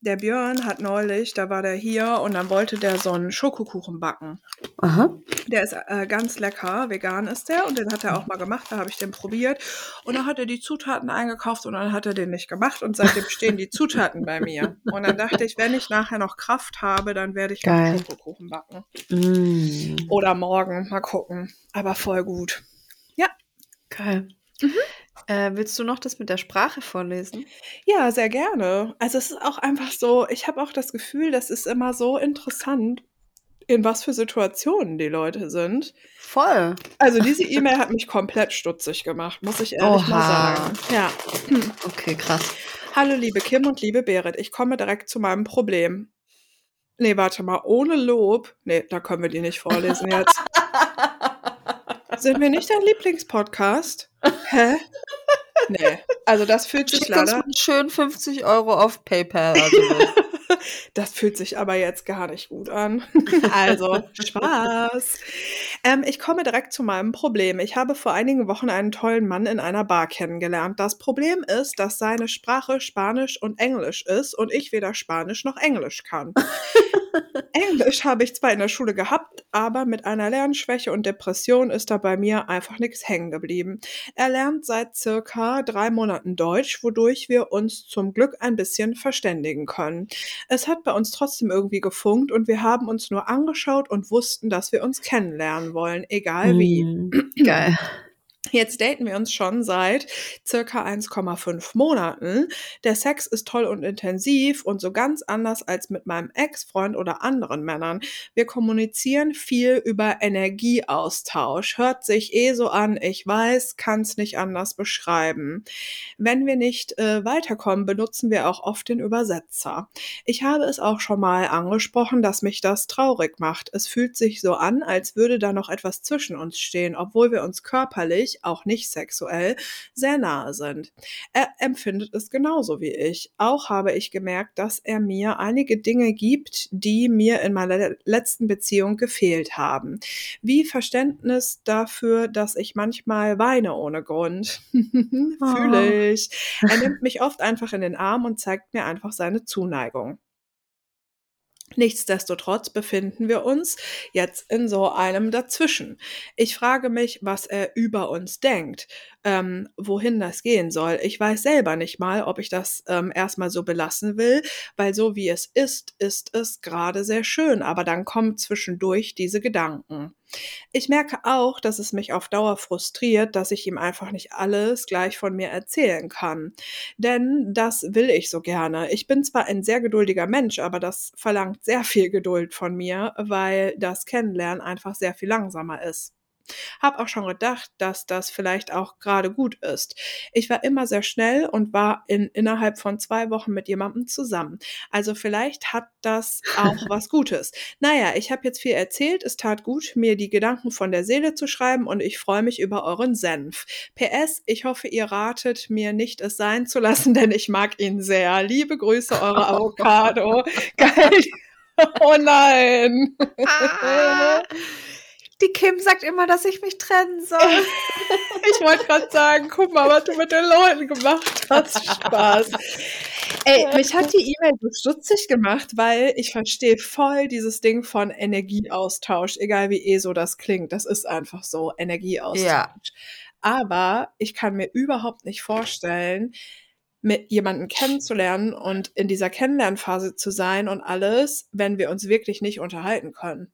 Der Björn hat neulich, da war der hier und dann wollte der so einen Schokokuchen backen. Aha. Der ist äh, ganz lecker, vegan ist der und den hat er auch mal gemacht, da habe ich den probiert und dann hat er die Zutaten eingekauft und dann hat er den nicht gemacht und seitdem stehen die Zutaten bei mir. Und dann dachte ich, wenn ich nachher noch Kraft habe, dann werde ich Geil. einen Schokokuchen backen. Mm. Oder morgen, mal gucken. Aber voll gut. Geil. Mhm. Äh, willst du noch das mit der Sprache vorlesen? Ja, sehr gerne. Also es ist auch einfach so, ich habe auch das Gefühl, das ist immer so interessant, in was für Situationen die Leute sind. Voll. Also diese E-Mail hat mich komplett stutzig gemacht, muss ich ehrlich mal Oha. sagen. Ja. Okay, krass. Hallo liebe Kim und liebe Berit, ich komme direkt zu meinem Problem. Nee, warte mal, ohne Lob. Nee, da können wir die nicht vorlesen jetzt. Sind wir nicht dein Lieblingspodcast? Hä? Nee, also das fühlt sich Schick uns leider mal schön 50 Euro auf PayPal. Also Das fühlt sich aber jetzt gar nicht gut an. Also, Spaß. Ähm, ich komme direkt zu meinem Problem. Ich habe vor einigen Wochen einen tollen Mann in einer Bar kennengelernt. Das Problem ist, dass seine Sprache Spanisch und Englisch ist und ich weder Spanisch noch Englisch kann. Englisch habe ich zwar in der Schule gehabt, aber mit einer Lernschwäche und Depression ist da bei mir einfach nichts hängen geblieben. Er lernt seit circa drei Monaten Deutsch, wodurch wir uns zum Glück ein bisschen verständigen können. Es hat bei uns trotzdem irgendwie gefunkt und wir haben uns nur angeschaut und wussten, dass wir uns kennenlernen wollen, egal wie. Mm, Geil. Jetzt daten wir uns schon seit circa 1,5 Monaten. Der Sex ist toll und intensiv und so ganz anders als mit meinem Ex-Freund oder anderen Männern. Wir kommunizieren viel über Energieaustausch. Hört sich eh so an, ich weiß, kann es nicht anders beschreiben. Wenn wir nicht äh, weiterkommen, benutzen wir auch oft den Übersetzer. Ich habe es auch schon mal angesprochen, dass mich das traurig macht. Es fühlt sich so an, als würde da noch etwas zwischen uns stehen, obwohl wir uns körperlich, auch nicht sexuell, sehr nahe sind. Er empfindet es genauso wie ich. Auch habe ich gemerkt, dass er mir einige Dinge gibt, die mir in meiner le- letzten Beziehung gefehlt haben. Wie Verständnis dafür, dass ich manchmal weine ohne Grund. Fühle ich. Er nimmt mich oft einfach in den Arm und zeigt mir einfach seine Zuneigung. Nichtsdestotrotz befinden wir uns jetzt in so einem Dazwischen. Ich frage mich, was er über uns denkt, ähm, wohin das gehen soll. Ich weiß selber nicht mal, ob ich das ähm, erstmal so belassen will, weil so wie es ist, ist es gerade sehr schön, aber dann kommen zwischendurch diese Gedanken. Ich merke auch, dass es mich auf Dauer frustriert, dass ich ihm einfach nicht alles gleich von mir erzählen kann. Denn das will ich so gerne. Ich bin zwar ein sehr geduldiger Mensch, aber das verlangt sehr viel Geduld von mir, weil das Kennenlernen einfach sehr viel langsamer ist. Hab auch schon gedacht, dass das vielleicht auch gerade gut ist. Ich war immer sehr schnell und war in, innerhalb von zwei Wochen mit jemandem zusammen. Also vielleicht hat das auch was Gutes. Naja, ich habe jetzt viel erzählt. Es tat gut, mir die Gedanken von der Seele zu schreiben und ich freue mich über euren Senf. PS, ich hoffe, ihr ratet mir nicht, es sein zu lassen, denn ich mag ihn sehr. Liebe Grüße, eure Avocado. Geil. Oh nein. Ah, die Kim sagt immer, dass ich mich trennen soll. Ich wollte gerade sagen, guck mal, was du mit den Leuten gemacht hast. Spaß. Ey, mich hat die E-Mail so stutzig gemacht, weil ich verstehe voll dieses Ding von Energieaustausch, egal wie eh so das klingt. Das ist einfach so, Energieaustausch. Ja. Aber ich kann mir überhaupt nicht vorstellen, mit jemanden kennenzulernen und in dieser Kennenlernphase zu sein und alles, wenn wir uns wirklich nicht unterhalten können.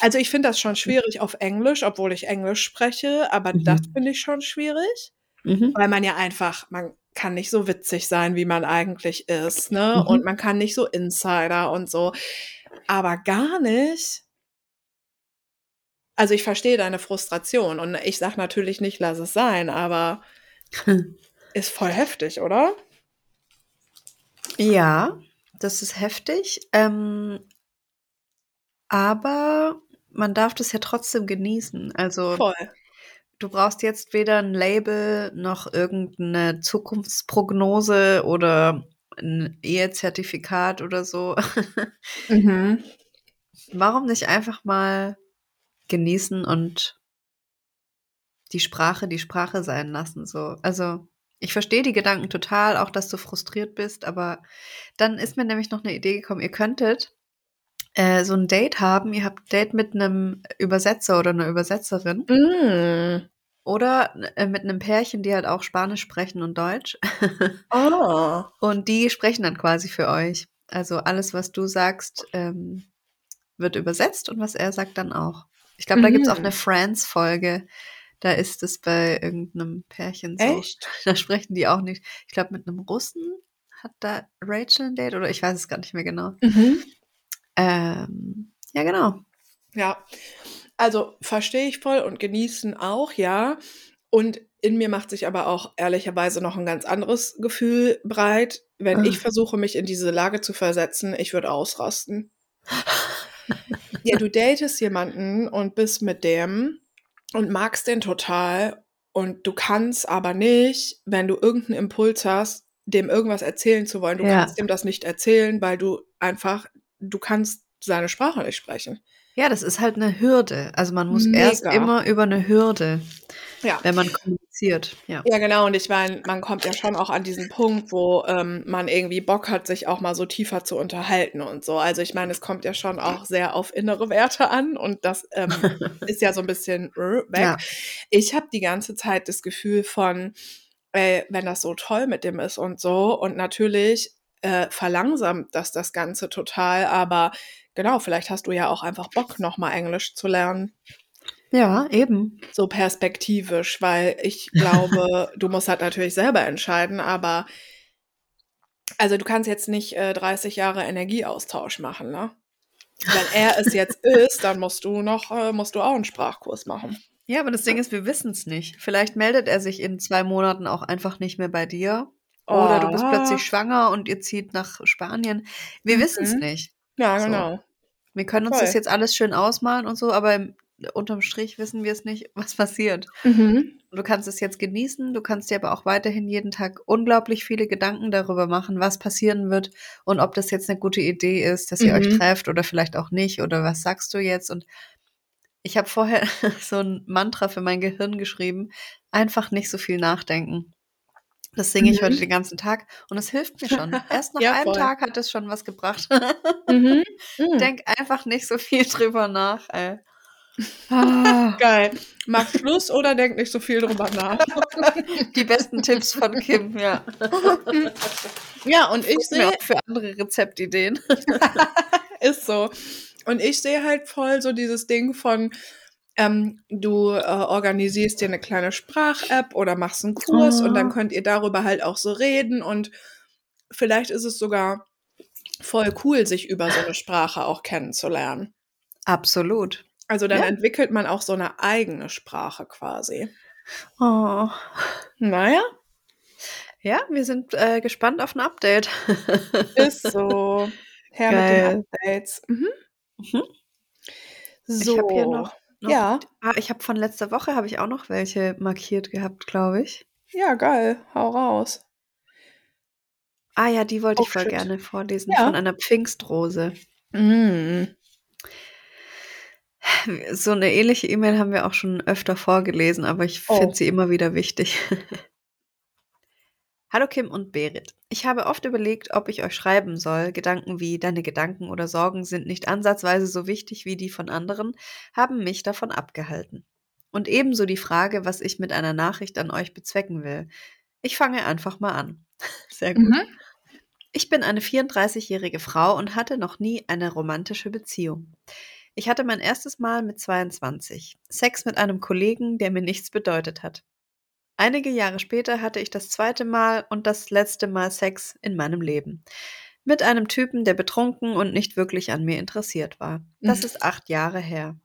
Also ich finde das schon schwierig auf Englisch, obwohl ich Englisch spreche, aber Mhm. das finde ich schon schwierig, Mhm. weil man ja einfach, man kann nicht so witzig sein, wie man eigentlich ist, ne? Mhm. Und man kann nicht so Insider und so, aber gar nicht. Also ich verstehe deine Frustration und ich sag natürlich nicht, lass es sein, aber ist voll heftig, oder? Ja, das ist heftig. Ähm, aber man darf das ja trotzdem genießen. Also Voll. du brauchst jetzt weder ein Label noch irgendeine Zukunftsprognose oder ein Ehezertifikat oder so. Mhm. Warum nicht einfach mal genießen und die Sprache die Sprache sein lassen? So, also ich verstehe die Gedanken total, auch dass du frustriert bist, aber dann ist mir nämlich noch eine Idee gekommen. Ihr könntet äh, so ein Date haben. Ihr habt ein Date mit einem Übersetzer oder einer Übersetzerin Mm. oder äh, mit einem Pärchen, die halt auch Spanisch sprechen und Deutsch. Ah. Und die sprechen dann quasi für euch. Also alles, was du sagst, ähm, wird übersetzt und was er sagt dann auch. Ich glaube, da gibt's auch Mhm. eine Friends-Folge. Da ist es bei irgendeinem Pärchen so. Echt? Da sprechen die auch nicht. Ich glaube, mit einem Russen hat da Rachel ein Date oder ich weiß es gar nicht mehr genau. Mhm. Ähm, ja, genau. Ja, also verstehe ich voll und genießen auch, ja. Und in mir macht sich aber auch ehrlicherweise noch ein ganz anderes Gefühl breit. Wenn Ah. ich versuche, mich in diese Lage zu versetzen, ich würde ausrasten. Ja, du datest jemanden und bist mit dem und magst den total und du kannst aber nicht, wenn du irgendeinen Impuls hast, dem irgendwas erzählen zu wollen. Du Ja. kannst dem das nicht erzählen, weil du einfach, du kannst seine Sprache nicht sprechen. Ja, das ist halt eine Hürde. Also man muss erst Mega. immer über eine Hürde, Ja. wenn man kommuniziert. Ja. Ja, genau. Und ich meine, man kommt ja schon auch an diesen Punkt, wo ähm, man irgendwie Bock hat, sich auch mal so tiefer zu unterhalten und so. Also ich meine, es kommt ja schon auch sehr auf innere Werte an und das ähm, ist ja so ein bisschen äh, weg. Ja. Ich habe die ganze Zeit das Gefühl von, äh, wenn das so toll mit dem ist und so und natürlich äh, verlangsamt das das Ganze total, aber genau, vielleicht hast du ja auch einfach Bock, nochmal Englisch zu lernen. ja, eben. so perspektivisch, weil ich glaube, du musst halt natürlich selber entscheiden, aber also du kannst jetzt nicht äh, 30 Jahre Energieaustausch machen, ne? Wenn er es jetzt ist, dann musst du noch, äh, musst du auch einen Sprachkurs machen. Ja, aber das Ding ist, wir wissen es nicht. Vielleicht meldet er sich in zwei Monaten auch einfach nicht mehr bei dir. Oder du bist Oh. plötzlich schwanger und ihr zieht nach Spanien. Wir Mhm. wissen es nicht. Ja, So. genau. Wir können uns Voll. das jetzt alles schön ausmalen und so, aber im, unterm Strich wissen wir es nicht, was passiert. Mhm. Du kannst es jetzt genießen, du kannst dir aber auch weiterhin jeden Tag unglaublich viele Gedanken darüber machen, was passieren wird und ob das jetzt eine gute Idee ist, dass ihr euch Mhm. trefft oder vielleicht auch nicht oder was sagst du jetzt? Und ich habe vorher so ein Mantra für mein Gehirn geschrieben, einfach nicht so viel nachdenken. Das singe ich Mhm. heute den ganzen Tag und es hilft mir schon. Erst nach Ja, einem voll. Tag hat es schon was gebracht. Mhm. Mhm. Denk einfach nicht so viel drüber nach, ey. Ah, Geil. Mach Schluss oder denk nicht so viel drüber nach. die besten Tipps von Kim, ja. Ja, und ich Ich sehe, für andere Rezeptideen. Ist so. Und ich sehe halt voll so dieses Ding von, ähm, du äh, organisierst dir eine kleine Sprach-App oder machst einen Kurs und dann Ah. könnt ihr darüber halt auch so reden und vielleicht ist es sogar voll cool, sich über so eine Sprache auch kennenzulernen. Absolut. Also dann Ja. entwickelt man auch so eine eigene Sprache quasi. Oh. Naja, Ja, wir sind äh, gespannt auf ein Update. ist so. Her Geil. mit den Updates. Mhm. Mhm. So. Ich habe hier noch, noch Ja, Ah, ich habe von letzter Woche habe ich auch noch welche markiert gehabt, glaube ich. ja, geil. Hau raus. Ah ja, die wollte Oh, ich voll shit. gerne vorlesen Ja. von einer Pfingstrose. Mm. So eine ähnliche E-Mail haben wir auch schon öfter vorgelesen, aber ich Oh. finde sie immer wieder wichtig. Hallo Kim und Berit. Ich habe oft überlegt, ob ich euch schreiben soll. Gedanken wie deine Gedanken oder Sorgen sind nicht ansatzweise so wichtig wie die von anderen, haben mich davon abgehalten. Und ebenso die Frage, was ich mit einer Nachricht an euch bezwecken will. Ich fange einfach mal an. Sehr gut. Mhm. Ich bin eine 34-jährige Frau und hatte noch nie eine romantische Beziehung. Ich hatte mein erstes Mal mit 22. Sex mit einem Kollegen, der mir nichts bedeutet hat. Einige Jahre später hatte ich das zweite Mal und das letzte Mal Sex in meinem Leben. Mit einem Typen, der betrunken und nicht wirklich an mir interessiert war. Das Mhm. ist acht Jahre her.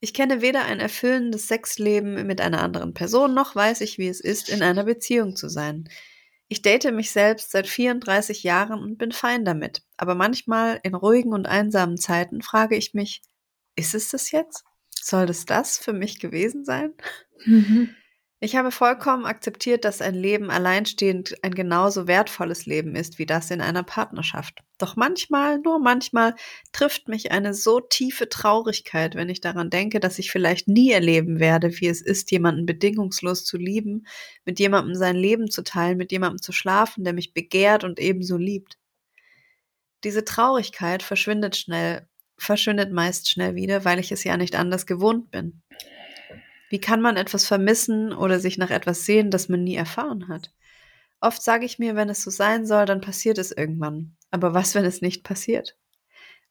Ich kenne weder ein erfüllendes Sexleben mit einer anderen Person, noch weiß ich, wie es ist, in einer Beziehung zu sein. Ich date mich selbst seit 34 Jahren und bin fein damit. Aber manchmal in ruhigen und einsamen Zeiten frage ich mich, ist es das jetzt? Soll das das für mich gewesen sein? Mhm. Ich habe vollkommen akzeptiert, dass ein Leben alleinstehend ein genauso wertvolles Leben ist wie das in einer Partnerschaft. Doch manchmal, nur manchmal, trifft mich eine so tiefe Traurigkeit, wenn ich daran denke, dass ich vielleicht nie erleben werde, wie es ist, jemanden bedingungslos zu lieben, mit jemandem sein Leben zu teilen, mit jemandem zu schlafen, der mich begehrt und ebenso liebt. Diese Traurigkeit verschwindet schnell, verschwindet meist schnell wieder, weil ich es ja nicht anders gewohnt bin. Wie kann man etwas vermissen oder sich nach etwas sehen, das man nie erfahren hat? Oft sage ich mir, wenn es so sein soll, dann passiert es irgendwann. Aber was, wenn es nicht passiert?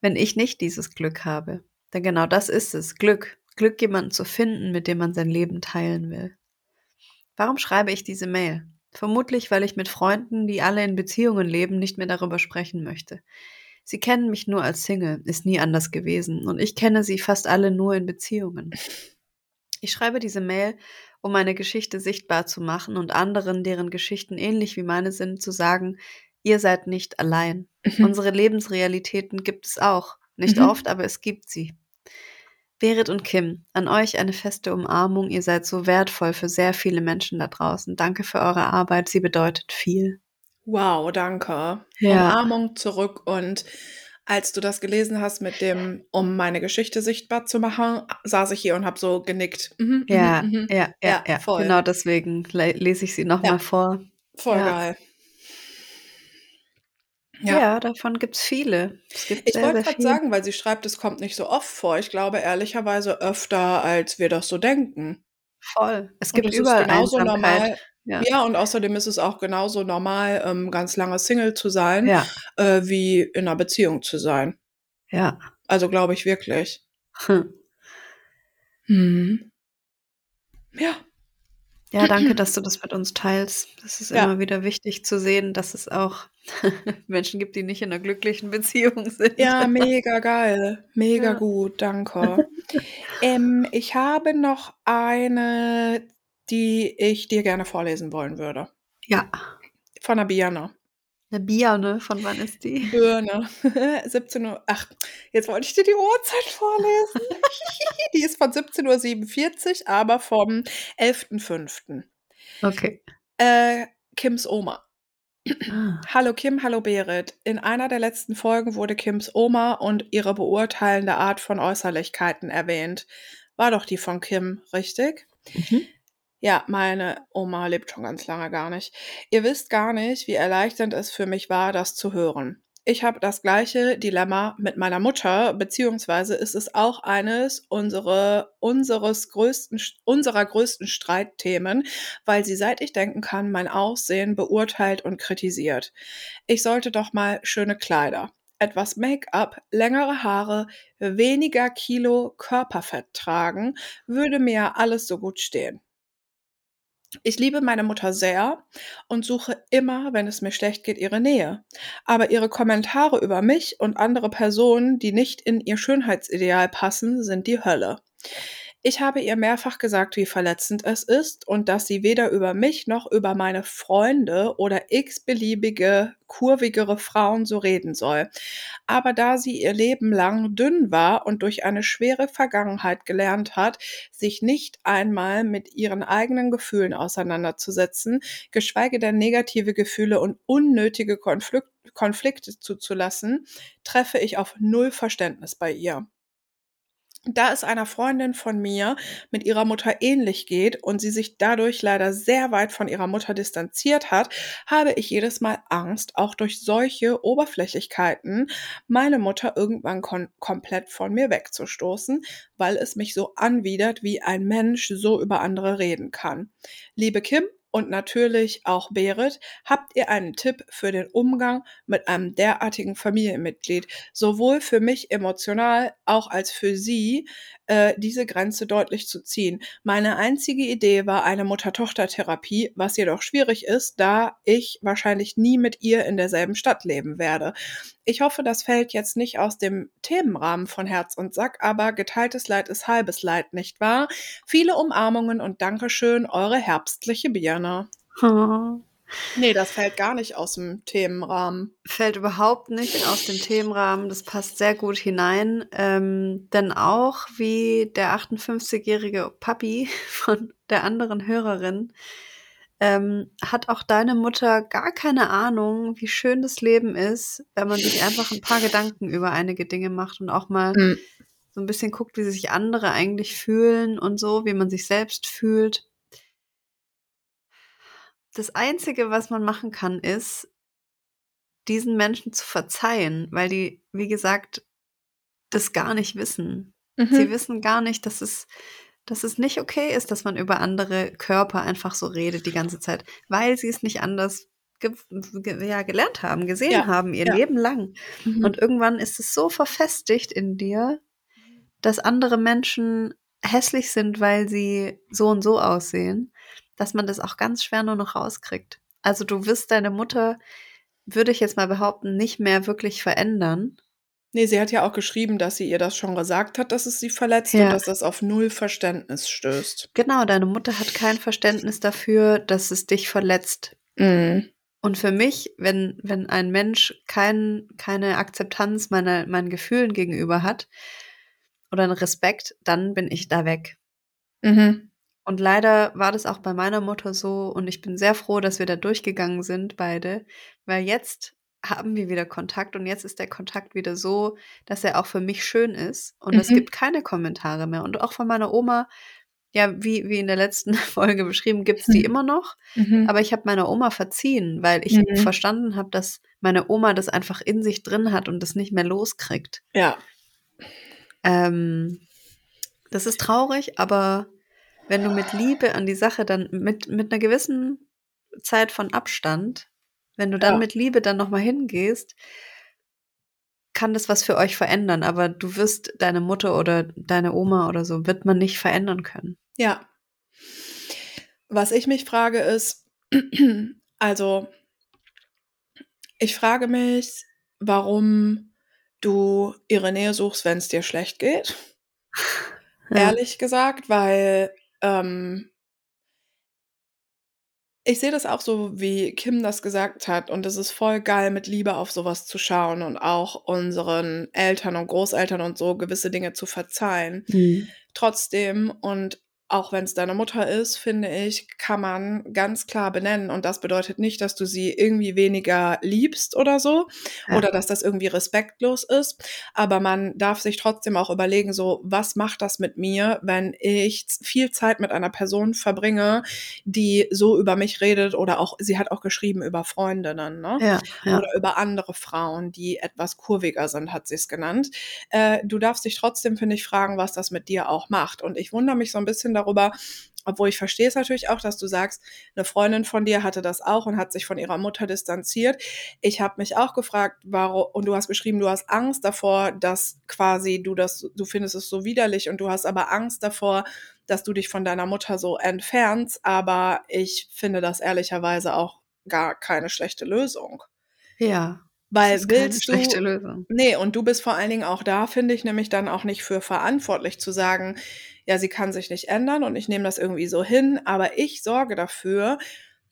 Wenn ich nicht dieses Glück habe? Denn genau das ist es, Glück. Glück, jemanden zu finden, mit dem man sein Leben teilen will. Warum schreibe ich diese Mail? Vermutlich, weil ich mit Freunden, die alle in Beziehungen leben, nicht mehr darüber sprechen möchte. Sie kennen mich nur als Single, ist nie anders gewesen, und ich kenne sie fast alle nur in Beziehungen. Ich schreibe diese Mail, um meine Geschichte sichtbar zu machen und anderen, deren Geschichten ähnlich wie meine sind, zu sagen, ihr seid nicht allein. Mhm. Unsere Lebensrealitäten gibt es auch. Nicht Mhm. oft, aber es gibt sie. Berit und Kim, an euch eine feste Umarmung. Ihr seid so wertvoll für sehr viele Menschen da draußen. Danke für eure Arbeit. Sie bedeutet viel. Wow, danke. Ja. Umarmung zurück und als du das gelesen hast mit dem, um meine Geschichte sichtbar zu machen, saß ich hier und habe so genickt. Mhm, Ja, mhm, mhm. ja, ja, Ja, ja. voll. Genau deswegen le lese ich sie nochmal Ja. vor. Voll Ja. geil. Ja, Ja. davon gibt es viele. Es gibt Ich wollte gerade sagen, weil sie schreibt, es kommt nicht so oft vor. Ich glaube ehrlicherweise öfter, als wir das so denken. Voll. Es Und gibt überall genauso Einsamkeit. normal. Ja. Ja, und außerdem ist es auch genauso normal, ähm, ganz lange Single zu sein, Ja, äh, wie in einer Beziehung zu sein. ja. Also glaube ich wirklich. Hm. Mhm. Ja. Ja, danke, dass du das mit uns teilst. Das ist Ja. immer wieder wichtig zu sehen, dass es auch Menschen gibt, die nicht in einer glücklichen Beziehung sind. Ja, mega geil. Mega Ja. gut, danke. ähm, ich habe noch eine, die ich dir gerne vorlesen wollen würde. Ja. Von der Biana. Eine Birne, von wann ist die? Birne. 17 Uhr. Ach, jetzt wollte ich dir die Uhrzeit vorlesen. die ist von 17.47 Uhr, aber vom 11.05. Okay. Äh, Kims Oma. Ah. Hallo Kim, hallo Berit. In einer der letzten Folgen wurde Kims Oma und ihre beurteilende Art von Äußerlichkeiten erwähnt. War doch die von Kim, richtig? Mhm. Ja, meine Oma lebt schon ganz lange gar nicht. Ihr wisst gar nicht, wie erleichternd es für mich war, das zu hören. Ich habe das gleiche Dilemma mit meiner Mutter, beziehungsweise ist es auch eines unsere, unseres größten, unserer größten Streitthemen, weil sie, seit ich denken kann, mein Aussehen beurteilt und kritisiert. Ich sollte doch mal schöne Kleider, etwas Make-up, längere Haare, weniger Kilo Körperfett tragen, würde mir alles so gut stehen. Ich liebe meine Mutter sehr und suche immer, wenn es mir schlecht geht, ihre Nähe. Aber ihre Kommentare über mich und andere Personen, die nicht in ihr Schönheitsideal passen, sind die Hölle. Ich habe ihr mehrfach gesagt, wie verletzend es ist und dass sie weder über mich noch über meine Freunde oder x-beliebige, kurvigere Frauen so reden soll. Aber da sie ihr Leben lang dünn war und durch eine schwere Vergangenheit gelernt hat, sich nicht einmal mit ihren eigenen Gefühlen auseinanderzusetzen, geschweige denn negative Gefühle und unnötige Konflikt Konflikte zuzulassen, treffe ich auf null Verständnis bei ihr da es einer Freundin von mir mit ihrer Mutter ähnlich geht und sie sich dadurch leider sehr weit von ihrer Mutter distanziert hat, habe ich jedes Mal Angst, auch durch solche Oberflächlichkeiten meine Mutter irgendwann komplett von mir wegzustoßen, weil es mich so anwidert, wie ein Mensch so über andere reden kann. Liebe Kim, und natürlich auch Berit, habt ihr einen Tipp für den Umgang mit einem derartigen Familienmitglied, sowohl für mich emotional, auch als für sie, äh, diese Grenze deutlich zu ziehen. Meine einzige Idee war eine Mutter-Tochter-Therapie, was jedoch schwierig ist, da ich wahrscheinlich nie mit ihr in derselben Stadt leben werde. Ich hoffe, das fällt jetzt nicht aus dem Themenrahmen von Herz und Sack, aber geteiltes Leid ist halbes Leid, nicht wahr? Viele Umarmungen und Dankeschön, eure herbstliche Birne. Oh. Nee, das fällt gar nicht aus dem Themenrahmen. Fällt überhaupt nicht aus dem Themenrahmen. Das passt sehr gut hinein. Ähm, denn auch wie der 58-jährige Papi von der anderen Hörerin ähm, hat auch deine Mutter gar keine Ahnung, wie schön das Leben ist, wenn man sich einfach ein paar Gedanken über einige Dinge macht und auch mal mhm. so ein bisschen guckt, wie sich andere eigentlich fühlen und so, wie man sich selbst fühlt. Das Einzige, was man machen kann, ist, diesen Menschen zu verzeihen, weil die, wie gesagt, das gar nicht wissen. Mhm. Sie wissen gar nicht, dass es dass es nicht okay ist, dass man über andere Körper einfach so redet die ganze Zeit, weil sie es nicht anders ge ge ja, gelernt haben, gesehen ja, haben, ihr ja. Leben lang. Mhm. Und irgendwann ist es so verfestigt in dir, dass andere Menschen hässlich sind, weil sie so und so aussehen, dass man das auch ganz schwer nur noch rauskriegt. Also du wirst deine Mutter, würde ich jetzt mal behaupten, nicht mehr wirklich verändern. Nee, sie hat ja auch geschrieben, dass sie ihr das schon gesagt hat, dass es sie verletzt ja. und dass das auf null Verständnis stößt. Genau, deine Mutter hat kein Verständnis dafür, dass es dich verletzt. Mhm. Und für mich, wenn, wenn ein Mensch kein, keine Akzeptanz meiner, meinen Gefühlen gegenüber hat oder einen Respekt, dann bin ich da weg. Mhm. Und leider war das auch bei meiner Mutter so und ich bin sehr froh, dass wir da durchgegangen sind, beide, weil jetzt haben wir wieder Kontakt und jetzt ist der Kontakt wieder so, dass er auch für mich schön ist und mhm. es gibt keine Kommentare mehr. Und auch von meiner Oma, ja, wie, wie in der letzten Folge beschrieben, gibt es die mhm. immer noch. Mhm. Aber ich habe meiner Oma verziehen, weil ich mhm. verstanden habe, dass meine Oma das einfach in sich drin hat und das nicht mehr loskriegt. Ja. Ähm, das ist traurig, aber wenn du mit Liebe an die Sache dann mit, mit einer gewissen Zeit von Abstand wenn du dann ja. mit Liebe dann nochmal hingehst, kann das was für euch verändern, aber du wirst deine Mutter oder deine Oma oder so, wird man nicht verändern können. Ja. Was ich mich frage ist, also ich frage mich, warum du ihre Nähe suchst, wenn es dir schlecht geht. Ja. Ehrlich gesagt, weil ähm, ich sehe das auch so, wie Kim das gesagt hat. Und es ist voll geil, mit Liebe auf sowas zu schauen und auch unseren Eltern und Großeltern und so gewisse Dinge zu verzeihen. Mhm. Trotzdem, und auch wenn es deine Mutter ist, finde ich, kann man ganz klar benennen. Und das bedeutet nicht, dass du sie irgendwie weniger liebst oder so ja. oder dass das irgendwie respektlos ist. Aber man darf sich trotzdem auch überlegen, so, was macht das mit mir, wenn ich viel Zeit mit einer Person verbringe, die so über mich redet oder auch, sie hat auch geschrieben über Freundinnen, ne? Ja, ja. Oder über andere Frauen, die etwas kurviger sind, hat sie es genannt. Äh, du darfst dich trotzdem, finde ich, fragen, was das mit dir auch macht. Und ich wundere mich so ein bisschen darüber, obwohl ich verstehe es natürlich auch, dass du sagst, eine Freundin von dir hatte das auch und hat sich von ihrer Mutter distanziert. Ich habe mich auch gefragt, warum, und du hast geschrieben, du hast Angst davor, dass quasi du das, du findest es so widerlich und du hast aber Angst davor, dass du dich von deiner Mutter so entfernst. Aber ich finde das ehrlicherweise auch gar keine schlechte Lösung. Ja. Weil das ist keine willst du, schlechte Lösung. Nee, und du bist vor allen Dingen auch da, finde ich, nämlich dann auch nicht für verantwortlich zu sagen, ja, sie kann sich nicht ändern und ich nehme das irgendwie so hin, aber ich sorge dafür,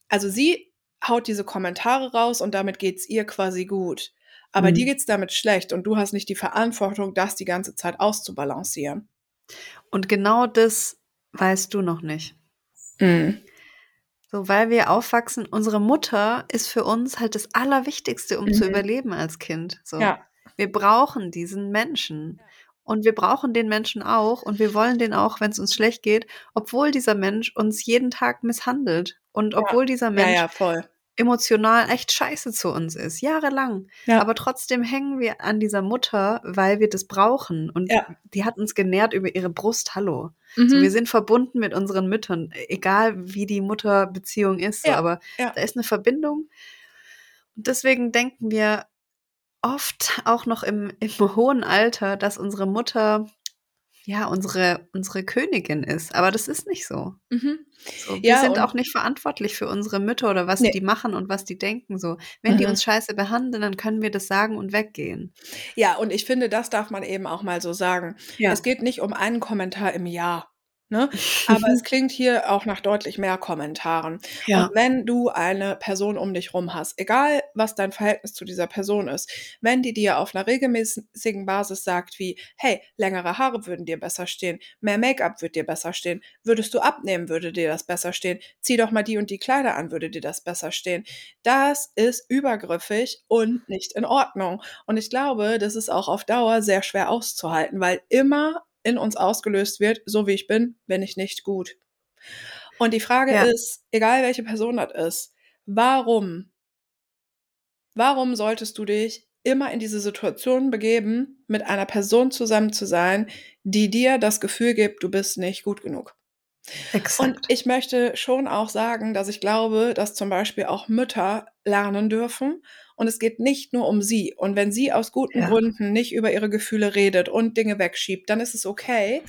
also sie haut diese Kommentare raus und damit geht's ihr quasi gut. Aber Mhm. dir geht's damit schlecht und du hast nicht die Verantwortung, das die ganze Zeit auszubalancieren. Und genau das weißt du noch nicht. Mhm. So, weil wir aufwachsen, unsere Mutter ist für uns halt das Allerwichtigste, um zu Mhm. überleben als Kind. So. Ja, Wir brauchen diesen Menschen. Und wir brauchen den Menschen auch und wir wollen den auch, wenn es uns schlecht geht, obwohl dieser Mensch uns jeden Tag misshandelt und Ja. obwohl dieser ja, Mensch ja, voll. Emotional echt scheiße zu uns ist, jahrelang. Ja. Aber trotzdem hängen wir an dieser Mutter, weil wir das brauchen. Und Ja. die hat uns genährt über ihre Brust. Hallo. Mhm. So, wir sind verbunden mit unseren Müttern, egal wie die Mutterbeziehung ist. Ja, aber da ist eine Verbindung. Und deswegen denken wir oft auch noch im, im hohen Alter, dass unsere Mutter ja unsere, unsere Königin ist. Aber das ist nicht so. Mhm. So, wir Ja, sind auch nicht verantwortlich für unsere Mütter oder was Nee. die machen und was die denken. So, wenn die Mhm. uns scheiße behandeln, dann können wir das sagen und weggehen. Ja, und ich finde, das darf man eben auch mal so sagen. Ja. Es geht nicht um einen Kommentar im Jahr. Ne? Aber es klingt hier auch nach deutlich mehr Kommentaren. Ja. Und wenn du eine Person um dich rum hast, egal was dein Verhältnis zu dieser Person ist, wenn die dir auf einer regelmäßigen Basis sagt, wie, hey, längere Haare würden dir besser stehen, mehr Make-up würde dir besser stehen, würdest du abnehmen, würde dir das besser stehen, zieh doch mal die und die Kleider an, würde dir das besser stehen. Das ist übergriffig und nicht in Ordnung. Und ich glaube, das ist auch auf Dauer sehr schwer auszuhalten, weil immer in uns ausgelöst wird, so wie ich bin, bin ich nicht gut. Und die Frage Ja. ist, egal welche Person das ist, warum? Warum solltest du dich immer in diese Situation begeben, mit einer Person zusammen zu sein, die dir das Gefühl gibt, du bist nicht gut genug? Und ich möchte schon auch sagen, dass ich glaube, dass zum Beispiel auch Mütter lernen dürfen. Und es geht nicht nur um sie. Und wenn sie aus guten Ja. Gründen nicht über ihre Gefühle redet und Dinge wegschiebt, dann ist es okay.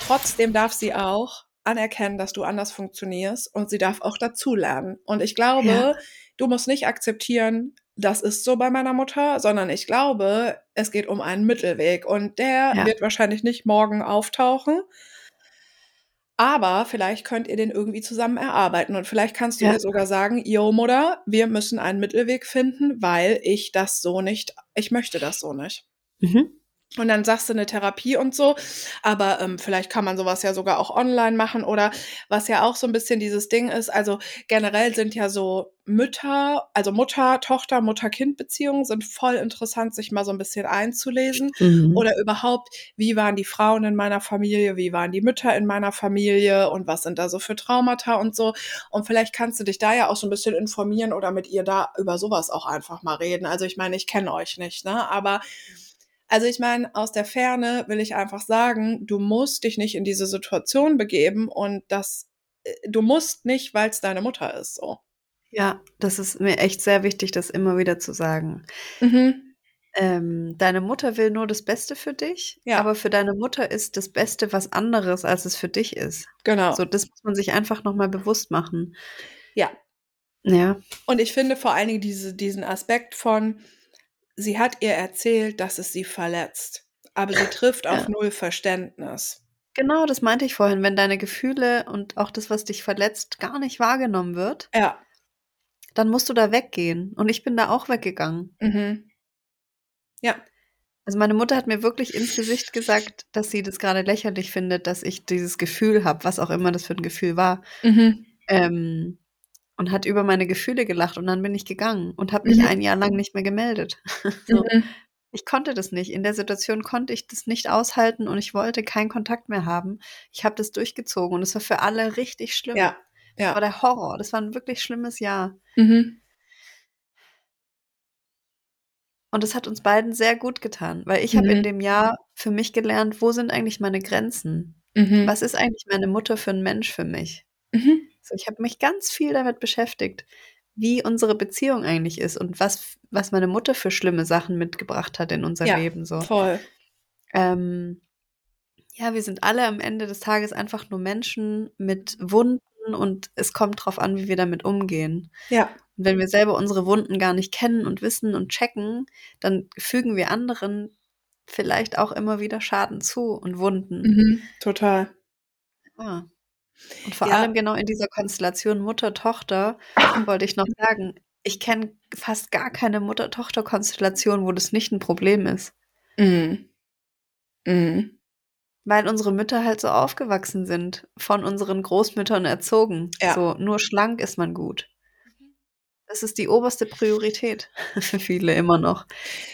Trotzdem darf sie auch anerkennen, dass du anders funktionierst und sie darf auch dazulernen. Und ich glaube, Ja. du musst nicht akzeptieren, das ist so bei meiner Mutter, sondern ich glaube, es geht um einen Mittelweg und der Ja. wird wahrscheinlich nicht morgen auftauchen. Aber vielleicht könnt ihr den irgendwie zusammen erarbeiten und vielleicht kannst du Ja. ihr sogar sagen, yo Mutter, wir müssen einen Mittelweg finden, weil ich das so nicht, ich möchte das so nicht. Mhm. Und dann sagst du eine Therapie und so, aber ähm, vielleicht kann man sowas ja sogar auch online machen oder was ja auch so ein bisschen dieses Ding ist, also generell sind ja so Mütter, also Mutter, Tochter, Mutter-Kind-Beziehungen sind voll interessant, sich mal so ein bisschen einzulesen Mhm. oder überhaupt, wie waren die Frauen in meiner Familie, wie waren die Mütter in meiner Familie und was sind da so für Traumata und so. Und vielleicht kannst du dich da ja auch so ein bisschen informieren oder mit ihr da über sowas auch einfach mal reden. Also ich meine, ich kenne euch nicht, ne? Aber also ich meine, aus der Ferne will ich einfach sagen, du musst dich nicht in diese Situation begeben und das, äh, du musst nicht, weil es deine Mutter ist, so. Ja, das ist mir echt sehr wichtig, das immer wieder zu sagen. Mhm. Ähm, deine Mutter will nur das Beste für dich, Ja. aber für deine Mutter ist das Beste was anderes, als es für dich ist. Genau. So, das muss man sich einfach nochmal bewusst machen. Ja. Ja, Und ich finde vor allen Dingen diese, diesen Aspekt von, sie hat ihr erzählt, dass es sie verletzt, aber sie trifft auf Ja. null Verständnis. genau, das meinte ich vorhin. Wenn deine Gefühle und auch das, was dich verletzt, gar nicht wahrgenommen wird, Ja. dann musst du da weggehen. Und ich bin da auch weggegangen. Mhm. Ja. Also meine Mutter hat mir wirklich ins Gesicht gesagt, dass sie das gerade lächerlich findet, dass ich dieses Gefühl habe, was auch immer das für ein Gefühl war. Mhm. Ähm, und hat über meine Gefühle gelacht und dann bin ich gegangen und habe mich Mhm. ein Jahr lang nicht mehr gemeldet. so. Mhm. Ich konnte das nicht. In der Situation konnte ich das nicht aushalten und ich wollte keinen Kontakt mehr haben. Ich habe das durchgezogen und es war für alle richtig schlimm. Ja. Das war Ja. der Horror. Das war ein wirklich schlimmes Jahr. Mhm. Und es hat uns beiden sehr gut getan, weil ich habe in Mhm. dem Jahr für mich gelernt, wo sind eigentlich meine Grenzen? Mhm. Was ist eigentlich meine Mutter für ein Mensch für mich? Mhm. Ich habe mich ganz viel damit beschäftigt, wie unsere Beziehung eigentlich ist und was, was meine Mutter für schlimme Sachen mitgebracht hat in unser Ja, Leben. So. Voll. Ähm, ja, wir sind alle am Ende des Tages einfach nur Menschen mit Wunden und es kommt drauf an, wie wir damit umgehen. Ja. Und wenn wir selber unsere Wunden gar nicht kennen und wissen und checken, dann fügen wir anderen vielleicht auch immer wieder Schaden zu und Wunden. Mhm. Total. Ja. Und vor Ja. allem genau in dieser Konstellation Mutter-Tochter wollte ich noch sagen, ich kenne fast gar keine Mutter-Tochter-Konstellation, wo das nicht ein Problem ist. Mhm. Mhm. Weil unsere Mütter halt so aufgewachsen sind, von unseren Großmüttern erzogen. Ja. So, nur schlank ist man gut. Das ist die oberste Priorität für viele immer noch.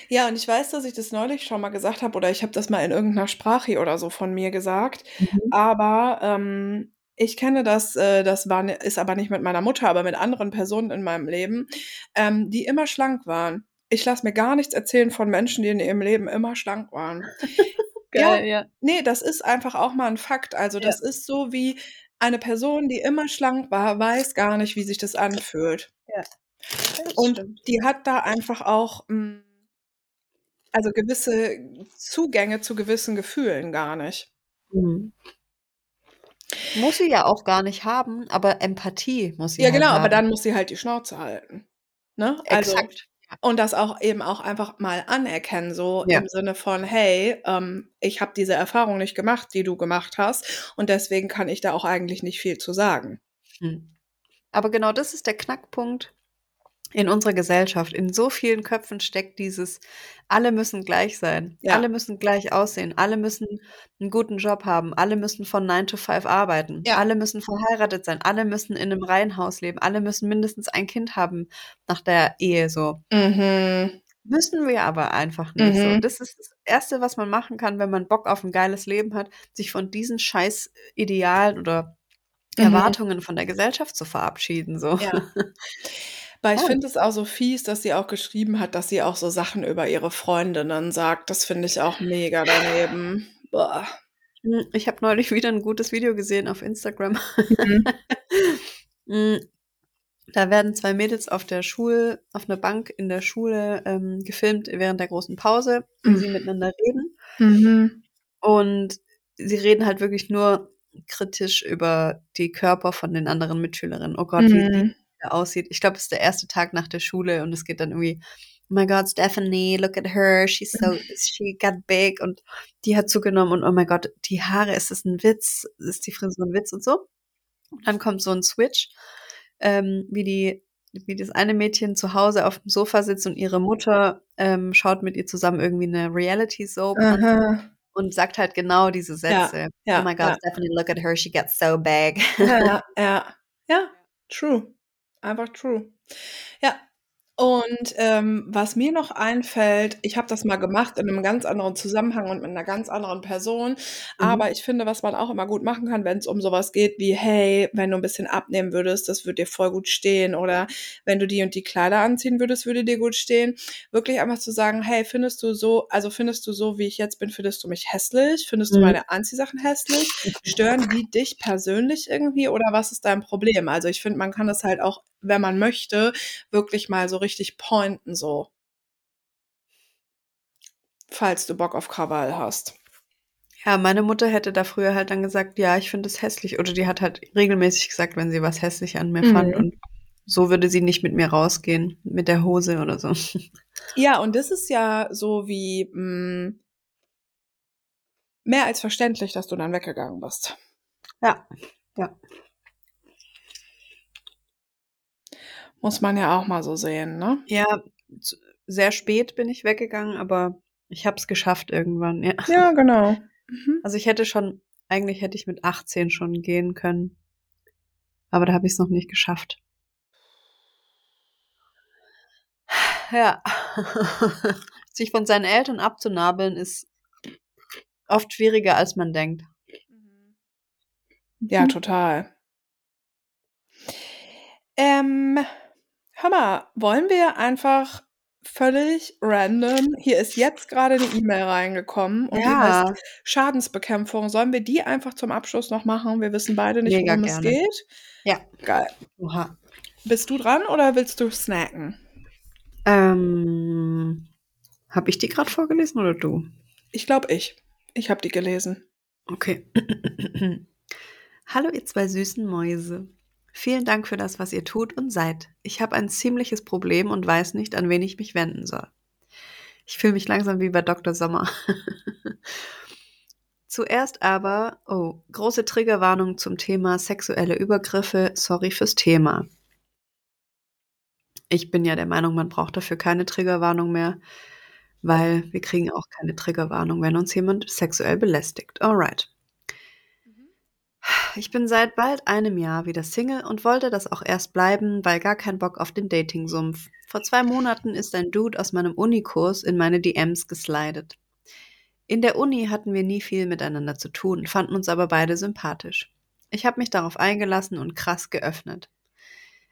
Ja, und ich weiß, dass ich das neulich schon mal gesagt habe oder ich habe das mal in irgendeiner Sprache oder so von mir gesagt. Aber ähm, ich kenne das, äh, das war, ist aber nicht mit meiner Mutter, aber mit anderen Personen in meinem Leben, ähm, die immer schlank waren. Ich lasse mir gar nichts erzählen von Menschen, die in ihrem Leben immer schlank waren. Geil, ja. Nee, das ist einfach auch mal ein Fakt. Also Ja. das ist so wie eine Person, die immer schlank war, weiß gar nicht, wie sich das anfühlt. Und die hat da einfach auch mh, also gewisse Zugänge zu gewissen Gefühlen gar nicht. Mhm. Muss sie ja auch gar nicht haben, aber Empathie muss sie Ja, halt genau, aber haben. dann muss sie halt die Schnauze halten. Ne? Also, Exakt. und das auch eben auch einfach mal anerkennen, so Ja. im Sinne von, hey, ähm, ich habe diese Erfahrung nicht gemacht, die du gemacht hast, und deswegen kann ich da auch eigentlich nicht viel zu sagen. Hm. Aber genau das ist der Knackpunkt in unserer Gesellschaft. In so vielen Köpfen steckt dieses, alle müssen gleich sein, Ja. alle müssen gleich aussehen, alle müssen einen guten Job haben, alle müssen von 9 to 5 arbeiten, Ja. alle müssen verheiratet sein, alle müssen in einem Reihenhaus leben, alle müssen mindestens ein Kind haben nach der Ehe so. Mhm. Müssen wir aber einfach nicht so. Mhm. Das ist das Erste, was man machen kann, wenn man Bock auf ein geiles Leben hat, sich von diesen scheiß Idealen oder Mhm. Erwartungen von der Gesellschaft zu verabschieden. So. Ja. Weil ich Oh. finde es auch so fies, dass sie auch geschrieben hat, dass sie auch so Sachen über ihre Freundinnen sagt. Das finde ich auch mega daneben. Boah. Hm, Ich habe neulich wieder ein gutes Video gesehen auf Instagram. Mhm. Mm, Da werden zwei Mädels auf der Schule, auf einer Bank in der Schule ähm, gefilmt während der großen Pause, wie Mhm. sie miteinander reden. Mhm. Und sie reden halt wirklich nur kritisch über die Körper von den anderen Mitschülerinnen. Oh Gott, wie die Mhm. Er aussieht. Ich glaube, es ist der erste Tag nach der Schule und es geht dann irgendwie, oh my God, Stephanie, look at her, she's so, she got big und die hat zugenommen und oh my God, die Haare, ist das ein Witz? Ist die Frisur ein Witz und so? Und dann kommt so ein Switch, ähm, wie die, wie das eine Mädchen zu Hause auf dem Sofa sitzt und ihre Mutter ähm, schaut mit ihr zusammen irgendwie eine Reality-Soap an und sagt halt genau diese Sätze. ja, oh my God, ja. Stephanie, look at her, she gets so big. Ja, ja, ja, true. Einfach true. Ja. Und ähm, was mir noch einfällt, ich habe das mal gemacht in einem ganz anderen Zusammenhang und mit einer ganz anderen Person. Mhm. Aber ich finde, was man auch immer gut machen kann, wenn es um sowas geht wie, hey, wenn du ein bisschen abnehmen würdest, das würde dir voll gut stehen. Oder wenn du die und die Kleider anziehen würdest, würde dir gut stehen. Wirklich einfach zu sagen, hey, findest du so, also findest du so, wie ich jetzt bin, findest du mich hässlich? Findest du Mhm. meine Anziehsachen hässlich? Stören die dich persönlich irgendwie oder was ist dein Problem? Also ich finde, man kann das halt auch, wenn man möchte, wirklich mal so richtig pointen so. Falls du Bock auf Krawall hast. Ja, meine Mutter hätte da früher halt dann gesagt, ja, ich finde es hässlich. Oder die hat halt regelmäßig gesagt, wenn sie was hässlich an mir fand. Mhm. Und so würde sie nicht mit mir rausgehen, mit der Hose oder so. Ja, und das ist ja so wie mh, mehr als verständlich, dass du dann weggegangen bist. Ja, ja. Muss man ja auch mal so sehen, ne? Ja, sehr spät bin ich weggegangen, aber ich habe es geschafft irgendwann, ja. Ja, genau. Mhm. Also ich hätte schon, eigentlich hätte ich mit 18 schon gehen können. Aber da habe ich es noch nicht geschafft. Ja. Sich von seinen Eltern abzunabeln ist oft schwieriger, als man denkt. Ja, Mhm. total. Ähm, hör mal, wollen wir einfach völlig random. Hier ist jetzt gerade eine E-Mail reingekommen und die Ja. heißt Schadensbekämpfung. Sollen wir die einfach zum Abschluss noch machen? Wir wissen beide nicht, Mega worum es gerne. geht. Ja. Geil. Oha. Bist du dran oder willst du snacken? Ähm, habe ich die gerade vorgelesen oder du? Ich glaube ich. Ich habe die gelesen. Okay. Hallo ihr zwei süßen Mäuse. Vielen Dank für das, was ihr tut und seid. Ich habe ein ziemliches Problem und weiß nicht, an wen ich mich wenden soll. Ich fühle mich langsam wie bei Dr. Sommer. Zuerst aber, oh, große Triggerwarnung zum Thema sexuelle Übergriffe. Sorry fürs Thema. Ich bin ja der Meinung, man braucht dafür keine Triggerwarnung mehr, weil wir kriegen auch keine Triggerwarnung, wenn uns jemand sexuell belästigt. Alright. Ich bin seit bald einem Jahr wieder Single und wollte das auch erst bleiben, weil gar kein Bock auf den Dating-Sumpf. Vor zwei Monaten ist ein Dude aus meinem Unikurs in meine DMs geslidet. In der Uni hatten wir nie viel miteinander zu tun, fanden uns aber beide sympathisch. Ich habe mich darauf eingelassen und krass geöffnet.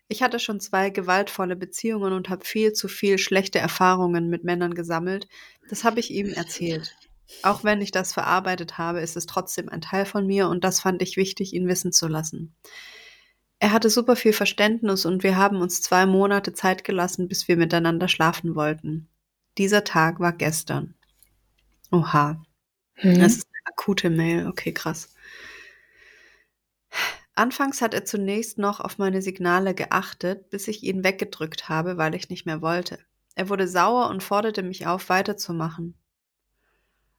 Ich hatte schon zwei gewaltvolle Beziehungen und habe viel zu viel schlechte Erfahrungen mit Männern gesammelt. Das habe ich ihm erzählt. Auch wenn ich das verarbeitet habe, ist es trotzdem ein Teil von mir und das fand ich wichtig, ihn wissen zu lassen. Er hatte super viel Verständnis und wir haben uns zwei Monate Zeit gelassen, bis wir miteinander schlafen wollten. Dieser Tag war gestern. Oha. Mhm. Das ist eine akute Mail. Okay, krass. Anfangs hat er zunächst noch auf meine Signale geachtet, bis ich ihn weggedrückt habe, weil ich nicht mehr wollte. Er wurde sauer und forderte mich auf, weiterzumachen.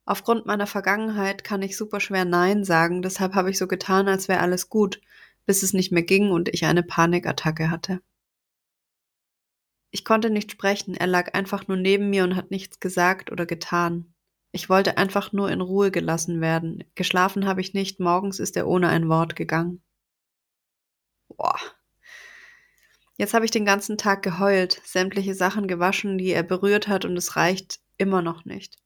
Aufgrund meiner Vergangenheit kann ich super schwer Nein sagen, deshalb habe ich so getan, als wäre alles gut, bis es nicht mehr ging und ich eine Panikattacke hatte. Ich konnte nicht sprechen, er lag einfach nur neben mir und hat nichts gesagt oder getan. Ich wollte einfach nur in Ruhe gelassen werden. Geschlafen habe ich nicht, morgens ist er ohne ein Wort gegangen. Boah. Jetzt habe ich den ganzen Tag geheult, sämtliche Sachen gewaschen, die er berührt hat, und es reicht immer noch nicht.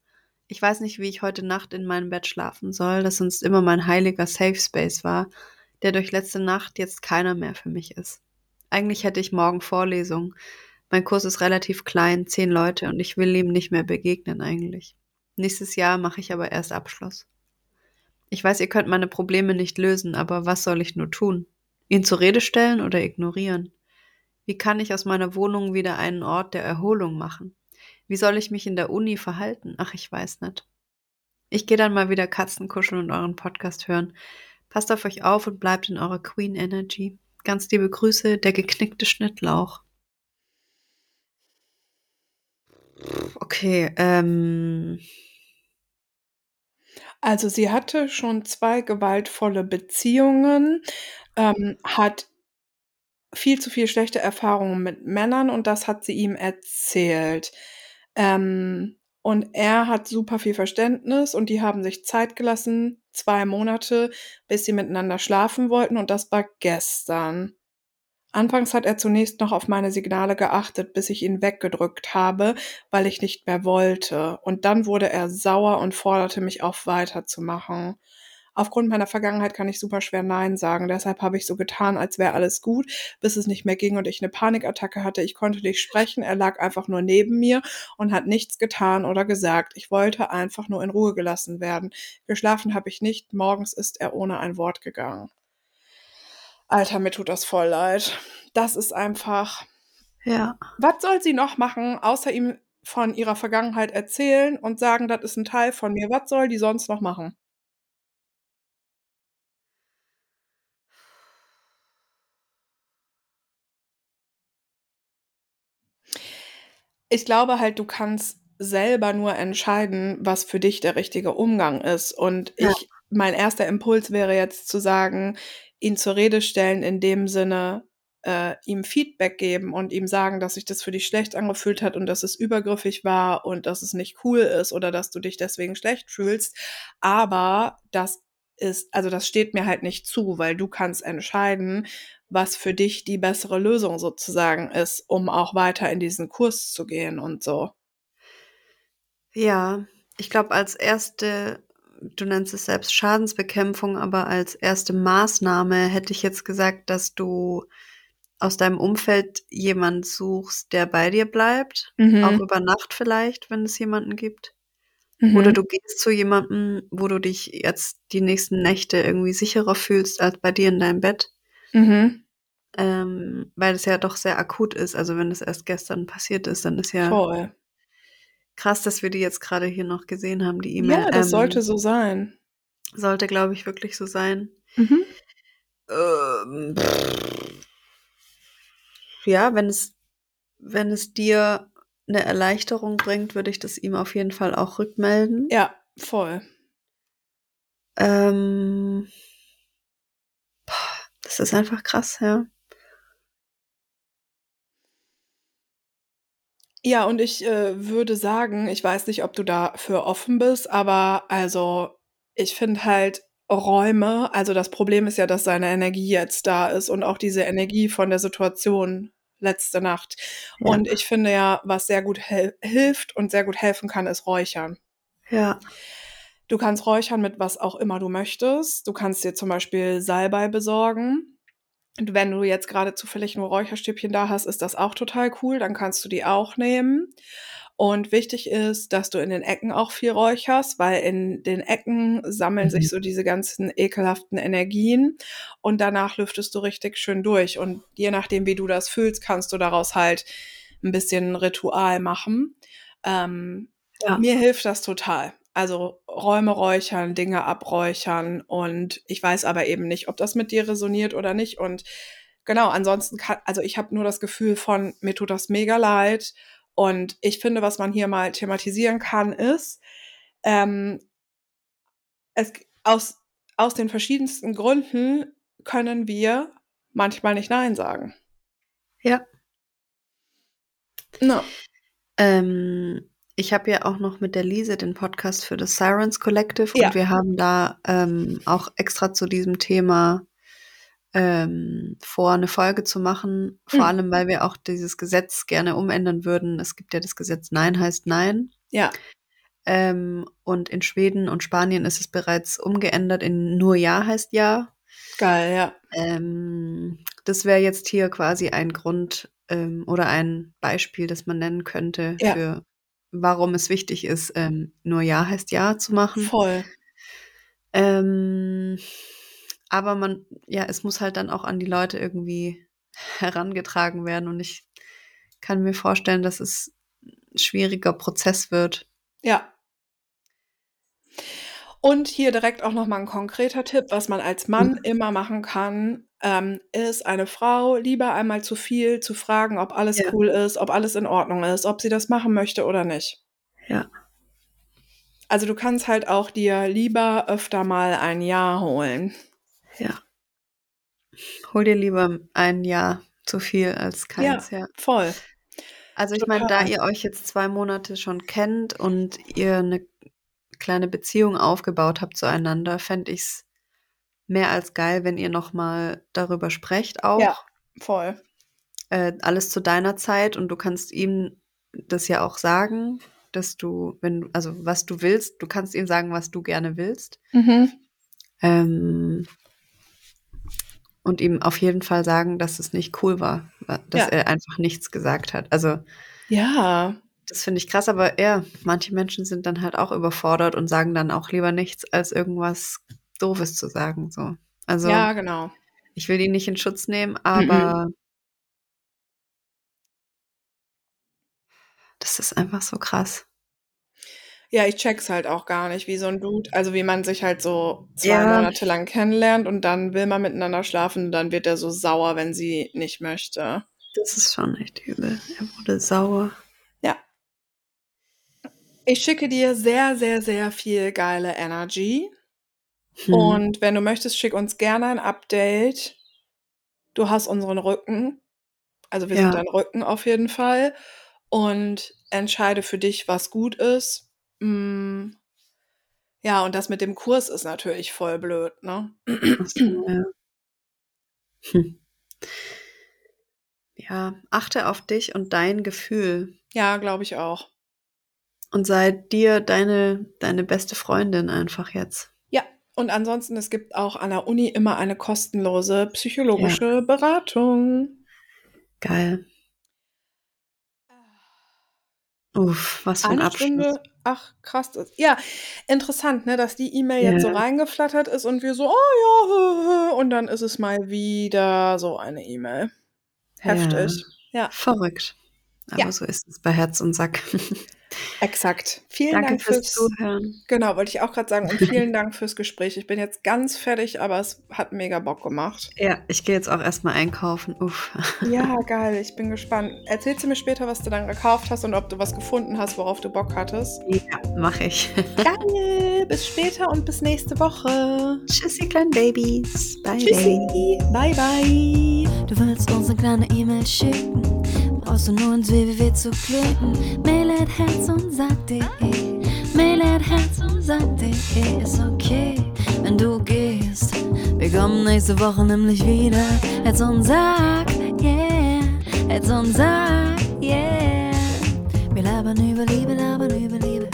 Ich weiß nicht, wie ich heute Nacht in meinem Bett schlafen soll, das sonst immer mein heiliger Safe Space war, der durch letzte Nacht jetzt keiner mehr für mich ist. Eigentlich hätte ich morgen Vorlesung. Mein Kurs ist relativ klein, zehn Leute, und ich will ihm nicht mehr begegnen eigentlich. Nächstes Jahr mache ich aber erst Abschluss. Ich weiß, ihr könnt meine Probleme nicht lösen, aber was soll ich nur tun? Ihn zur Rede stellen oder ignorieren? Wie kann ich aus meiner Wohnung wieder einen Ort der Erholung machen? Wie soll ich mich in der Uni verhalten? Ach, ich weiß nicht. Ich gehe dann mal wieder Katzen kuscheln und euren Podcast hören. Passt auf euch auf und bleibt in eurer Queen Energy. Ganz liebe Grüße, der geknickte Schnittlauch. Okay, ähm. Also sie hatte schon zwei gewaltvolle Beziehungen, ähm, hat viel zu viel schlechte Erfahrungen mit Männern und das hat sie ihm erzählt. Ähm, und er hat super viel Verständnis und die haben sich Zeit gelassen, zwei Monate, bis sie miteinander schlafen wollten und das war gestern. Anfangs hat er zunächst noch auf meine Signale geachtet, bis ich ihn weggedrückt habe, weil ich nicht mehr wollte. Und dann wurde er sauer und forderte mich auf, weiterzumachen. Aufgrund meiner Vergangenheit kann ich super schwer Nein sagen. Deshalb habe ich so getan, als wäre alles gut, bis es nicht mehr ging und ich eine Panikattacke hatte. Ich konnte nicht sprechen. Er lag einfach nur neben mir und hat nichts getan oder gesagt. Ich wollte einfach nur in Ruhe gelassen werden. Geschlafen habe ich nicht. Morgens ist er ohne ein Wort gegangen. Alter, mir tut das voll leid. Das ist einfach. Ja. Was soll sie noch machen, außer ihm von ihrer Vergangenheit erzählen und sagen, das ist ein Teil von mir? Was soll die sonst noch machen? Ich glaube halt, du kannst selber nur entscheiden, was für dich der richtige Umgang ist. Und Ja. ich, mein erster Impuls wäre jetzt zu sagen, ihn zur Rede stellen in dem Sinne, äh, ihm Feedback geben und ihm sagen, dass sich das für dich schlecht angefühlt hat und dass es übergriffig war und dass es nicht cool ist oder dass du dich deswegen schlecht fühlst. Aber das ist, also das steht mir halt nicht zu, weil du kannst entscheiden, was für dich die bessere Lösung sozusagen ist, um auch weiter in diesen Kurs zu gehen und so. Ja, ich glaube, als erste, du nennst es selbst Schadensbekämpfung, aber als erste Maßnahme hätte ich jetzt gesagt, dass du aus deinem Umfeld jemand suchst, der bei dir bleibt, Mhm. auch über Nacht vielleicht, wenn es jemanden gibt. Mhm. Oder du gehst zu jemandem, wo du dich jetzt die nächsten Nächte irgendwie sicherer fühlst als bei dir in deinem Bett, Mhm. ähm, weil es ja doch sehr akut ist. Also wenn es erst gestern passiert ist, dann ist ja Voll. krass, dass wir die jetzt gerade hier noch gesehen haben, die E-Mail. Ja, das Ähm, sollte so sein. sollte, glaube ich, wirklich so sein. Mhm. Ähm, ja, wenn es, wenn es dir eine Erleichterung bringt, würde ich das ihm auf jeden Fall auch rückmelden. Ja, voll. Ähm, das ist einfach krass, ja. Ja, und ich äh, würde sagen, ich weiß nicht, ob du dafür offen bist, aber also ich finde halt Räume, also das Problem ist ja, dass seine Energie jetzt da ist und auch diese Energie von der Situation letzte Nacht. Ja. Und ich finde ja, was sehr gut hilft und sehr gut helfen kann, ist Räuchern. Ja. Du kannst räuchern mit was auch immer du möchtest. Du kannst dir zum Beispiel Salbei besorgen. Und wenn du jetzt gerade zufällig nur Räucherstäbchen da hast, ist das auch total cool. Dann kannst du die auch nehmen. Und wichtig ist, dass du in den Ecken auch viel räucherst, weil in den Ecken sammeln Mhm. sich so diese ganzen ekelhaften Energien und danach lüftest du richtig schön durch. Und je nachdem, wie du das fühlst, kannst du daraus halt ein bisschen Ritual machen. Ähm, Ja. Mir hilft das total. Also Räume räuchern, Dinge abräuchern und ich weiß aber eben nicht, ob das mit dir resoniert oder nicht. Und genau, ansonsten kann, also ich habe nur das Gefühl von, mir tut das mega leid. Und ich finde, was man hier mal thematisieren kann, ist, ähm, es, aus, aus den verschiedensten Gründen können wir manchmal nicht Nein sagen. Ja. No. Ähm, ich habe ja auch noch mit der Lise den Podcast für das Sirens Collective Ja. und wir haben da ähm, auch extra zu diesem Thema ähm, vor, eine Folge zu machen. Vor Mhm. allem, weil wir auch dieses Gesetz gerne umändern würden. Es gibt ja das Gesetz Nein heißt Nein. Ja. Ähm, und in Schweden und Spanien ist es bereits umgeändert in nur Ja heißt Ja. Geil, ja. Ähm, das wäre jetzt hier quasi ein Grund ähm, oder ein Beispiel, das man nennen könnte Ja. für warum es wichtig ist, ähm, nur Ja heißt Ja zu machen. Voll. Ähm, aber man, ja, es muss halt dann auch an die Leute irgendwie herangetragen werden und ich kann mir vorstellen, dass es ein schwieriger Prozess wird. Ja. Und hier direkt auch nochmal ein konkreter Tipp, was man als Mann Mhm. immer machen kann, ähm, ist eine Frau lieber einmal zu viel zu fragen, ob alles Ja. cool ist, ob alles in Ordnung ist, ob sie das machen möchte oder nicht. Ja. Also du kannst halt auch dir lieber öfter mal ein Ja holen. Ja. Hol dir lieber ein Ja zu viel als keins, ja. Voll. Also ich meine, da ihr euch jetzt zwei Monate schon kennt und ihr eine kleine Beziehung aufgebaut habt zueinander, fände ich es mehr als geil, wenn ihr nochmal darüber sprecht auch. Ja. Voll. Äh, alles zu deiner Zeit und du kannst ihm das ja auch sagen, dass du, wenn also was du willst, du kannst ihm sagen, was du gerne willst. Mhm. Ähm, und ihm auf jeden Fall sagen, dass es nicht cool war, wa- dass Ja. er einfach nichts gesagt hat. Also Ja. Das finde ich krass, aber ja, manche Menschen sind dann halt auch überfordert und sagen dann auch lieber nichts, als irgendwas Doofes zu sagen. So. Also ja, genau. ich will ihn nicht in Schutz nehmen, aber das ist einfach so krass. Ja, ich check's halt auch gar nicht, wie so ein Dude, also wie man sich halt so zwei Ja. Monate lang kennenlernt und dann will man miteinander schlafen und dann wird er so sauer, wenn sie nicht möchte. Das ist schon echt übel. Er wurde sauer. Ich schicke dir sehr, sehr, sehr viel geile Energy. Hm. Und wenn du möchtest, schick uns gerne ein Update. Du hast unseren Rücken. Also wir Ja. sind dein Rücken auf jeden Fall. Und entscheide für dich, was gut ist. Mm. Ja, und das mit dem Kurs ist natürlich voll blöd, ne? Ja. Hm. ja, achte auf dich und dein Gefühl Ja, glaube ich auch. und sei dir deine, deine beste Freundin einfach jetzt. Ja, und ansonsten, es gibt auch an der Uni immer eine kostenlose psychologische Beratung. Geil. Uff, was für ein Abschluss. Ach, krass. Ja, interessant, ne, dass die E-Mail jetzt so Ja. reingeflattert ist und wir so, oh ja, und dann ist es mal wieder so eine E-Mail. Heftig. Ja, Verrückt. Aber Ja. so ist es bei Herz und Sack. exakt. Vielen Danke Dank fürs fürs, Zuhören. genau, wollte ich auch gerade sagen und vielen Dank fürs Gespräch. Ich bin jetzt ganz fertig, aber es hat mega Bock gemacht. Ja, ich gehe jetzt auch erstmal einkaufen. Uff. Ja, geil, ich bin gespannt. Erzählst du mir später, was du dann gekauft hast und ob du was gefunden hast, worauf du Bock hattest? Ja, mache ich. Geil, bis später und bis nächste Woche. Tschüssi, kleinen Babys. Bye, bye. Tschüssi, bye bye. Du willst uns eine kleine E-Mail schicken, Brauchst du nur ins www zu klicken. Mail at herz und sag.de. Eh. Mail at herz und sag.de eh, ist okay, wenn du gehst. Wir kommen nächste Woche nämlich wieder. Herz und sag, yeah. Herz und sag, yeah. Wir labern über Liebe, labern über Liebe.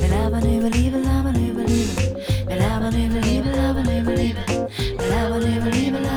Wir labern über Liebe, labern über Liebe. Wir labern über Liebe, labern über Liebe. Wir labern über Liebe, labern über Liebe.